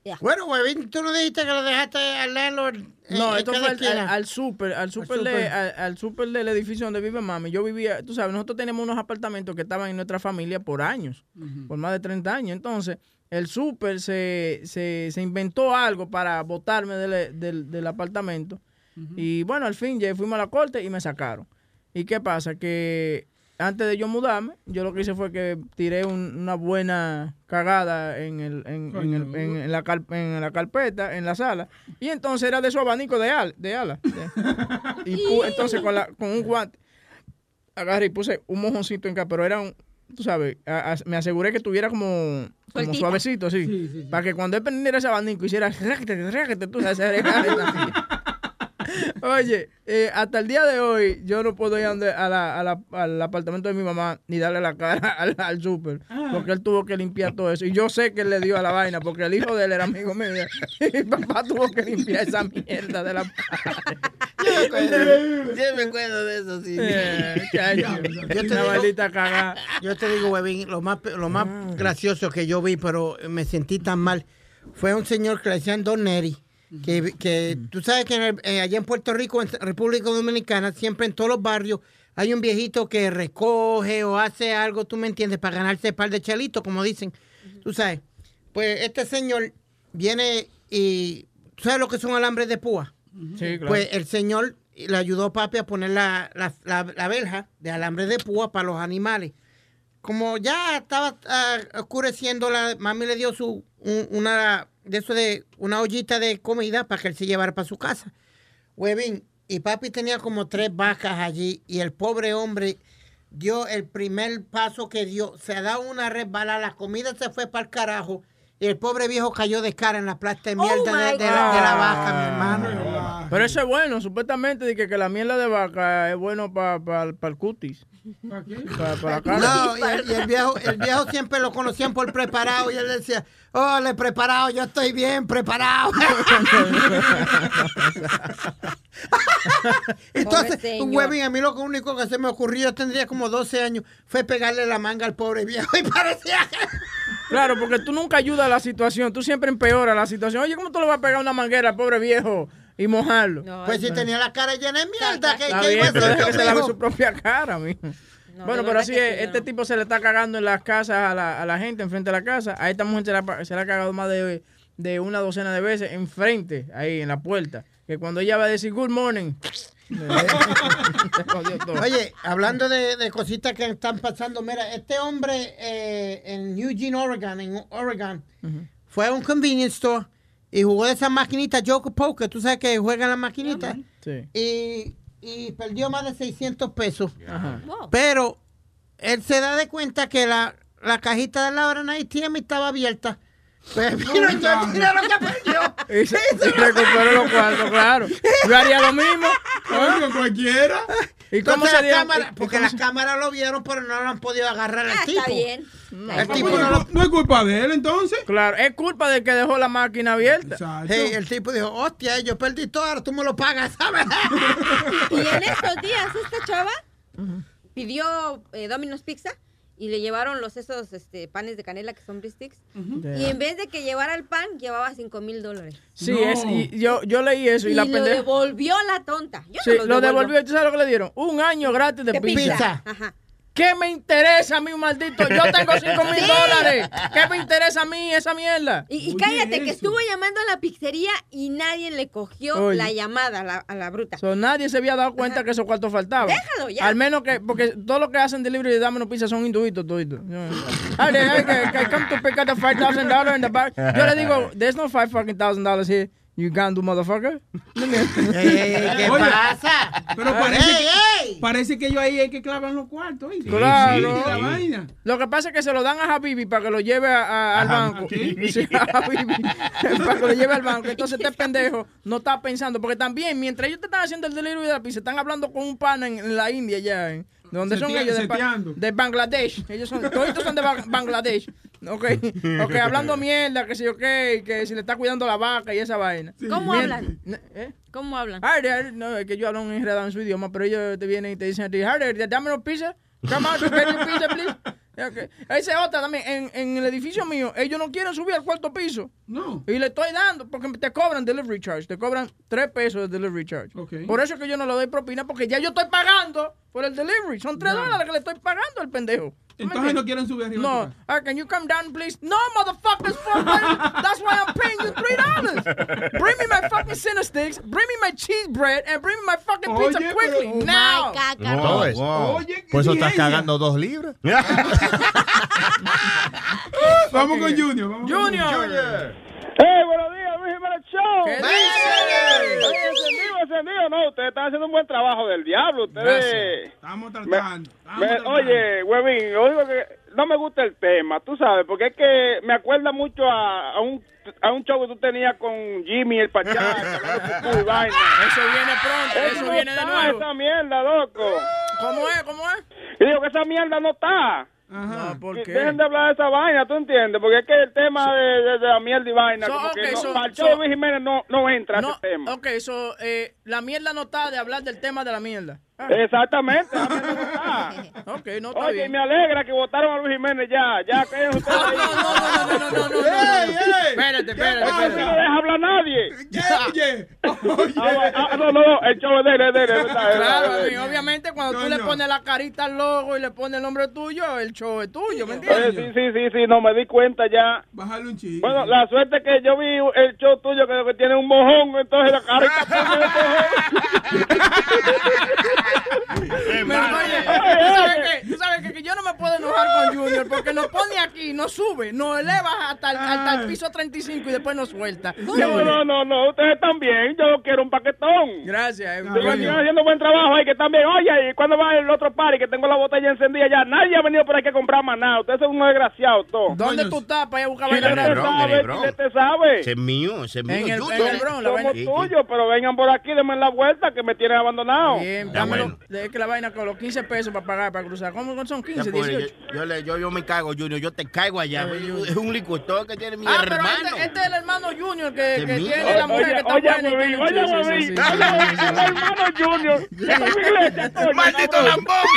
Ya. Bueno, huevín, tú no dijiste que lo dejaste al landlord. eh, No, esto fue al, al, al super, al super, de- al, al del edificio donde vive mami. Yo vivía, tú sabes, nosotros tenemos unos apartamentos que estaban en nuestra familia por años, por más de 30 años. Entonces, el súper se, se, se inventó algo para botarme del, del, del apartamento. Y bueno, al fin ya fuimos a la corte y me sacaron. ¿Y qué pasa? Que antes de yo mudarme, yo lo que hice fue que tiré un- una buena cagada en, el, en, en el- en- en la car- en la carpeta, en la sala. Y entonces era de su abanico de, al, de ala. de- y entonces con, la, con un guante agarré y puse un mojoncito en acá, pero era un, tú sabes, a- a- me aseguré que tuviera como, suavecito, así. Para que cuando él prendiera ese abanico hiciera tú sabes. Oye, eh, hasta el día de hoy yo no puedo ir a donde- a la- a la- al apartamento de mi mamá ni darle la cara al, al súper, porque él tuvo que limpiar todo eso. Y yo sé que él le dio a la vaina, porque el hijo de él era amigo mío. Y papá tuvo que limpiar esa mierda de la Yo me acuerdo de eso, sí. Eh, chacho, Yo te una digo- cagada. Yo te digo, huevín, lo más, lo más gracioso que yo vi, pero me sentí tan mal, fue un señor que le decían Don Neri, que, que tú sabes que en el- eh, allá en Puerto Rico, en República Dominicana, siempre en todos los barrios hay un viejito que recoge o hace algo, tú me entiendes, para ganarse un par de chelitos, como dicen. Tú sabes. Pues este señor viene y... ¿Tú sabes lo que son alambres de púa? Sí, claro. Pues el señor le ayudó a papi a poner la, la, la- la verja de alambre de púa para los animales. Como ya estaba ah, oscureciendo, la mami le dio su un- una de eso de una ollita de comida para que él se llevara para su casa. Huevín, y papi tenía como tres vacas allí y el pobre hombre dio el primer paso que dio, se ha dado una resbalada, la comida se fue para el carajo y el pobre viejo cayó de cara en la plasta de mierda de, de la, de la vaca, mi hermano. Pero eso es bueno, supuestamente de que, que la mierda de vaca es bueno para el cutis. ¿Para qué? Para la cara. No, y el, y el viejo, el viejo siempre lo conocían por preparado y él decía, oh, le preparado, yo estoy bien preparado. Entonces, un huevín, a mí lo único que se me ocurrió, yo tendría como 12 años, fue pegarle la manga al pobre viejo y parecía que... Claro, porque tú nunca ayudas a la situación, tú siempre empeoras la situación. Oye, ¿cómo tú le vas a pegar una manguera al pobre viejo y mojarlo? Pues si tenía la cara llena de mierda, ¿qué, qué iba a hacer que se lave su propia cara, mijo. No, bueno, pero así es, sí, este tipo se le está cagando en las casas a la, a la gente, enfrente de la casa. A esta mujer se le, ha- se le ha cagado más de, de una docena de veces enfrente, ahí en la puerta. Que cuando ella va a decir good morning, se jodió todo. Oye, hablando de, de cositas que están pasando, mira, este hombre eh, en Eugene, Oregon, en Oregon, fue a un convenience store y jugó de esas maquinitas Joker Poker, tú sabes que juegan las maquinitas, Sí. y, y perdió más de 600 pesos. Ajá. Pero él se da de cuenta que la, la cajita de la hora ATM estaba abierta. Pues mira, yo- mira lo que perdió. Y se, y recuperó los cuartos, claro. Yo haría lo mismo. Oiga, cualquiera. ¿Y cómo Entonces se la cámara- porque cómo las cámaras lo vieron, pero no lo han podido agarrar al Ah, tipo. está bien. El tipo No, no lo no es culpa de él, entonces. Claro, es culpa del que dejó la máquina abierta. Hey, el tipo dijo, hostia, yo perdí todo, ahora tú me lo pagas, ¿sabes? Y en estos días esta chava pidió eh, Domino's Pizza y le llevaron los esos este, panes de canela que son sticks. Y en vez de que llevara el pan, llevaba 5 mil dólares. Sí, No. es, y yo, yo leí eso y, Y la lo devolvió la tonta. Yo Sí, no lo devolvió. ¿Tú sabes lo que le dieron? Un año gratis de, De pizza. pizza. Ajá. ¿Qué me interesa a mí, un maldito? Yo tengo 5 mil Sí. dólares. ¿Qué me interesa a mí esa mierda? Y, y cállate, que estuvo llamando a la pizzería y nadie le cogió Oye. la llamada a la, a la bruta. So, nadie se había dado cuenta que esos cuartos faltaban. Déjalo ya. Al menos que, porque todo lo que hacen delivery de Domino Pizza son induitos toditos. Que come to pick up the $5,000 in the back. Yo le digo, there's no five fucking thousand dollars here. You gandu motherfucker. ¿Qué Oye, pasa? Pero parece, ¡Ey, que, parece que ellos ahí hay que clavan los cuartos. Claro. La vaina. Lo que pasa es que se lo dan a Habibi para que lo lleve a- a- al banco. ¿Sí? A Habibi, para que lo lleve al banco. Entonces este pendejo no está pensando. Porque también, mientras ellos te están haciendo el delivery de la pizza, están hablando con un pana en, en la India ya. ¿eh? ¿De dónde son ellos? De, Ba- seteando. de Bangladesh. Ellos son, todos son de Ba- Bangladesh. Ok, ok, hablando mierda, que si ok, que si le está cuidando la vaca y esa vaina. ¿Cómo Mien- hablan? ¿Eh? ¿Cómo hablan? Ay, no, es que yo hablo enredado en su idioma, pero ellos te vienen y te dicen a ti, Harry, dame una pizza. Come on, to get your pizza, please. Okay. Esa es otra también. En, en el edificio mío, ellos no quieren subir al cuarto piso. No. Y le estoy dando, porque te cobran delivery charge. Te cobran tres pesos de delivery charge. Por eso es que yo no le doy propina, porque ya yo estoy pagando por el delivery. Son tres dólares que le estoy pagando al pendejo. ¿Tú me Entonces no quieren subir arriba. No, can you come down, please? No, motherfuckers, fuck. That's why I'm paying you three dollars. Bring me my fucking center sticks, bring me my cheese bread, and bring me my fucking pizza Oye, quickly pero- now. Todo eso. Oye, Por eso estás cagando dos libras. Vamos con Junior. Vamos con Junior. ¡Hey, buenos días, Jiménez Show! ¿Qué Oye, encendido, encendido, no, ustedes están haciendo un buen trabajo del diablo, ustedes... Estamos Me- tratando. estamos me- tratando. oye, huevín, lo único que no me gusta el tema, tú sabes, porque es que me acuerda mucho a, a un a un show que tú tenías con Jimmy el vaina. Eso viene pronto, eso no viene de está, nuevo. esa mierda, loco. ¿Cómo es? ¿Cómo es? Y digo que esa mierda no está. No, ¿por qué? Dejen de hablar de esa vaina, ¿tú entiendes? Porque es que el tema de, de- de la mierda y vaina, So, como que no, so- para el so- show de Luis Jiménez no, no entra No, ese tema. ok, so, eh, la mierda no está de hablar del tema de la mierda. Exactamente. ok, no está Oye, bien. me alegra que votaron a Luis Jiménez ya. Ya que no, no, no, no, no, no, no, ey. Espérate, espérate. espérate. no deja hablar a nadie. Oye. No, no, no, el show es de él, es de él. Es claro, de él. Y obviamente cuando tú le pones la carita al logo y le pones el nombre tuyo, el show es tuyo, ¿me entiendes? sí, sí, sí, sí, no me di cuenta ya. Bájale un chiste. Bueno, la suerte que yo vi el show tuyo que, que tiene un mojón, entonces la carita oye, ¿tú sabes qué? ¿Tú sabes qué? Que yo no me puedo enojar con Junior porque nos pone aquí, nos sube, nos eleva hasta el, hasta el piso 35 y después nos suelta. No, no, no, no, ustedes están bien, yo quiero un paquetón. Gracias. siguen haciendo buen trabajo ahí, que están bien. Oye, ¿y cuándo va el otro party? Que tengo la botella encendida ya. Nadie ha venido por aquí a comprar más nada. Ustedes son unos desgraciados todos. ¿Dónde tú estás para ir a buscar vaina te sabe, Chile te sabe. Ese es mío, ese es mío. En el- Junior. en el Bronx, la Somos tuyos, pero vengan por aquí, denme la vuelta que me tienen abandonado. Bien, dámelo. Es que la vaina con los 15 pesos para pagar, para cruzar. ¿Cómo son Ya, 15, pues, 18? yo, yo, le- yo, yo me cago, Junior. Yo te caigo allá. es un licuador que tiene mi Ah, pero hermano. este, este es el hermano Junior que, ¿De que tiene la mujer que está Oye, buena. oye, oye, oye, sí, sí, oye, sí, sí, sí. oye, hermano Junior. ¡Maldito lambón!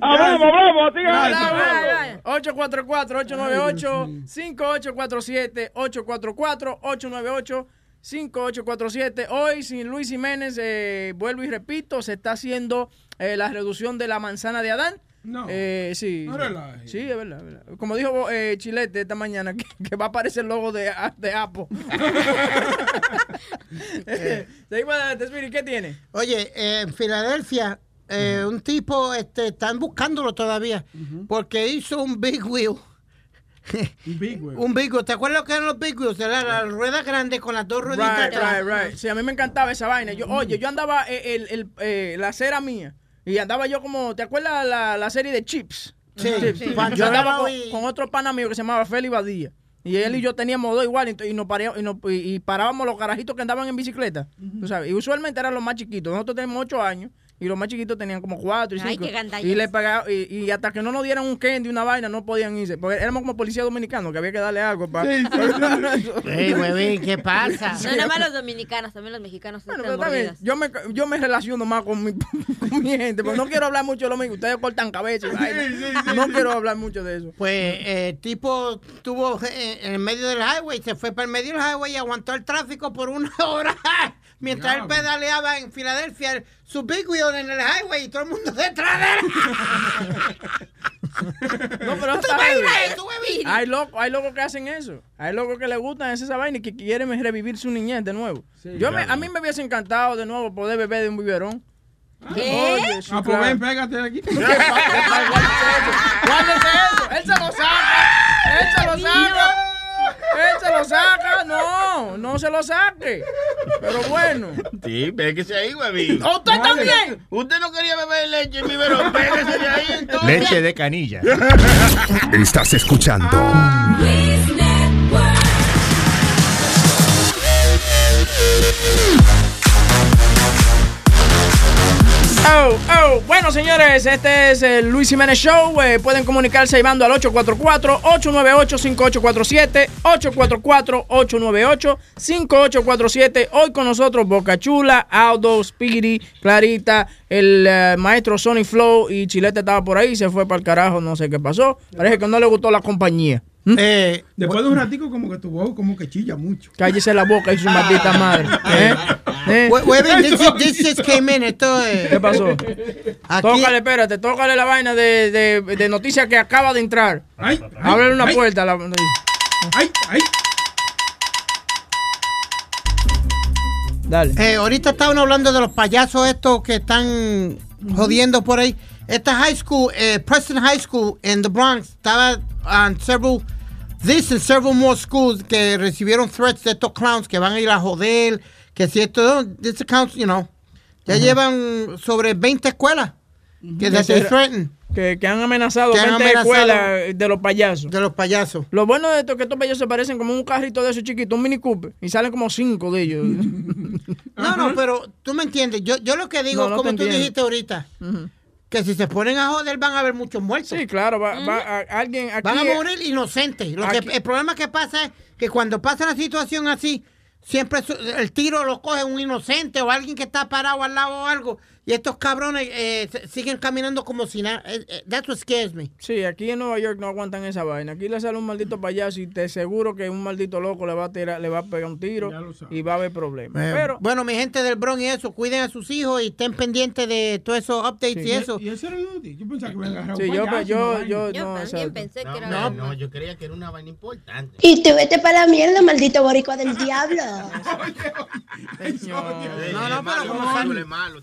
Ah, vamos, vamos, sigan Dale, hablando. dale. 844-898-5847, 844-898-5847. Hoy, sin Luis Jiménez, eh, vuelvo y repito, se está haciendo eh, la reducción de la manzana de Adán. No. Eh, sí. No sí. es verdad, es verdad. Como dijo eh, Chilete esta mañana, que, que va a aparecer el logo de, de Apple. Seguimos adelante, Spirit, ¿qué tiene? Oye, eh, en Filadelfia, eh, un tipo, este, están buscándolo todavía, porque hizo un big wheel. Un big wheel. Un. ¿Te acuerdas lo que eran los big wheels? Era la rueda grande con las dos rueditas. Right, atrás. right, right. Sí, a mí me encantaba esa vaina. Yo, oye, yo andaba eh, el, el, eh, la cera mía y andaba yo como, ¿te acuerdas la, la serie de Chips? Sí, Chips. sí. Yo andaba con, otro pana mío que se llamaba Feli Badía. Y él y yo teníamos dos igual y, nos y, nos- y- y parábamos los carajitos que andaban en bicicleta. tú sabes. Y usualmente eran los más chiquitos. Nosotros tenemos ocho años y los más chiquitos tenían como cuatro y Ay, cinco. qué gandallas. y, le pagaba, y, y hasta que no nos dieran un candy, una vaina, no podían irse. Porque éramos como policía dominicano, que había que darle algo para... Ey, huevín, ¿qué pasa? No, nada más los dominicanos, también los mexicanos son Pero bien, yo me, yo me relaciono más con mi, con mi gente, porque no quiero hablar mucho de lo mismo. Ustedes cortan cabeza y vaina. No quiero hablar mucho de eso. Pues eh, el tipo estuvo eh, en el medio del highway, se fue para el medio del highway y aguantó el tráfico por una hora. Mientras él pedaleaba en Filadelfia su big wheel en el highway y todo el mundo detrás de él. No, pero ¿Tú heavy. eso? Hay locos hay locos que hacen eso. Hay locos que les gustan esa vaina y que quieren revivir su niñez de nuevo. Yo me- a mí me hubiese encantado de nuevo poder beber de un biberón. Oye, sí, Ah, pues ven, pégate de aquí. ¿Qué qué pa- Guárdese eso. Él se lo saca. Él se lo saca. Él se lo saca. No, no se lo saque. Pero bueno. Sí, pégese ahí, huevín. ¿A usted también? Usted no quería beber leche, mi pero pégese de ahí entonces. Leche de canilla. Estás escuchando Oh, oh. Bueno, señores, este es el Luis Jiménez Show. Eh, pueden comunicarse llamando al 844-898-5847. 844-898-5847. Hoy con nosotros Boca Chula, Aldo, Speedy, Clarita, el eh, maestro Sony Flow y Chilete estaba por ahí. Se fue para el carajo, no sé qué pasó. Parece que no le gustó la compañía. ¿Mm? Después de un ratico, como que tu voz como que chilla mucho. Cállese la boca y su maldita madre. ¿eh? ¿Eh? Hue- Huevín, this, is- this just came in. Esto es- ¿Qué pasó? Aquí- Tócale, espérate, tócale la vaina de, de, de noticias que acaba de entrar. Ábrele una ay. puerta. La, Ay, ay. Dale. Eh, ahorita estaban hablando de los payasos estos que están jodiendo por ahí. Esta high school, eh, Preston High School en the Bronx, estaba on several, this and several more schools que recibieron threats de estos clowns que van a ir a joder, que si esto, this accounts, you know, ya llevan sobre 20 escuelas que Que they se- threaten. Que, que han amenazado Que han 20 amenazado- escuelas de los payasos. De los payasos. Lo bueno de esto es que estos payasos parecen como un carrito de esos chiquitos, un Mini Cooper. Y salen como cinco de ellos. No, no, pero tú me entiendes. Yo, yo lo que digo, No, no como tú dijiste ahorita, que si se ponen a joder van a haber muchos muertos. Sí, claro, va, va a- alguien aquí. Van a morir inocentes. Lo que, el problema que pasa es que cuando pasa una situación así, siempre el tiro lo coge un inocente o alguien que está parado al lado o algo. Y estos cabrones eh, se- siguen caminando como si nada. Eh, eh, That's what scares me. Sí, aquí en Nueva York no aguantan esa vaina. Aquí le sale un maldito payaso y te aseguro que un maldito loco le va a tirar, le va a pegar un tiro y va a haber problemas. Eh, Pero bueno, mi gente del Bronx y eso, cuiden a sus hijos y estén pendientes de todos esos updates y eso. Y eso era. Yo pensaba que me agarraba Sí, un yo- payaso, yo- yo- Yo también pensé que era... No, no, yo creía que era una vaina importante. Y te vete para la mierda, maldito boricua del diablo. No, no, pero como malo, es malo,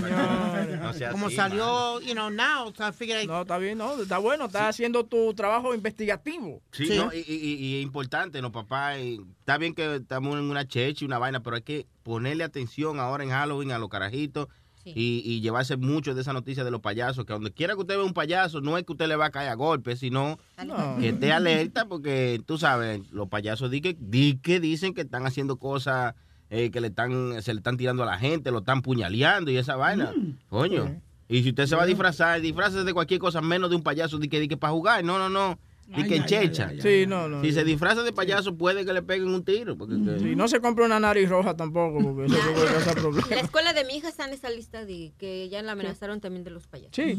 No sea como así, salió, you know, now, so I figured I- No, está bien, no, está bueno, está haciendo tu trabajo investigativo. Sí, ¿no? Y, y- y- importante, los papás. y está bien que estamos en una cheche y una vaina, pero hay que ponerle atención ahora en Halloween a los carajitos y, y llevarse mucho de esa noticia de los payasos. Que donde quiera que usted vea un payaso, no es que usted le va a caer a golpes, sino No. que esté alerta, porque tú sabes, los payasos di que, di que dicen que están haciendo cosas eh, que le están, se le están tirando a la gente, lo están puñaleando y esa vaina. Coño. Y si usted se va a disfrazar, disfraces de cualquier cosa menos de un payaso, di que, di que para jugar. No, no, no. Di que en checha. Sí, no, no. Si se disfraza de payaso, puede que le peguen un tiro. Porque, que- Sí, no se compra una nariz roja tampoco, porque eso puede causar problemas. La escuela de mi hija está en esa lista de que ya la amenazaron también de los payasos. Sí.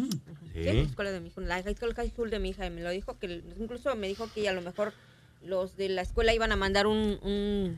Sí, la escuela de mi hija, la high school, high school de mi hija, y me lo dijo que incluso me dijo que a lo mejor los de la escuela iban a mandar un, un-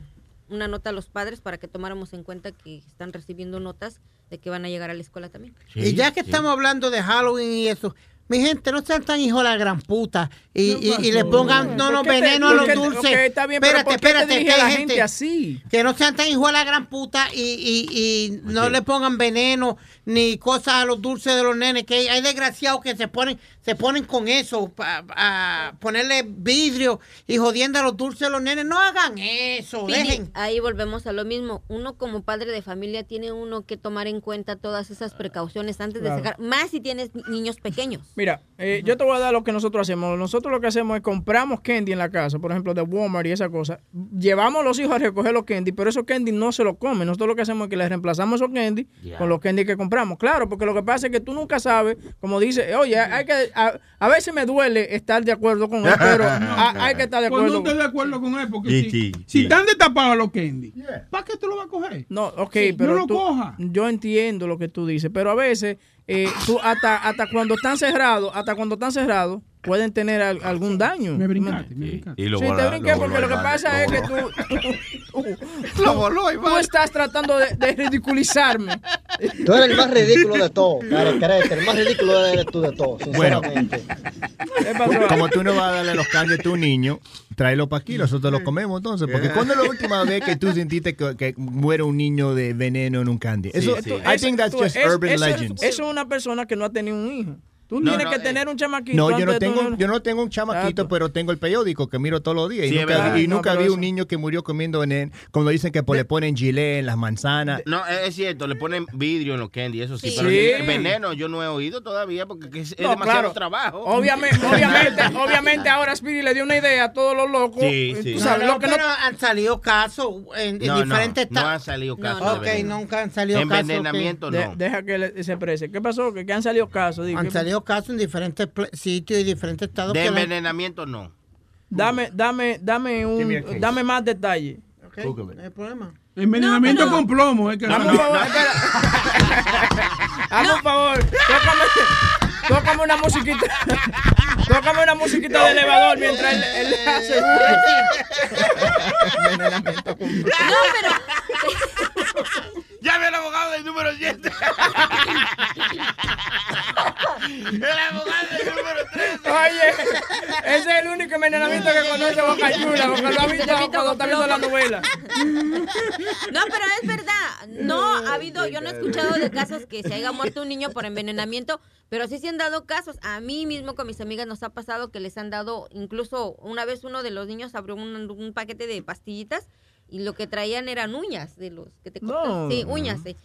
una nota a los padres para que tomáramos en cuenta que están recibiendo notas de que van a llegar a la escuela también. y ya que estamos hablando de Halloween y eso, mi gente, no sean tan hijos de la gran puta y, y, y le pongan no, no, ¿Por te- veneno a por los te- dulces. ok, está bien, pero espérate, ¿por qué te espérate, dirige que a hay la gente así? Que no sean tan hijos de la gran puta y, y, y no le pongan veneno ni cosas a los dulces de los nenes, que hay, desgraciados que se ponen se ponen con eso, pa- a ponerle vidrio y jodiendo a los dulces de los nenes. No hagan eso, dejen. ahí volvemos a lo mismo. Uno como padre de familia tiene uno que tomar en cuenta todas esas precauciones antes Claro. de sacar, más si tienes niños pequeños. Mira, eh, yo te voy a dar lo que nosotros hacemos. Nosotros lo que hacemos es compramos candy en la casa, por ejemplo, de Walmart y esa cosa. Llevamos a los hijos a recoger los candy, pero esos candy no se los comen. Nosotros lo que hacemos es que les reemplazamos esos candy con los candy que compramos. Claro, porque lo que pasa es que tú nunca sabes, como dice, oye, hay que, a, a veces me duele estar de acuerdo con él, pero a- hay que estar de Pues no acuerdo. estoy de acuerdo con él, porque Sí, si, sí, si están destapados los candy, ¿para qué tú lo vas a coger? No, ok, Sí, pero no lo tú- coja. yo entiendo lo que tú dices, pero a veces eh, tú hasta hasta cuando están cerrados, hasta cuando están cerrados, pueden tener al- algún daño. Me brincaste, me brincaste. Y lo sí, voló- te brinqué lo porque voló lo que pasa lo es que tú, Lo voló, tú estás tratando de, de ridiculizarme. Tú eres el más ridículo de todos, carecrete. El más ridículo eres tú de todos, Bueno. sinceramente. Como tú no vas a darle los candies a tu niño, tráelo para aquí, nosotros los comemos entonces. Porque ¿cuándo es la última vez que tú sentiste que, que muere un niño de veneno en un candy? Eso, Tú- I think that's just es- urban eso, legends. Eso es una persona que no ha tenido un hijo. Tú No, tienes no, que eh, tener un chamaquito. No, yo no tengo, tú- yo no tengo un chamaquito, pero tengo el periódico que miro todos los días. Sí, y nunca, verdad. y nunca vi eso- un niño que murió comiendo veneno. Cuando dicen que pues, le ponen gilet en las manzanas. No, es cierto, le ponen vidrio en los candy, eso sí. Sí. Pero Sí. el veneno yo no he oído todavía porque es, es No, demasiado claro. trabajo. Obviamente, obviamente, obviamente ahora Speedy le dio una idea a todos los locos. Sí, Tú sí. sabes, No, lo que no- pero han salido casos en, en No, no, diferentes no han salido casos Ok, nunca han salido casos. Envenenamiento no. Deja que se exprese. ¿Qué pasó? ¿Que, han salido casos? Han ¿qué- casos en diferentes sitios y diferentes estados. De la- envenenamiento no. Dame, dame, dame un, dame más detalles. Ok, no hay problema. Envenenamiento con plomo. Es que Dame un favor. Hazme un favor. Tócame, tócame una musiquita. Tócame una musiquita de elevador mientras él, él hace. Envenenamiento con plomo. Llame al abogado del número 7. el abogado del número 3. Oye, ese es el único envenenamiento que conoce Boca Chula, porque lo ha visto cuando está viendo la novela. No, pero es verdad. No ha habido, yo no he escuchado de casos que se haya muerto un niño por envenenamiento, pero sí se han dado casos. A mí mismo con mis amigas nos ha pasado que les han dado, incluso una vez uno de los niños abrió un, un paquete de pastillitas y lo que traían eran uñas de los que te cortan. No. Sí, uñas. sí.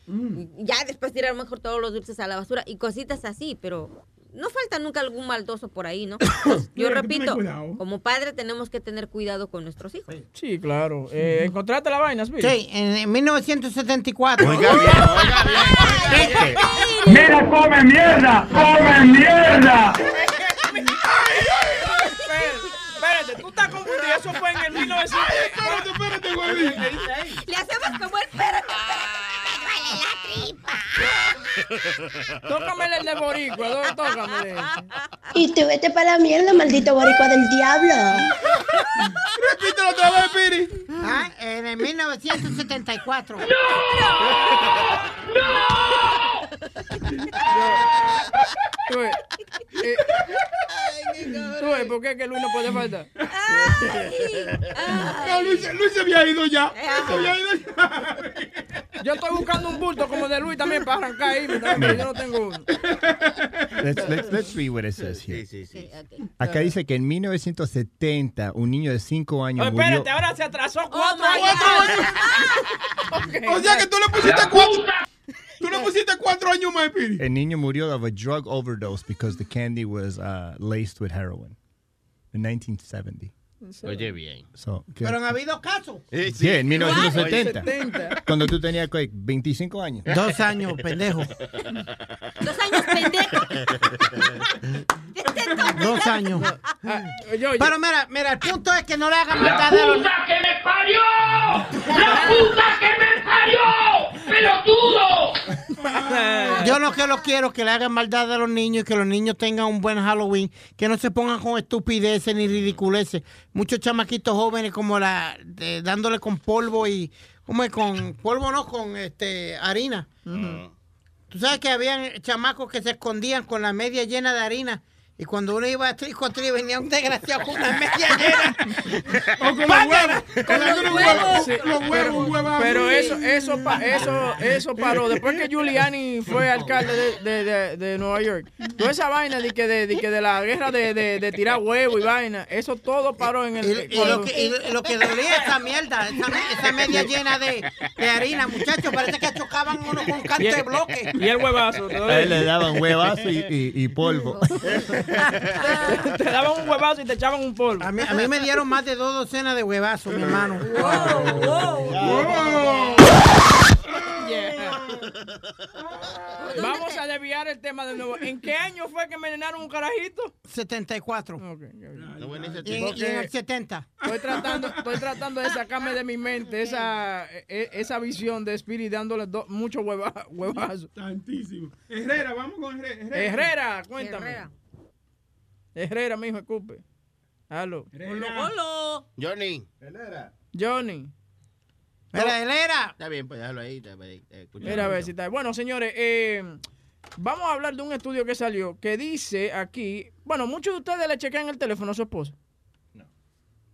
Ya después tiraron mejor todos los dulces a la basura y cositas así, pero no falta nunca algún maldoso por ahí, ¿no? Pues, yo repito, como padre tenemos que tener cuidado con nuestros hijos. Sí, claro. Eh, ¿Encontraste la vaina? Sí, en, en 1974. Mira, come mierda, come mierda. Espérate, tú estás confundido. Eso fue en el 1900. Espérate, espérate, güey. Le hacemos como el perro. Tócame el de Boricua, do- tócame. Y te vete para la mierda, maldito boricua del diablo. Repítelo otra vez, Piri. Ah, en el 1974. Tú ves, eh, tú ves, ¿por qué que Luis no puede faltar? No, Luis, Luis se había ido ya. Se había ido ya. Yo estoy buscando un bulto como de Luis también para arrancar ahí, pero yo no tengo uno. Let's, let's, let's read what it says here. Sí, sí, Acá dice que en 1970 un niño de 5 años Oh, murió. espérate, ahora se atrasó cuatro my años. O sea que tú le pusiste cuatro. Tú le pusiste cuatro años más, Piri. El niño murió of a drug overdose because the candy was uh, laced with heroin in 1970. Oye, bien. Pero han habido casos. Sí, en 1970. 70. Cuando tú tenías ¿qué? 25 años. Dos años, pendejo. Dos años, pendejo. Dos años. Pero mira, mira, el punto es que no le hagan maldad a los que me parió! ¡La puta que me parió! ¡Pelotudo! Yo lo que lo quiero que le hagan maldad a los niños y que los niños tengan un buen Halloween, que no se pongan con estupideces ni ridiculeces. Muchos chamaquitos jóvenes como la de- dándole con polvo y ¿cómo es con polvo no con este harina. Tú sabes que habían chamacos que se escondían con la media llena de harina. Y cuando uno iba a trico venía un desgraciado con una media llena. O con los huevos. Con los huevos. Sí, Los huevos, huevos. pero eso, eso, pa- eso, eso paró. Después que Giuliani fue alcalde de, de, de, de Nueva York, toda esa vaina de que de, de, que de la guerra de, de, de tirar huevo y vaina, eso todo paró en el. Y, y lo que, y lo que dolía esa mierda, esa, me- esa media llena de, de harina, muchachos, parece que chocaban uno con un canto de bloque. Y el huevazo. A él le daban huevazo y, y- y polvo. te daban un huevazo y te echaban un polvo. A mí, a mí me dieron más de dos docenas de huevazos, mi hermano. Vamos a desviar el tema de nuevo. ¿En qué año fue que envenenaron un carajito? 74. Y, en- y en el 70. Estoy tratando, estoy tratando de sacarme de mi mente esa, e- esa visión de Spirit dándole do- mucho hueva, huevazo. Tantísimo. Herrera, vamos con Herrera. Herrera, cuéntame. Herrera, mijo, escupe. Aló. Hola, Johnny. Johnny. Mira, él era. Está bien, pues déjalo ahí. eh. Mira a ver si está. Bueno, señores, eh, vamos a hablar de un estudio que salió que dice aquí. Bueno, muchos de ustedes le chequean el teléfono a su esposa.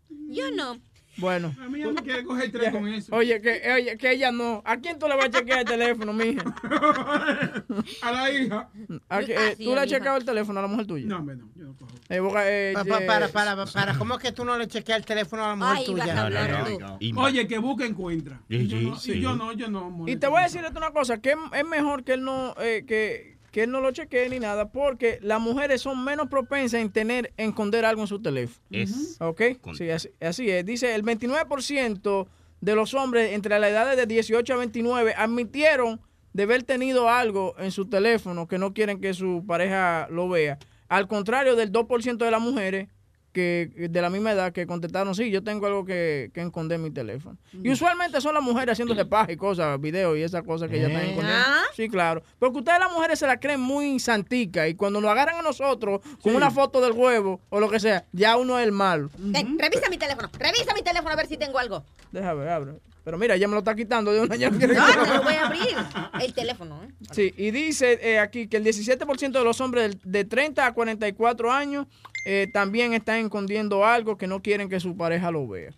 Yo no. Bueno. A mí ya me quiere coger tres con eso. Oye, que, oye, que ella no. ¿A quién tú le vas a chequear el teléfono, mija? A la hija. ¿A que- Ah, eh, ¿Tú le has checado el teléfono a la mujer tuya? No, hombre, no. Yo no cojo. Eh, boca- eh, Pa- pa- Para, para, para, ¿cómo es que tú no le chequeas el teléfono a la mujer Ay, tuya? a hablar tú. Oye, que busca encuentra. Sí, Y yo sí, no, sí. y yo no, yo no. Y molesto te voy a decir una cosa, que es- es mejor que él no, eh, que, que él no lo chequee ni nada, porque las mujeres son menos propensas en tener, en esconder algo en su teléfono. Es. ¿Ok? Sí, así, así es. Dice, el 29% de los hombres entre las edades de 18 a 29 admitieron de haber tenido algo en su teléfono que no quieren que su pareja lo vea. Al contrario del 2% de las mujeres que de la misma edad que contestaron, sí, yo tengo algo que, que esconder en mi teléfono. Y usualmente son las mujeres haciéndose paja y cosas, videos y esas cosas que ya están ¿Eh? escondiendo. ¿Ah? Sí, claro. Porque ustedes las mujeres se la creen muy santica y cuando nos agarran a nosotros con una foto del huevo o lo que sea, ya uno es el malo. Eh, revisa mi teléfono. Revisa mi teléfono a ver si tengo algo. Deja ver, abre. Pero mira, ya me lo está quitando de una. Ya no quiere No, que- no lo voy a abrir. El teléfono, ¿eh? Sí, y dice eh, aquí que el 17% de los hombres de 30 a 44 años eh, también están escondiendo algo que no quieren que su pareja lo vea.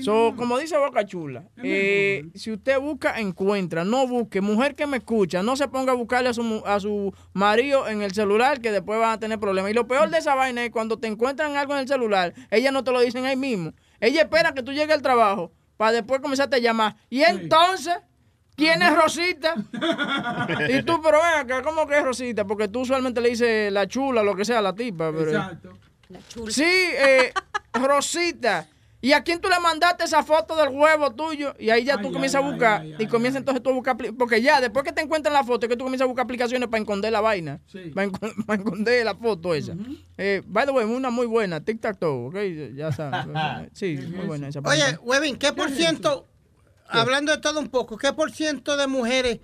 So, como dice Boca Chula, eh, si usted busca, encuentra. No busque. Mujer que me escucha, no se ponga a buscarle a su, mu- a su marido en el celular que después van a tener problemas. Y lo peor de esa vaina es cuando te encuentran algo en el celular, ellas no te lo dicen ahí mismo. Ella espera que tú llegues al trabajo para después comenzarte a llamar. Y entonces, ¿quién es Rosita? y tú, pero ven acá, ¿cómo que es Rosita? Porque tú usualmente le dices la chula, lo que sea, la tipa. Pero, Exacto. Sí, eh, Rosita. ¿Y a quién tú le mandaste esa foto del huevo tuyo? Y ahí ya tú comienzas a buscar. y comienzas entonces tú a buscar. Porque ya, después que te encuentran la foto, es que tú comienzas a buscar aplicaciones para esconder la vaina. Para, esconder la foto esa. eh, by the way, una muy buena. Tic Tac Toe, ¿ok? Ya sabes. Sí, muy buena esa. Oye. Webin, ¿qué por ciento, hablando de todo un poco, qué por ciento de mujeres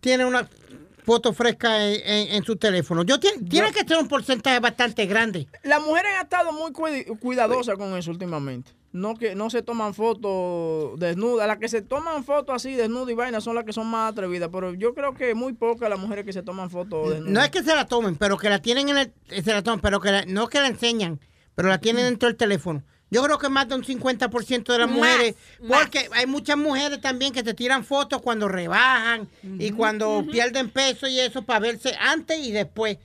tiene una foto fresca en, en- en su teléfono? Yo tiene, tiene que ser un porcentaje bastante grande. Las mujeres han estado muy cuidadosas con eso últimamente. No que no se toman fotos desnudas. Las que se toman fotos así desnudas y vainas son las que son más atrevidas. Pero yo creo que muy pocas las mujeres que se toman fotos desnudas. No es que se la tomen, pero que la tienen en el, se la toman, pero que la- no que la enseñan, pero la tienen dentro del teléfono. Yo creo que más de un 50% de las Más, mujeres, más. porque hay muchas mujeres también que te tiran fotos cuando rebajan y cuando pierden peso y eso para verse antes y después.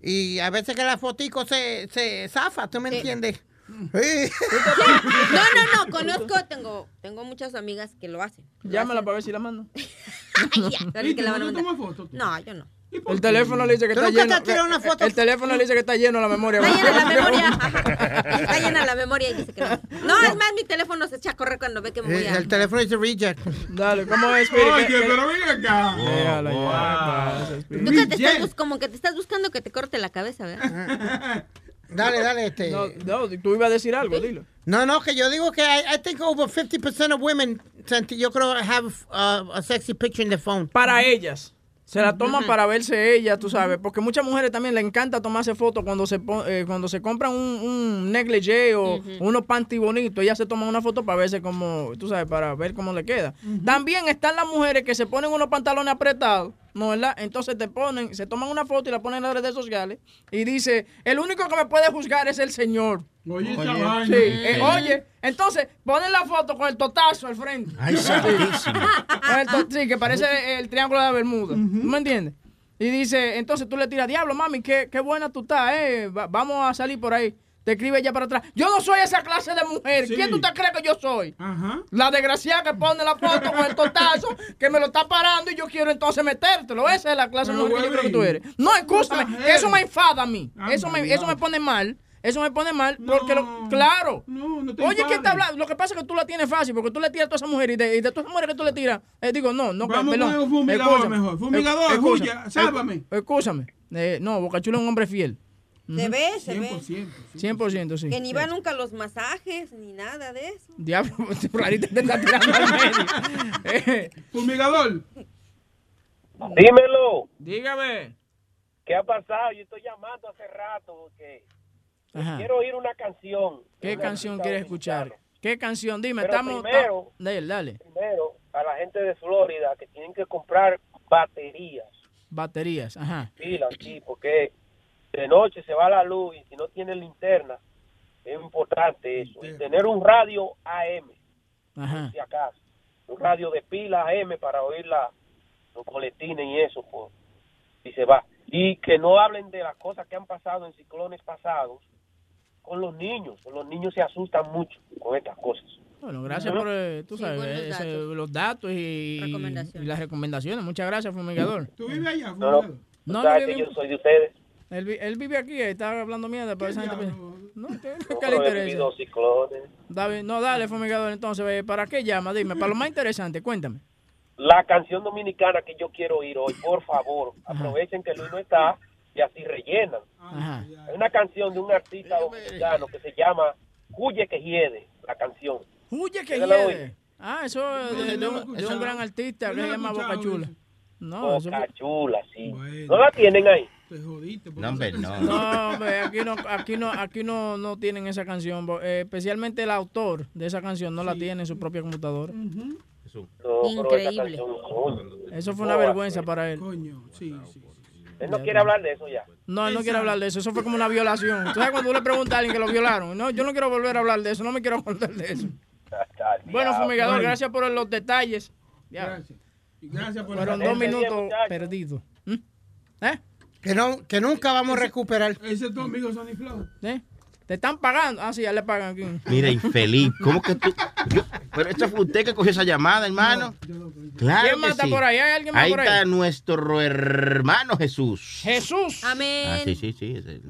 Y a veces que la fotico se, se zafa, ¿tú me entiendes? Sí. No, no, no. Conozco, tengo, tengo muchas amigas que lo hacen. Lo Llámala hacen. para ver si la mando. Ay, ya, ¿Y que tú la no van a te mandar. No, yo no. El teléfono le dice que ¿Tú está nunca te lleno. has tirado una foto? El teléfono le dice que está lleno la memoria. Está llena la memoria. Está llena la memoria y dice que no. No, es más, mi teléfono se echa a correr cuando ve que me voy Eh, a... El teléfono dice reject. Dale, ¿cómo es, Spirit? Oye, ¿Qué- qué- pero ven acá. Déjala ya. Tú que te estás como que te estás buscando que te corte la cabeza, ¿verdad? Dale, dale, este. No, no, tú ibas a decir algo, dilo. No, no, que yo digo que I, I think over 50% of women, yo creo, have uh, a sexy picture in the phone. Para ellas. Se la toman para verse ellas, tú sabes. Porque muchas mujeres también le encanta tomarse fotos cuando se eh, cuando se compran un, un negligé o unos panty bonitos. Ellas se toman una foto para verse como, tú sabes, para ver cómo le queda. También están las mujeres que se ponen unos pantalones apretados, ¿no verdad? Entonces te ponen, se toman una foto y la ponen en las redes sociales y dice, el único que me puede juzgar es el Señor. Oye, esa Oye. vaina. Sí, eh, oye, entonces ponen la foto con el totazo al frente. Ay, santísimo. Con el to- sí, que parece el triángulo de la Bermuda. ¿Tú me entiendes? Y dice, entonces tú le tiras, diablo, mami, qué, qué buena tú estás, eh. va- vamos a salir por ahí. Te escribe ella para atrás. Yo no soy esa clase de mujer. Sí. ¿Quién tú te crees que yo soy? Ajá. La desgraciada que pone la foto con el totazo, que me lo está parando y yo quiero entonces metértelo. Esa es la clase de mujer que yo creo que tú eres. No, escúchame, eso me enfada a mí. Eso me, eso me pone mal. Eso me pone mal porque, lo, claro. No, no te Oye, ¿quién te enfades. habla? Lo que pasa es que tú la tienes fácil porque tú le tiras a todas esas mujeres y de, y de todas esas mujeres que tú le tiras, eh, digo, no, no, Vamos perdón. con un fumigador Escúchame. mejor. Fumigador, escúchame. sálvame. Eh, Escúchame. Eh, no, Bocachula es un hombre fiel. Se ve, se ve. 100%. 100%, sí. Que ni va nunca a los masajes, ni nada de eso. Diablo, Clarita te está tirando al medio. Fumigador. Dímelo, dígame. ¿qué ha pasado? Yo estoy llamando hace rato porque Ajá. Quiero oír una canción. ¿Qué Una canción quieres escuchar? ¿Qué canción? Dime, Pero estamos... primero- Dale, dale. Primero, a la gente de Florida que tienen que comprar baterías, Baterías, ajá. pilas, sí, porque de noche se va la luz y si no tienen linterna, es importante eso. Y tener un radio AM, Ajá. si acaso. Un radio de pila AM para oír la, los boletines y eso, pues, y se va. Y que no hablen de las cosas que han pasado en ciclones pasados con los niños. Los niños se asustan mucho con estas cosas. Bueno, gracias por, eh, tú Sí, sabes, ese- datos. los datos y, y las recomendaciones. Muchas gracias, fumigador. ¿Tú vives allá, No, no, No, sabes no vive- yo soy de ustedes. Él, vi- él vive aquí, está hablando mierda, pero esa gente... No, ¿qué, le interesa? David, no, dale, fumigador, entonces, ¿para qué llama? Dime, para lo más interesante, cuéntame. La canción dominicana que yo quiero oír hoy, por favor, aprovechen que Luis no está y así rellenan. Ajá. Hay una canción de un artista dominicano que se llama Huye que hiede, la canción. Huye que hiede. Ah, eso es de, de un, de un gran artista que se llama Boca Chula. No, eso Boca Chula, sí. ¿No la tienen ahí? No, hombre, no. No, hombre, aquí no, aquí no, aquí no, no tienen esa canción. eh, especialmente el autor de esa canción no la tiene en su propia computadora. Increíble. coño. Eso fue una vergüenza para él. Él no quiere hablar de eso ya. No, él no quiere hablar de eso. Eso fue como una violación. ¿Tú sabes cuando tú le preguntas a alguien que lo violaron? No, yo no quiero volver a hablar de eso. No me quiero acordar de eso. Bueno, fumigador, gracias por los detalles. Ya. Gracias. Y gracias por Fueron dos minutos perdidos. ¿Mm? ¿Eh? Que, no, que nunca vamos a recuperar. Ese es tu amigo Sonny Flow. ¿Sí? ¿Te están pagando? Ah, sí, ya le pagan aquí. Mira, infeliz. ¿Cómo que tú? Yo- pero esto fue usted que cogió esa llamada, hermano. Claro ¿Quién más que está sí. por ahí? ¿Hay alguien más Ahí por ahí? está nuestro hermano Jesús. Jesús. Amén. Ah, sí, sí, sí. ese-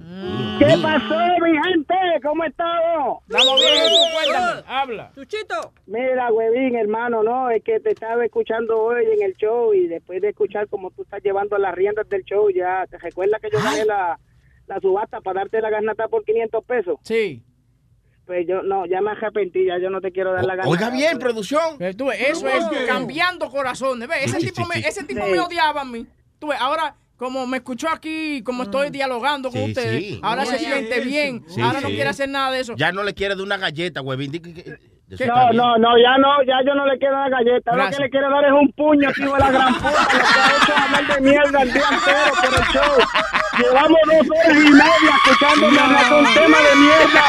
¿Qué pasó, mi gente? ¿Cómo estamos? Estamos bien, Jesús, cuéntame, habla. Chuchito. Mira, huevín, hermano, no, es que te estaba escuchando hoy en el show y después de escuchar cómo tú estás llevando las riendas del show, ya, ¿te recuerdas que yo gané la, la subasta para darte la garnata por 500 pesos? Sí. Pues yo, no, ya me arrepentí, ya yo no te quiero dar la garnata. Oiga bien, producción. Pero tú ves, eso es cambiando corazones. ¿Ves? Ese tipo, me, ese tipo Sí. me odiaba a mí. Tú ves, ahora, como me escuchó aquí, como estoy dialogando con Sí, ustedes, sí. ahora No, se siente eso. bien. Sí, ahora no quiere hacer nada de eso. Ya no le quiere dar una galleta, huevín. No, no, no, ya no, ya yo no le quiero dar galleta. Lo que le quiero dar es un puño, tío de la gran puta. Lo que ha hecho es hablar de mierda el día entero por el show. Llevamos dos horas y media escuchándome hablar de un tema de mierda.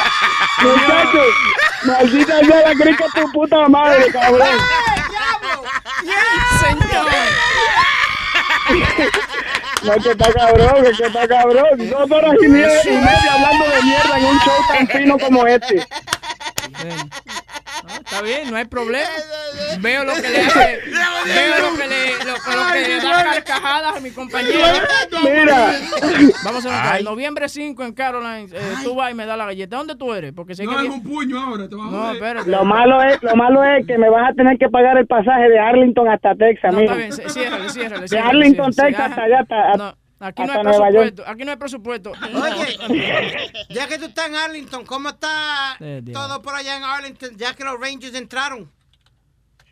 Muchachos, maldita sea la crica tu puta madre, cabrón. Señor. No, que está cabrón, que está cabrón. Dos horas y media, y media hablando de mierda en un show tan fino como este. Está bien, no hay problema. Veo lo que le hace, veo lo que le, lo, lo que le da carcajadas a mi compañero. Mira. Vamos a ver, noviembre 5 en Caroline, eh, tú vas y me das la galleta. ¿Dónde tú eres? Porque sé No, que... es un puño ahora. Te vas a No, joder. espérate. Lo malo es, lo malo es que me vas a tener que pagar el pasaje de Arlington hasta Texas, No, mijo. está bien, sí, ciérrale, ciérrale. De ciérrale, Arlington, ciérrale. Texas, Sí, hasta allá, hasta, No, aquí no hay Nueva York. presupuesto. Aquí no hay presupuesto. Oye, ya que tú estás en Arlington, ¿cómo está Eh, todo por allá en Arlington? Ya que los Rangers entraron.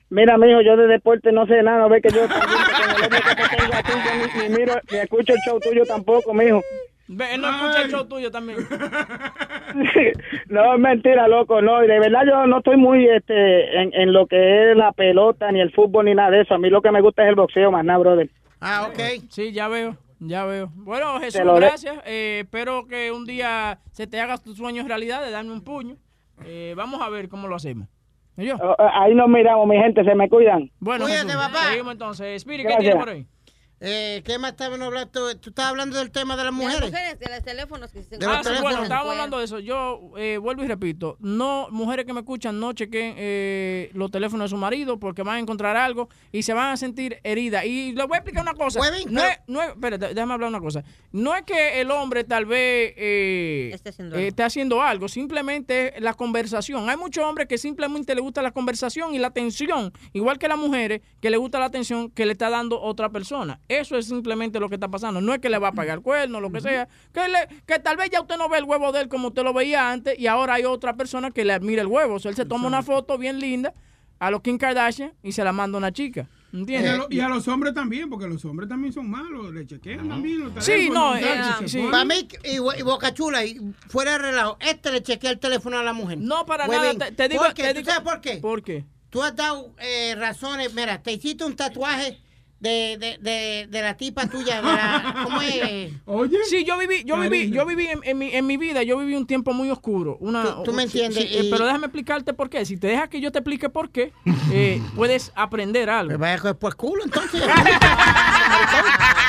Mira, mijo, yo de deporte no sé nada, ve que yo ni, ni miro, ni escucho el show tuyo tampoco, mijo. Ve, él no escucha el show tuyo también. No, es mentira, loco, no, y de verdad yo no estoy muy este en, en lo que es la pelota, ni el fútbol, ni nada de eso. A mí lo que me gusta es el boxeo, más nada, brother. Ah, ok. Sí, ya veo, ya veo. Bueno, Jesús, gracias. Eh, espero que un día se te haga tu sueño realidad de darme un puño. Eh, vamos a ver cómo lo hacemos. ¿Y yo? Oh, oh, Ahí nos miramos, mi gente, se me cuidan. Bueno, Cuídate, Jesús, papá. seguimos entonces. Spirit, ¿qué Gracias. tiene por ahí? Eh, ¿Qué más estaban hablando? Tú estabas hablando del tema de las De las mujeres. mujeres, de los teléfonos que se De los Ah, sí, bueno, estábamos hablando de eso. Yo eh, vuelvo y repito, no, mujeres que me escuchan, no chequen eh, los teléfonos de su marido porque van a encontrar algo y se van a sentir heridas. Y les voy a explicar una cosa. No pero- es, no es- espérate, déjame hablar una cosa. No es que el hombre tal vez eh, Esté haciendo eh, algo. esté haciendo algo, simplemente es la conversación. Hay muchos hombres que simplemente le gusta la conversación y la atención, igual que las mujeres que le gusta la atención que le está dando otra persona. Eso es simplemente lo que está pasando. No es que le va a pagar el cuerno, lo que sea. Que, le- que tal vez ya usted no ve el huevo de él como usted lo veía antes y ahora hay otra persona que le admira el huevo. O sea, él se toma una foto bien linda a los Kim Kardashian y se la manda a una chica. Y a, ¿Entiendes? lo- y a los hombres también, porque los hombres también son malos, le chequean también los Sí, no, eh, se sí. ponen- Para mí, y, y Boca Chula, y fuera de relajo, este le chequea el teléfono a la mujer. No, para nada, te- te digo- ¿Por qué? te ¿Tú digo- sabes por qué? ¿Por qué? Tú has dado eh, razones. Mira, te hiciste un tatuaje de, de, de, de la tipa tuya. de la- ¿Cómo es? Oye. Sí, yo viví, yo viví, yo viví en, en mi, en mi vida, yo viví un tiempo muy oscuro. Una, Tú- tú me sí, entiendes, sí, eh, y- pero déjame explicarte por qué. Si te dejas que yo te explique por qué, eh, puedes aprender algo. Me vaya a coger por culo, entonces.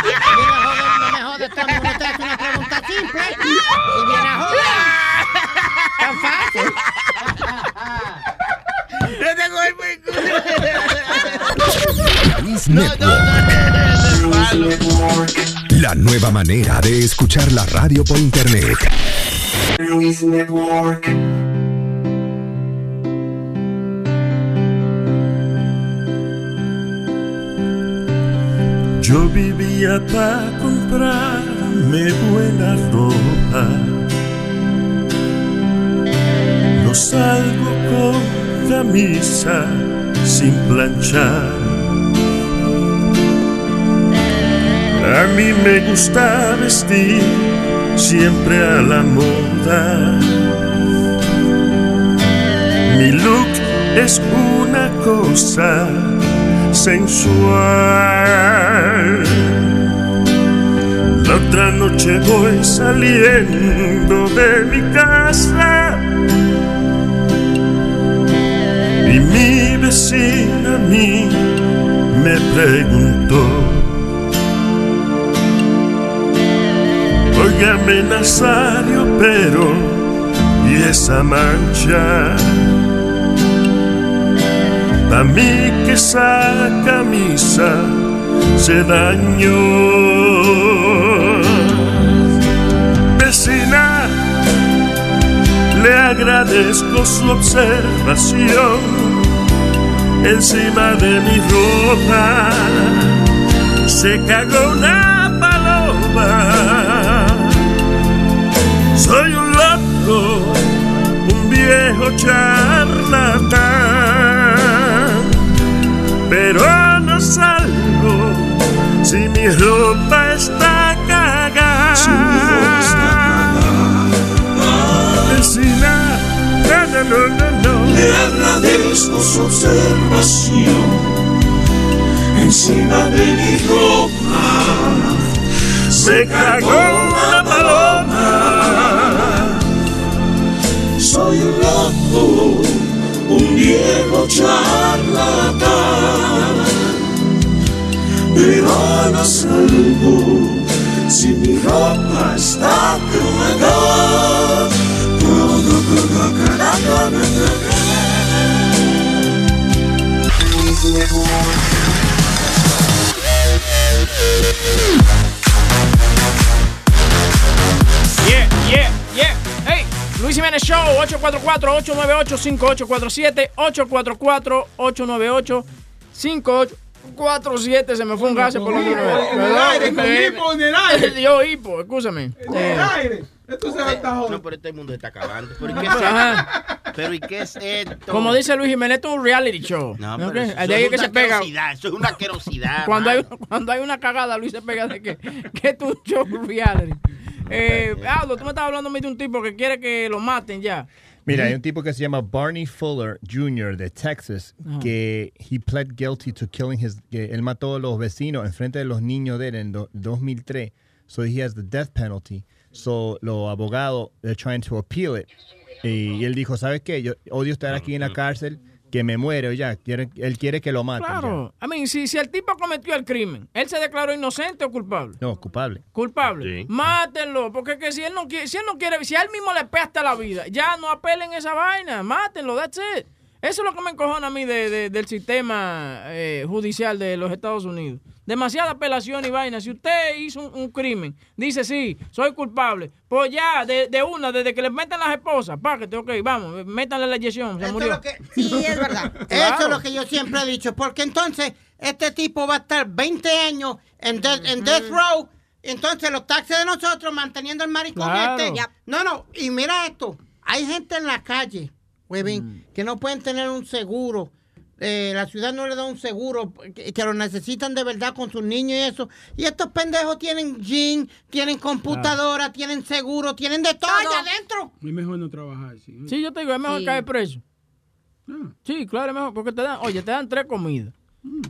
No me jodas, todo el mundo te hace una pregunta simple y viene a joder. Tan fácil. No te coges por culo. Luis Network. La nueva manera de escuchar la radio por internet. Luis Network. Yo vivía para comprarme buena ropa. No salgo con camisa sin planchar. A mí me gusta vestir siempre a la moda. Mi look es una cosa sensual. La otra noche voy saliendo de mi casa y mi vecina a mí me preguntó. Óigame Nazario, pero ¿y esa mancha? A mí que esa camisa se dañó. Vecina, le agradezco su observación encima de mi ropa. Se cagó una Soy un loco, un viejo charlatán, pero no salgo si mi ropa está cagada. No, no, no, no. Le agradezco su observación encima de mi ropa. Se cagó una paloma. Soy loco, un viejo charlatán, pero no salgo si mi ropa está cagada. Luis Luis Jiménez Show, 844-898-5847, 844-898-5847. Se me fue un gas por lo menos. en el aire, con hipo en el aire. Dio hipo, escúchame. En el aire. Esto se va a estar No, pero este mundo está acabando. ¿Pero y qué es esto? ¿Pero y qué es esto? Como dice Luis Jiménez, esto es un reality show. No, ¿No pero eso De ahí es que una se pega. Eso es una asquerosidad. Cuando hay, cuando hay una cagada, Luis se pega de que, que es un show reality. Eh, Aldo, tú me estabas hablando a mí de un tipo que quiere que lo maten ya. Mira, hay un tipo que se llama Barney Fuller Jr. de Texas Ajá. que he pled guilty to killing his que él mató a los vecinos en frente de los niños de él en do- 2003. So he has the death penalty. So los abogados they're trying to appeal it. Y él dijo, ¿sabes qué? Yo odio estar aquí en la cárcel, que me muero ya. Quiere- él quiere que lo maten. ya. Claro. I mean, si, si el tipo cometió el crimen, ¿él se declaró inocente o culpable? No, culpable. Culpable. Sí. Mátenlo, porque es que si él no quiere, si él no quiere, si a él mismo le pesta la vida, ya no apelen esa vaina, mátenlo, that's it. Eso es lo que me encojona a mí de- de- del sistema eh, judicial de los Estados Unidos. Demasiada apelación y vaina. Si usted hizo un, un crimen, dice sí, soy culpable, pues ya, de, de una, desde que le meten las esposas, páquete, ok, vamos, métanle la inyección, se Esto murió. es lo que- sí, es verdad. Eso Claro. es lo que yo siempre he dicho, porque entonces este tipo va a estar 20 años en, de- en Death Row, entonces los taxis de nosotros manteniendo el maricón Claro. este. No, no, y mira esto, hay gente en la calle, huevín, Mm. que no pueden tener un seguro eh, la ciudad no le da un seguro que, que lo necesitan de verdad con sus niños y eso. Y estos pendejos tienen gym, tienen computadora, tienen seguro, tienen de todo allá adentro. Es mejor no trabajar, sí. Sí, yo te digo, es mejor Sí. caer preso. Ah. Sí, claro, es mejor, porque te dan, oye, te dan tres comidas.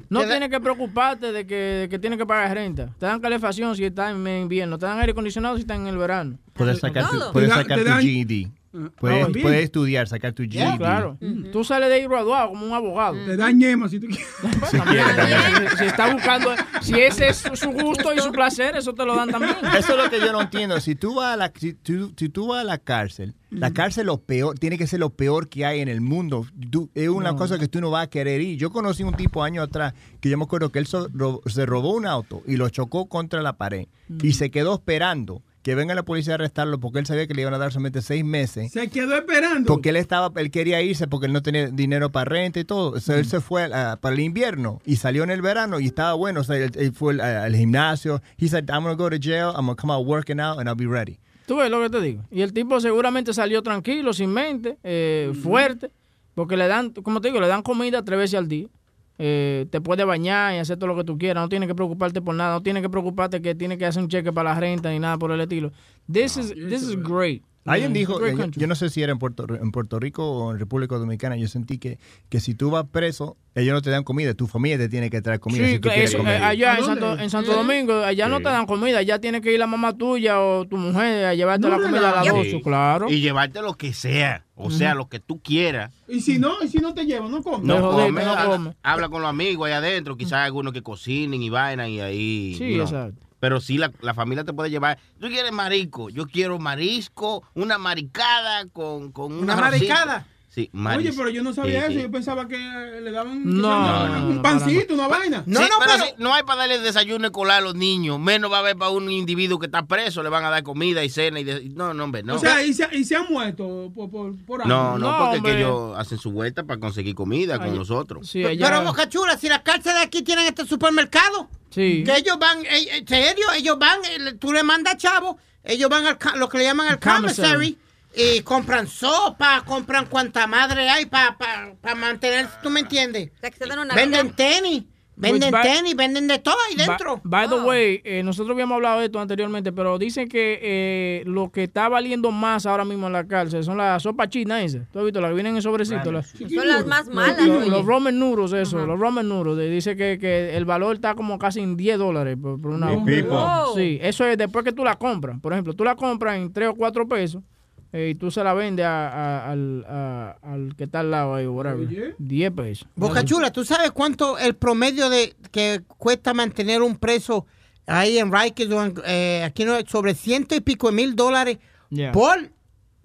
No Te da- tienes que preocuparte de que, de que tienes que pagar renta. Te dan calefacción si estás en invierno. Te dan aire acondicionado si estás en el verano. Puedes sacar tu, puedes sacar tu GED. Puedes, estudiar, sacar tu GED. Sí, claro. Tú sales de ahí graduado como un abogado. Te dan ñema si tú quieres. Si quieres, también. Si está buscando, si ese es su gusto y su placer, eso te lo dan también. Eso es lo que yo no entiendo. Si tú vas a la, si tú, si tú vas a la cárcel, la cárcel lo peor, tiene que ser lo peor que hay en el mundo. Tú- es una No. cosa que tú no vas a querer ir. Yo conocí un tipo años atrás que yo me acuerdo que él so- ro- se robó un auto y lo chocó contra la pared y se quedó esperando que venga la policía a arrestarlo porque él sabía que le iban a dar solamente seis meses. Se quedó esperando. Porque él estaba, él quería irse porque él no tenía dinero para renta y todo. O sea, él se fue para el invierno y salió en el verano y estaba bueno. O sea, él, él fue al, al gimnasio. He said, I'm gonna go to jail. I'm gonna come out working out and I'll be ready. Tú ves lo que te digo. Y el tipo seguramente salió tranquilo, sin mente, eh, fuerte, porque le dan, como te digo, le dan comida tres veces al día. Eh, te puede bañar y hacer todo lo que tú quieras. No tienes que preocuparte por nada. No tienes que preocuparte que tienes que hacer un cheque para la renta ni nada por el estilo. This is, this is great. Alguien Yeah, dijo, eh, yo, yo no sé si era en Puerto, en Puerto Rico o en República Dominicana, yo sentí que, que si tú vas preso, ellos no te dan comida, tu familia te tiene que traer comida Sí, si tú comer. eh, allá en Santo, en Santo Domingo, allá no te dan comida, allá tiene que ir la mamá tuya o tu mujer a llevarte la comida a las Sí. 8, claro. Y llevarte lo que sea. O sea, lo que tú quieras. Y si no, y si no te llevan, no comes. No come, habla, habla con los amigos ahí adentro, quizás algunos que cocinen y vayan y ahí. Sí, exacto. Pero sí, la, la familia te puede llevar. Tú quieres marisco, yo quiero marisco, una maricada con, con ¿Una maricada? Sí, Oye, pero yo no sabía Sí, eso. sí. Yo pensaba que eh, le daban No, no, un no, pancito, una vaina. Sí, pero si no hay para darle desayuno escolar a los niños, menos va a haber para un individuo que está preso, le van a dar comida y cena y de- no, no, hombre, no. O sea, y se, y se han muerto por, por, por hambre. no, no, porque que ellos hacen su vuelta para conseguir comida con Ay, nosotros. Pero Boca Chula, si las cárceles de aquí tienen este supermercado, Sí. que ellos van, eh, en serio, ellos van, eh, tú le mandas chavo, ellos van al, ca- lo que le llaman el Commissary. Y compran sopa, compran cuanta madre hay para pa, pa mantener, ¿tú me entiendes? Venden tenis, venden by- tenis, venden de todo ahí dentro. By, by the way, eh, nosotros habíamos hablado de esto anteriormente, pero dicen que eh, lo que está valiendo más ahora mismo en la cárcel son las sopas chinas esas. ¿Tú has visto? Las que vienen en sobrecito. Las, Son las más malas, Los, los ramen noodles, eso, los ramen noodles. Dice que, que el valor está como casi en 10 dólares por, por una. Oh. Sí, eso es después que tú la compras. Por ejemplo, tú la compras en 3 o 4 pesos eh, y tú se la vendes a- a- al, a- al que está al lado ahí, whatever. 10 pesos. Boca Chula, ¿tú sabes cuánto el promedio de que cuesta mantener un preso ahí en Rikers o en, eh, aquí no, sobre ciento y pico de mil dólares Yeah. por,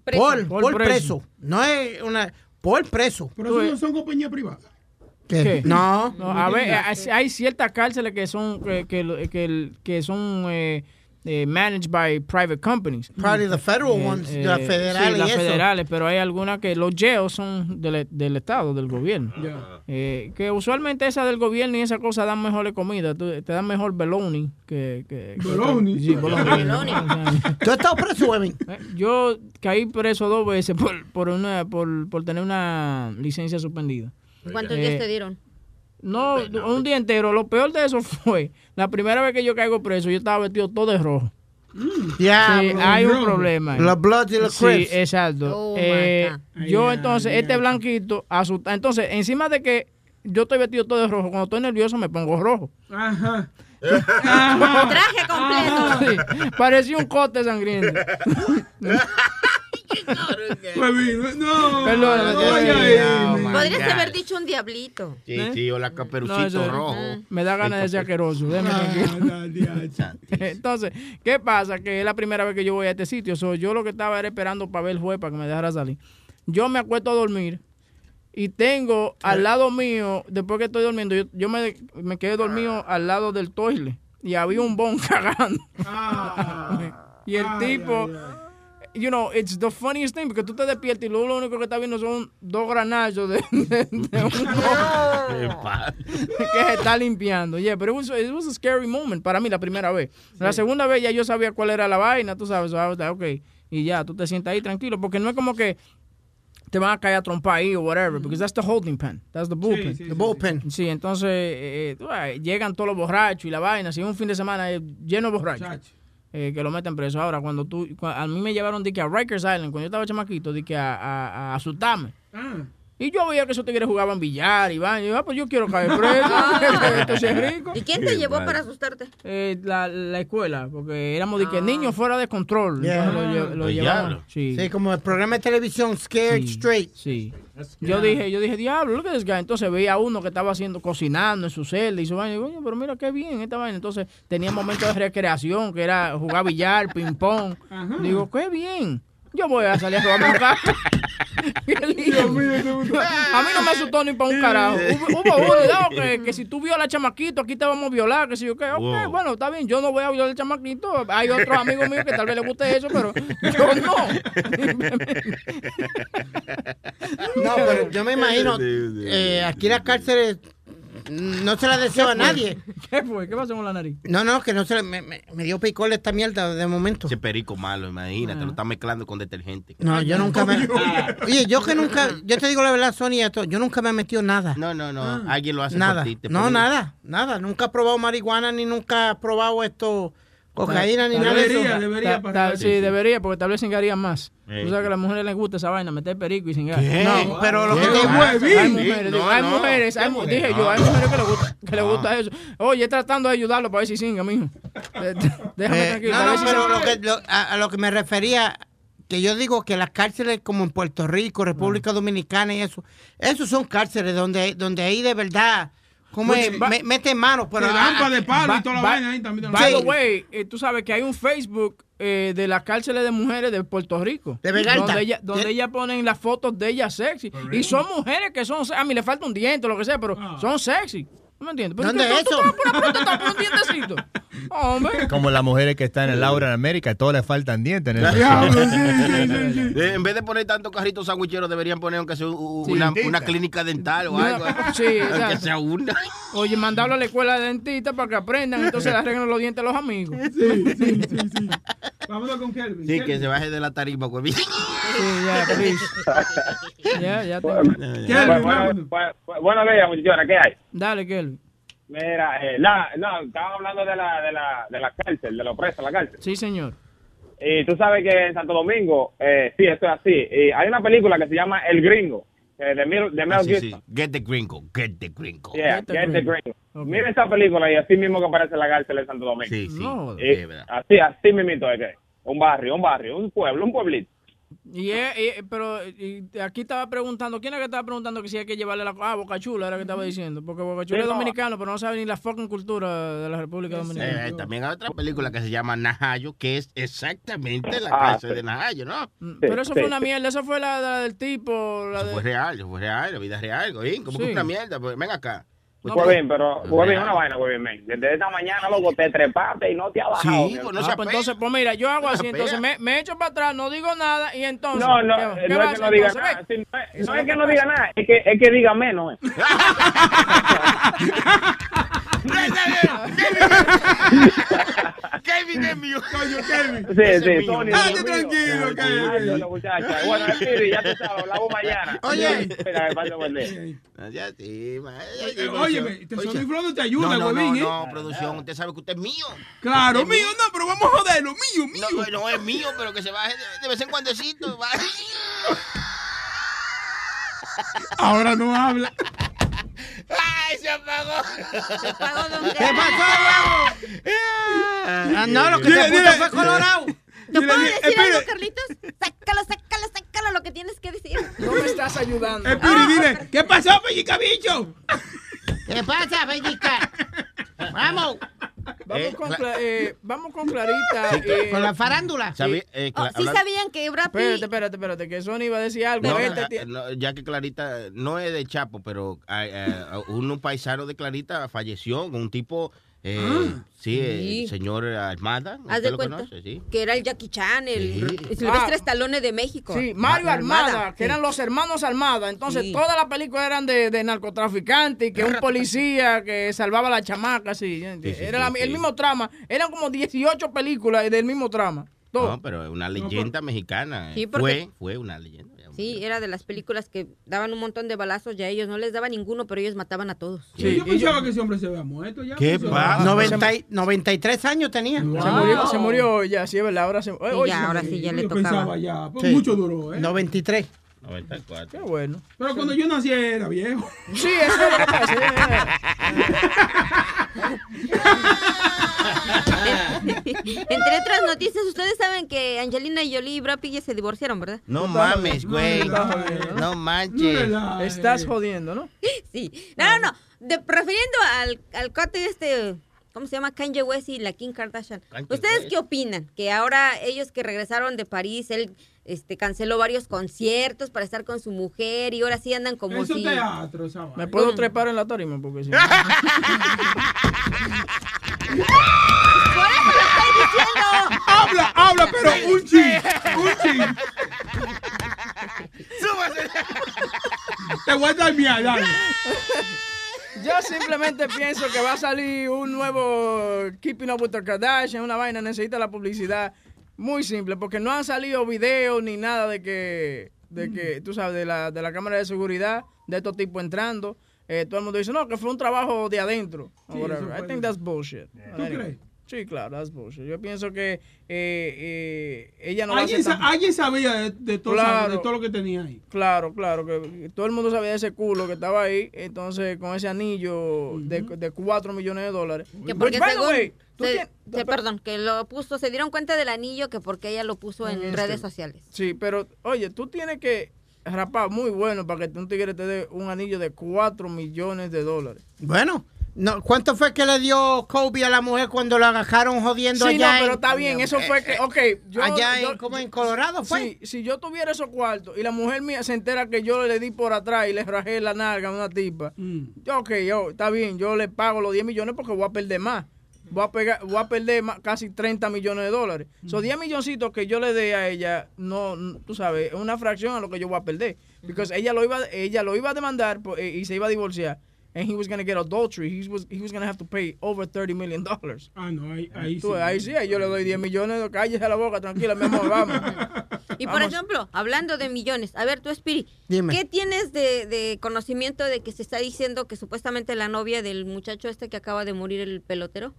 Preso. por, Por por preso. preso. No es una, por preso. Pero eso no son compañías privadas. ¿Qué? No. No, a ver, hay, hay ciertas cárceles que son que, que, que, que son eh, eh, managed by private companies. Probably the federal ones, las federales sí, y las eso. federales, pero hay algunas que los jails son del, del estado, del gobierno. Eh, que usualmente esa del gobierno y esa cosa dan mejores comidas, tú- te dan mejor bologna que... que, que- Bologna. Sí, bologna. ¿Tú has estado preso, Webin? Eh, Yo caí preso dos veces por, por, una, por, por tener una licencia suspendida. ¿Cuántos Eh, días te dieron? No, un día entero. Lo peor de eso fue, la primera vez que yo caigo preso, yo estaba vestido todo de rojo. Ya, Sí, hay un problema. ahí. Los Bloods y los Sí, exacto. Oh, Eh, yo entonces, este blanquito, asustado. Entonces, encima de que yo estoy vestido todo de rojo, cuando estoy nervioso me pongo rojo. Ajá. Traje completo. Sí, parecía un cote sangriento. No. Perdóname, no, Oh, man. my Podrías haber dicho un diablito. Sí, ¿Eh? sí, o la No, caperucito eso- rojo. Me da ganas de ser asqueroso. déjame tranquilo. Entonces, ¿qué pasa? Que es la primera vez que yo voy a este sitio. So, yo lo que estaba era esperando para ver el juez para que me dejara salir. Yo me acuesto a dormir y tengo al lado mío, después que estoy durmiendo, yo, yo me, me quedé dormido al lado del toile y había un bon cagando. y el tipo, you know, it's the funniest thing porque tú te despiertas y lo, lo único que estás viendo son dos granazos de, de- de un que se está limpiando. Yeah, pero it was, it was a scary moment para mí la primera vez. La segunda vez ya yo sabía cuál era la vaina, tú sabes, ok, y ya, tú te sientas ahí tranquilo, porque no es como que te van a caer a trompar ahí o whatever, because that's the holding pen, that's the bullpen. sí, The bullpen. Sí, entonces eh, tú sabes, llegan todos los borrachos y la vaina, si un fin de semana eh, lleno de borrachos. Eh, que lo meten preso. Ahora, cuando tú, cua- a mí me llevaron de que a Rikers Island, cuando yo estaba chamaquito, de que a, a, asustarme. Y yo veía que esos tigres jugaban billar y vaina. Y yo, ah, pues yo quiero caer preso. Esto sí es rico. ¿Y quién te llevó para asustarte? Eh, la, la escuela, porque éramos de que niños fuera de control. Yeah. Entonces lo, lo llevamos. diablo. Sí. Sí, como el programa de televisión Scared Straight. Sí. Yo dije, yo dije, diablo, look at this guy. Entonces veía a uno que estaba haciendo, cocinando en su celda y su vaina. Y digo, pero mira qué bien esta vaina. Entonces tenía momentos de recreación, que era jugar billar, ping pong. Digo, qué bien. Yo voy a salir a robarme un carro. A mí no me asustó ni para un carajo. Hubo, hubo uno, no, que, que si tú violas al chamaquito, aquí te vamos a violar, que si yo Wow. bueno, está bien, yo no voy a violar al chamaquito. Hay otros amigos míos que tal vez les guste eso, pero yo no. No, pero yo me imagino, eh, aquí las cárceles no se las deseo a nadie. ¿Qué fue? ¿Qué pasó con la nariz? No, no, que no se le- me, me- me dio picor esta mierda de momento. Ese perico malo, imagínate, lo está mezclando con detergente. No, yo nunca me... Oye, yo que nunca, yo te digo la verdad, Sonia, esto, yo nunca me he metido nada. No, no, no, alguien lo hace Nada. por ti. te No, nada, nada. Nunca he probado marihuana ni nunca he probado esto, cocaína ni nada de eso. debería, debería Ta- ta- sí, debería, porque tal vez cingarían más. Tú sabes que a las mujeres les gusta esa vaina, meter perico y cingar. ¿Qué? No, Pero lo ¿Qué? que te Hay- mujeres, No, hay no. mujeres, hay ¿Qué mu- mujer? dije yo, hay mujeres que les gusta, que les gusta eso. Oye, tratando de ayudarlo para ver si cinga, mijo. Déjame Eh, tranquilo. no, si pero se- lo que, lo- a, a lo que me refería, que yo digo que las cárceles como en Puerto Rico, República Dominicana y eso, esos son cárceles donde, donde ahí de verdad, como es, me- meten mano, pero Te rampa de palo y toda la vaina ahí también. By the way, eh, tú sabes que hay un Facebook eh, de las cárceles de mujeres de Puerto Rico. De Vegalta. Donde ellas donde ponen las fotos de ellas sexy. Y son mujeres que son, a mí le falta un diente o lo que sea, pero son sexy. ¿No me entiendes? ¿Dónde tú- es tú- tú eso? te vas Hombre. Como las mujeres que están en el Laura en América, todos les faltan dientes. En el Eh, En vez de poner tantos carritos sandwicheros, deberían poner aunque sea Sí. una, una clínica dental o algo. sí, aunque sea una. Oye, mandarlo a la escuela de dentista para que aprendan, entonces le arreglan los dientes a los amigos. Vámonos con Kelvin. Sí, que se baje de la tarima, güey. Sí, ya, please. Ya, ya tengo. Bueno, bueno, bueno, muchachones, ¿qué hay? Dale, Kelvin. Mira, eh, la, no, estaba hablando de la, de la, de la cárcel, de los presos, la cárcel. Sí, señor. Y tú sabes que en Santo Domingo, eh, sí, esto es así. Y hay una película que se llama El Gringo, eh, de Mel, de Mel Ah, sí, Gibson. sí. Get the gringo, get the gringo. Yeah, Get the Get the Gringo. Mira esa película y así mismo que aparece la cárcel en Santo Domingo. Sí, sí. No. Y así, así mismito es que. Un barrio, un barrio, un pueblo, un pueblito. Y, eh, eh, pero y aquí estaba preguntando, ¿quién era que estaba preguntando que si hay que llevarle la... Ah, Boca Chula era que estaba diciendo, porque Boca Chula Sí, es no. dominicano, pero no sabe ni la fucking cultura de la República Dominicana. Eh, también hay otra película que se llama Najayo, que es exactamente la Ah, cárcel sí. de Najayo, ¿no? Pero eso fue una mierda, eso fue la, la del tipo, la Eso de... fue real, eso fue real, la vida es real. ¿Cómo Sí. que una mierda? Pues ven acá. Pues, Pues bien, pero es pues una vaina, pues bien, men. Desde esta mañana, loco, te trepaste y no te ha bajado. Sí, pues no Ah, pues entonces, pues mira, yo hago No así, entonces me, me echo para atrás, no digo nada y entonces... No, no, ¿qué- eh, qué no va es que no entonces? sí, no es- no es es que no diga nada, es que, es que diga menos. eh. Kevin es mío. Coño, Kevin. Sí, sí. Tony. Mío. tranquilo, Kevin. Dios, muchacha. Bueno, ya tú sabes, hablamos mañana. Oye. Mira, que pase buen día. Ya sí, Eh, Óyeme, te Oye, Sony Flow no te ayuda, no, no, huevín, ¿eh? no, no, producción, usted sabe que usted es mío. Claro, mío, no, pero vamos a joderlo, mío, mío. No, no es mío, pero que se baje de, vez en cuandecito. Ahora no habla. ¡Ay, se apagó! ¿Qué pasó, huevo? Ah, no, lo que Dile, se puso fue colorado. ¿Te puedo decir espere. algo, Carlitos? Sácalo, sácalo, sácalo lo que tienes que decir. No me estás ayudando. Espiri, dile, ¿qué pasó, pellica bicho? ¿Qué pasa, Bellica? Vamos. Vamos, Eh, con, eh, vamos con Clarita. eh, Con la farándula. Eh, Oh, ¿Sí hablan- sabían que Brad Espérate, Pitt... espérate, espérate, que Sony iba a decir algo. No, Este tie- no, ya que Clarita no es de Chapo, pero eh, un paisano de Clarita falleció, un tipo, eh, sí, Sí. el señor Armada, Haz ¿usted de lo cuenta conoce? Sí. que era el Jackie Chan, el Sí. Silvestre Ah. Stallone de México. Sí, Mario Ma- Armada, que sí. eran los hermanos Armada. Entonces, Sí. todas las películas eran de, de narcotraficantes y que un policía que salvaba a la chamaca, sí. Sí, sí, Era la- sí, el mismo trama. Eran como 18 películas del mismo trama. Todo. No, pero es una leyenda mexicana. Sí, eh. porque- Fue, fue una leyenda. Sí, era de las películas que daban un montón de balazos y a ellos no les daba ninguno, pero ellos mataban a todos. Sí, yo pensaba que ese hombre se había muerto ya. ¿Qué pues, pasa? 90 y- 93 años tenía. Se murió, se murió ya, sí, verdad. Ahora se, hoy ya, se ahora murió. sí ya le Yo tocaba. pensaba ya, pues Sí. mucho duró, ¿eh? 93. 94. Qué bueno. Pero cuando yo nací era viejo. Sí, eso es lo que pasa. Entre otras noticias, ustedes saben que Angelina Jolie y Brad Pitt ya se divorciaron, ¿verdad? No mames, güey. No manches. Estás jodiendo, ¿no? Sí. No, no, no. De, refiriendo al, al cote este, ¿cómo se llama? Kanye West y la Kim Kardashian. ¿Ustedes qué opinan? Que ahora ellos que regresaron de París, él este, canceló varios conciertos para estar con su mujer y ahora sí andan como Eso si... teatro. Me puedo trepar en la tarima porque si no. ¡Por eso lo estoy diciendo! Habla, habla, pero un chin, un chin. Te voy a dar. Yo simplemente pienso que va a salir un nuevo Keeping Up with the Kardashian, una vaina, necesita la publicidad. Muy simple, porque no han salido videos ni nada de que, de que tú sabes, de la, de la cámara de seguridad, de estos tipos entrando. Eh, todo el mundo dice, no, que fue un trabajo de adentro. Sí, I think that's bullshit. ¿Tú crees? Sí, claro, that's bullshit. Yo pienso que eh, eh, ella no va a Alguien, sa- tan- alguien sabía de, de todo, Claro. de todo lo que tenía ahí. Claro, claro, que todo el mundo sabía de ese culo que estaba ahí, entonces con ese anillo de, de 4 millones de dólares. Que Which, porque the según, way, tú se- tienes- se- perdón, que lo puso, se dieron cuenta del anillo que porque ella lo puso en En redes sociales. Sí, pero oye, tú tienes que rapar muy bueno para que un tigre te dé un anillo de 4 millones de dólares. Bueno, no, ¿cuánto fue que le dio Kobe a la mujer cuando lo agarraron jodiendo Sí, no, allá? pero en- está bien, eso fue que, ok, yo... allá yo- en, como en Colorado fue. Sí, si yo tuviera esos cuartos y la mujer mía se entera que yo le di por atrás y le rajé la nalga a una tipa, yo, ok, yo, está bien, yo le pago los 10 millones porque voy a perder más. Voy a, pegar, voy a perder más- casi 30 millones de dólares. Esos 10 milloncitos que yo le dé a ella, no, no, tú sabes, es una fracción a lo que yo voy a perder. Porque ella lo iba, ella lo iba a demandar eh, y se iba a divorciar. And he was going to get adultery. He was, he was going to have to pay over 30 million dollars. Ah, no, ahí, ahí Tú, sí. ahí sí, ahí yo le doy 10 millones, cállese la boca, tranquila, mi amor, vamos. Y por Vamos. ejemplo, hablando de millones, a ver, tú, Spiri, Dime. ¿qué tienes de, de conocimiento de que se está diciendo que supuestamente la novia del muchacho este que acaba de morir, el pelotero,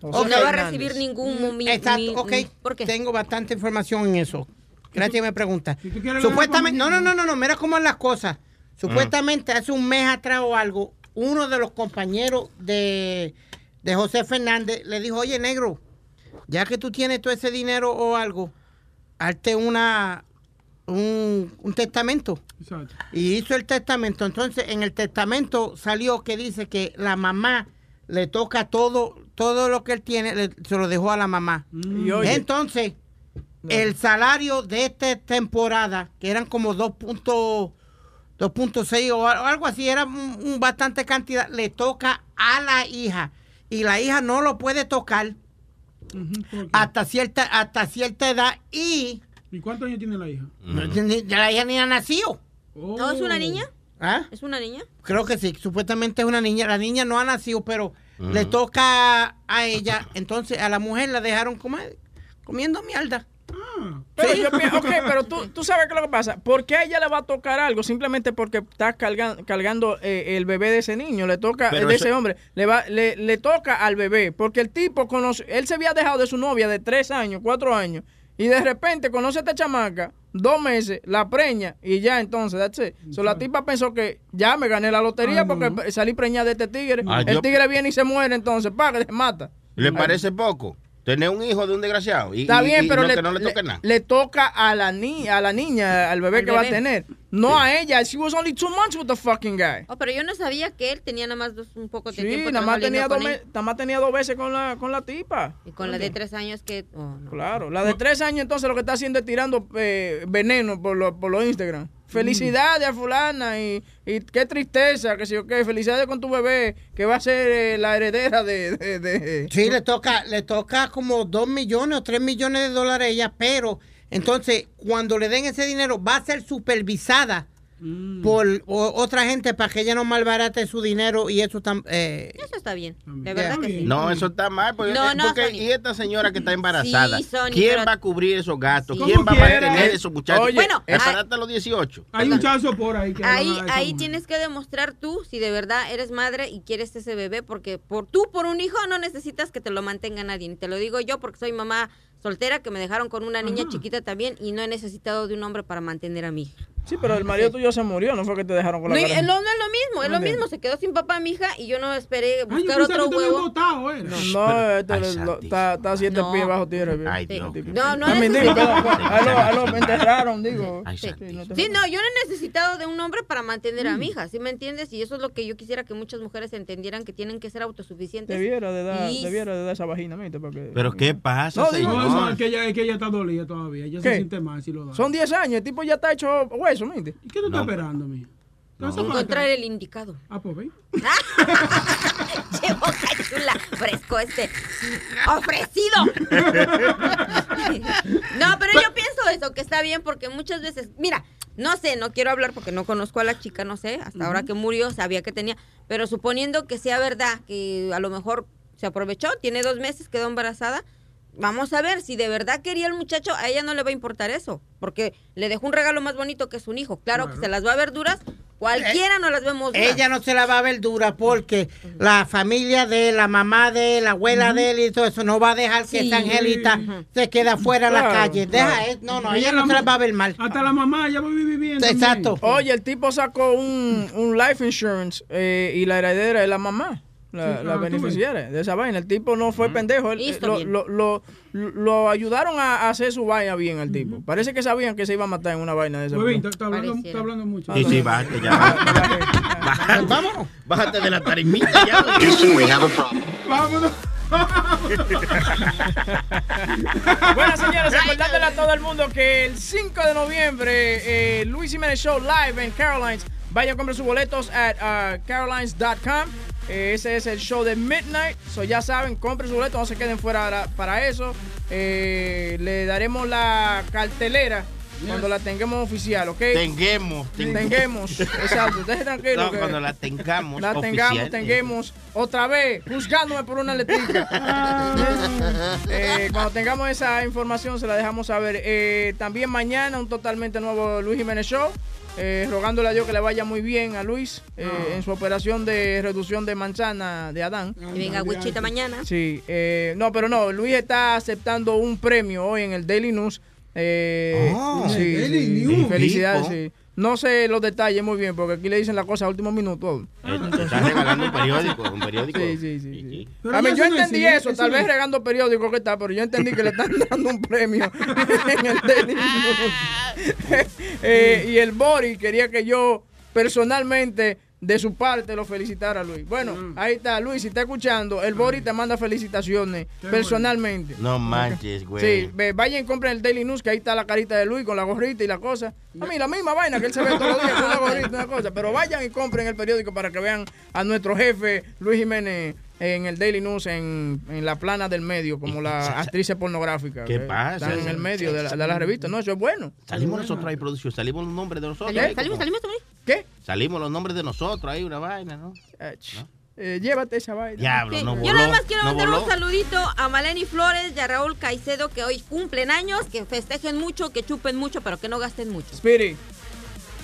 Ok. no va a recibir ningún Mm, mi- Exacto, mi- ok. ¿Por qué? Tengo bastante información en eso. Gracias me pregunta. quieres Supuestamente, no, no, no, no, no, mira cómo es las cosas. Supuestamente hace un mes atrás o algo, uno de los compañeros de, de José Fernández le dijo, oye, negro, ya que tú tienes todo ese dinero o algo, hazte una, un, un testamento. Exacto. Y hizo el testamento. Entonces, en el testamento salió que dice que la mamá le toca todo, todo lo que él tiene, le- se lo dejó a la mamá. Oye- Entonces, el salario de esta temporada, que eran como 2.6 o al- algo así, era un, un bastante cantidad, le toca a la hija. Y la hija no lo puede tocar hasta cierta, hasta cierta edad y ¿Y cuántos años tiene la hija? la hija ni ha nacido. ¿No es una niña? ¿Ah? ¿Es una niña? Creo que sí, supuestamente es una niña. La niña no ha nacido, pero le toca a ella. Entonces a la mujer la dejaron comer, comiendo mierda. Pero yo pienso, ok, pero tú, tú sabes qué es lo que pasa. ¿Por qué a ella le va a tocar algo? Simplemente porque está cargan- cargando eh, el bebé de ese niño. Le toca, Pero de ese hombre. Le, va, le, le toca al bebé. Porque el tipo conoce, él se había dejado de su novia de tres años, cuatro años. Y de repente conoce a esta chamaca, dos meses, la preña y ya entonces, that's it. So, la tipa pensó que ya me gané la lotería Ay, porque no. salí preñada de este tigre. Ay, el yo- tigre viene y se muere entonces, paga, se mata. ¿Le Ay. parece poco? Tener un hijo de un desgraciado. Y, Está y- bien, y pero no, le, que no le le- toque nada. le toca a la niña, a la niña, al bebé que va a tener. No a ella. She was only two months with the fucking guy. Oh, pero yo no sabía que él tenía nada más dos- un poco de Sí, tiempo. nada más, tenía dos nada más tenía dos veces con la, con la tipa. Y con la de tres años que... oh, no. Claro, la de tres años entonces lo que está haciendo es tirando eh, veneno por los por los Instagram. Felicidades a fulana y, y qué tristeza, que si yo qué, felicidades con tu bebé, que va a ser eh, la heredera de... de- Sí, le toca, le toca como 2 millones o 3 millones de dólares a ella, pero entonces cuando le den ese dinero va a ser supervisada por o- otra gente para que ella no malbarate su dinero y eso tam- eh, Eso está bien. De verdad que sí. No, eso está mal. Porque, No, no, porque- y esta señora que está embarazada, Sí, Sony, ¿quién pero- va a cubrir esos gastos? Sí. ¿Quién va a mantener esos muchachos? Oye, Bueno, hasta hasta los 18. Hay un chazo por ahí que Ahí, ahí tienes que demostrar tú si de verdad eres madre y quieres ese bebé, porque por tú, por un hijo, no necesitas que te lo mantenga nadie. Y te lo digo yo porque soy mamá soltera que me dejaron con una niña chiquita también y no he necesitado de un hombre para mantener a mi hija. Sí, pero el marido tuyo se murió, no fue que te dejaron con No, la y cara. lo, no es lo mismo, es lo mismo. Se quedó sin papá mi hija y yo no esperé Ay, buscar pensaba otro huevo. votado, era. No, este lo- lo- está, está a siete No. pies bajo tierra. Ay, Dios. No, no También digo, necesito- pero- a lo, a lo me enterraron, digo. Sí. Sí, no, yo no he necesitado de un hombre para mantener a mi hija, ¿sí me entiendes? Y eso es lo que yo quisiera que muchas mujeres entendieran, que tienen que ser autosuficientes. Debiera de dar, Y- debiera de dar esa vagina, ¿viste? Porque... Pero ¿qué pasa, No, digo, No, es que ella, es que ella está dolida todavía. Ella se siente mal si lo da. Son 10 años, el tipo ya está hecho hueso, ¿Y qué tú estás esperando, mía? Encontrar el indicado. Ah, pues ven. ¡Qué boca chula! Fresco este. ¡Ofrecido! no, pero yo pienso eso, que está bien, porque muchas veces, mira, no sé, no quiero hablar porque no conozco a la chica, no sé, hasta ahora que murió sabía que tenía, pero suponiendo que sea verdad, que a lo mejor se aprovechó, tiene dos meses, quedó embarazada, vamos a ver, si de verdad quería el muchacho, a ella no le va a importar eso, porque le dejó un regalo más bonito que es un hijo. Claro, que se las va a ver duras, cualquiera no las vemos duras. ella no se la va a ver dura porque la familia de la mamá de la abuela de él y todo eso no va a dejar que Sí. esa angelita se quede afuera en la calle. Deja, claro. no, no, Ella ella no se la va a ver mal. Hasta la mamá ya va a vivir bien. Exacto. Oye, el tipo sacó un, un life insurance eh, y la heredera es la mamá. La, Sí, la tú beneficiaria de esa vaina. El tipo no fue pendejo. él- lo, lo, lo, lo ayudaron a hacer su vaina bien al tipo. Parece que sabían que se iba a matar en una vaina de esa. Pues bien, está, está hablando, está hablando mucho. Sí, sí, bájate ya. Bájate, Vámonos. bájate de la tarimita ya. Houston, we have a problem. Vámonos. Bueno, señores, recordándole a todo el mundo que el 5 de noviembre, eh, Luis Jiménez Show live en Carolines. Vayan a comprar sus boletos at uh, carolines.com. Ese es el show de Midnight. So ya saben, compren sus boletos, no se queden fuera para, para eso. Eh, le daremos la cartelera cuando la tengamos oficial, ¿ok? Tenguemos. Tengamos. Exacto, deje tranquilo. No, que- cuando la tengamos. la tengamos, oficial. tengamos otra vez, juzgándome por una letrica. Eh, cuando tengamos esa información se la dejamos saber. Eh, también mañana un totalmente nuevo Luis Jiménez Show. eh, rogándole a Dios que le vaya muy bien a Luis eh, en su operación de reducción de manzana de Adán. Y venga, Wichita mañana. Sí, eh, no, pero no, Luis está aceptando un premio hoy en el Daily News. Eh, Ah, sí. Felicidades, sí. No sé los detalles muy bien, porque aquí le dicen la cosa a último minuto. Eh, te Estás regalando un periódico, un periódico. Sí, sí, sí. sí. Pero a mí ya yo no entendí eso, eso tal no vez es- regando periódico que está, pero yo entendí que le están dando un premio en el News. Eh, y el Bori quería que yo personalmente de su parte lo felicitara a Luis. Bueno, Mm. ahí está, Luis, si está escuchando, el Bori te manda felicitaciones personalmente. No manches, güey. Sí, ve, vayan y compren el Daily News, que ahí está la carita de Luis con la gorrita y la cosa. A mí, la misma vaina que él se ve todos los días con la gorrita y una cosa. Pero vayan y compren el periódico para que vean a nuestro jefe Luis Jiménez en el Daily News, en, en la plana del medio, como la actriz pornográfica. ¿Qué que pasa? Están en el medio de la, de la revista. No, eso es bueno. Salimos nosotros ahí, producción. Salimos los nombres de nosotros. Salimos, ahí, salimos, salimos. ¿Qué? Salimos los nombres de nosotros ahí, una vaina, ¿no? Eh, llévate esa vaina. Diablo, Sí, no Yo voló. nada más quiero no mandar voló. un saludito a Maleni Flores y a Raúl Caicedo que hoy cumplen años, que festejen mucho, que chupen mucho, pero que no gasten mucho. Spirit.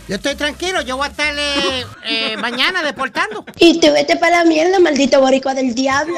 Yo estoy tranquilo, yo voy a estar eh, eh, mañana deportando. Y te vete para la mierda, maldito boricua del diablo.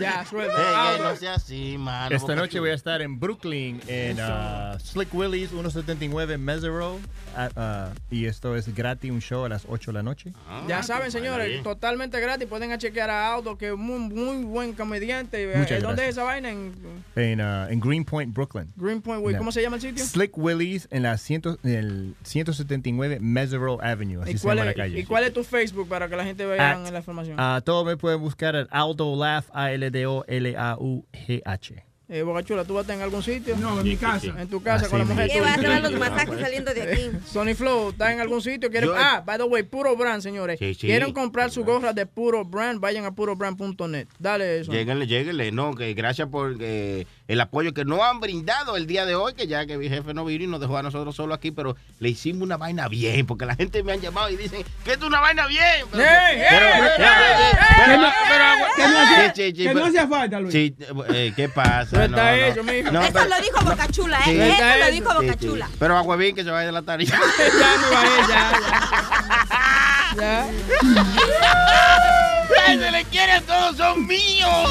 Ya, suelta. Ey, ey, no sea así, mano. Esta noche voy a estar en Brooklyn, en uh, Slick Willie's 179 Mesero. ah, ah, y esto es gratis, un show a las 8 de la noche. Ya saben, señores, totalmente gratis. Pueden chequear a Aldo, que es muy, muy buen comediante. Muchas Eh, ¿Dónde gracias. es esa vaina? En En, uh, en Greenpoint, Brooklyn. Greenpoint. No. ¿Cómo se llama el sitio? Slick Willie's en la ciento, en el 179 Mesero Avenue. Así ¿Y se cuál, llama la es, calle. ¿Y cuál es tu Facebook para que la gente vea At- la información? Ah, todo me pueden buscar en Aldo Laugh, A-L-D-O-L-A-U-G-H. Eh, Bocachula, ¿tú vas a estar en algún sitio? No, en mi casa. En tu casa Así con la mujer. ¿Qué va a los masajes saliendo de aquí? Sony Flow, ¿está en algún sitio? ¿Quieren- Yo- ah, by the way, Puro Brand, señores. Sí, sí. ¿Quieren comprar su gorra de Puro Brand? Vayan a purobrand.net. Dale eso. Lléguenle, lléguenle. No, que gracias por eh, el apoyo que nos han brindado el día de hoy, que ya que mi jefe no vino y nos dejó a nosotros solo aquí, pero le hicimos una vaina bien, porque la gente me han llamado y dicen que esto es una vaina bien. Pero, ¡Ey, ey, pero- ey, pero- ey, pero- ey, pero- ey, que no hacía- no falta, Luis. Sí, eh, ¿qué pasa? Pero está No, no. hecho, mijo. No, Eso pero- lo dijo Boca Chula, Sí. ¿eh? Eso lo dijo Boca Sí, sí. Chula. Pero a Huevín que se vaya de la tarima. ya me bajé, ya. Ya. ¡Ay, se le quiere a todos, son míos!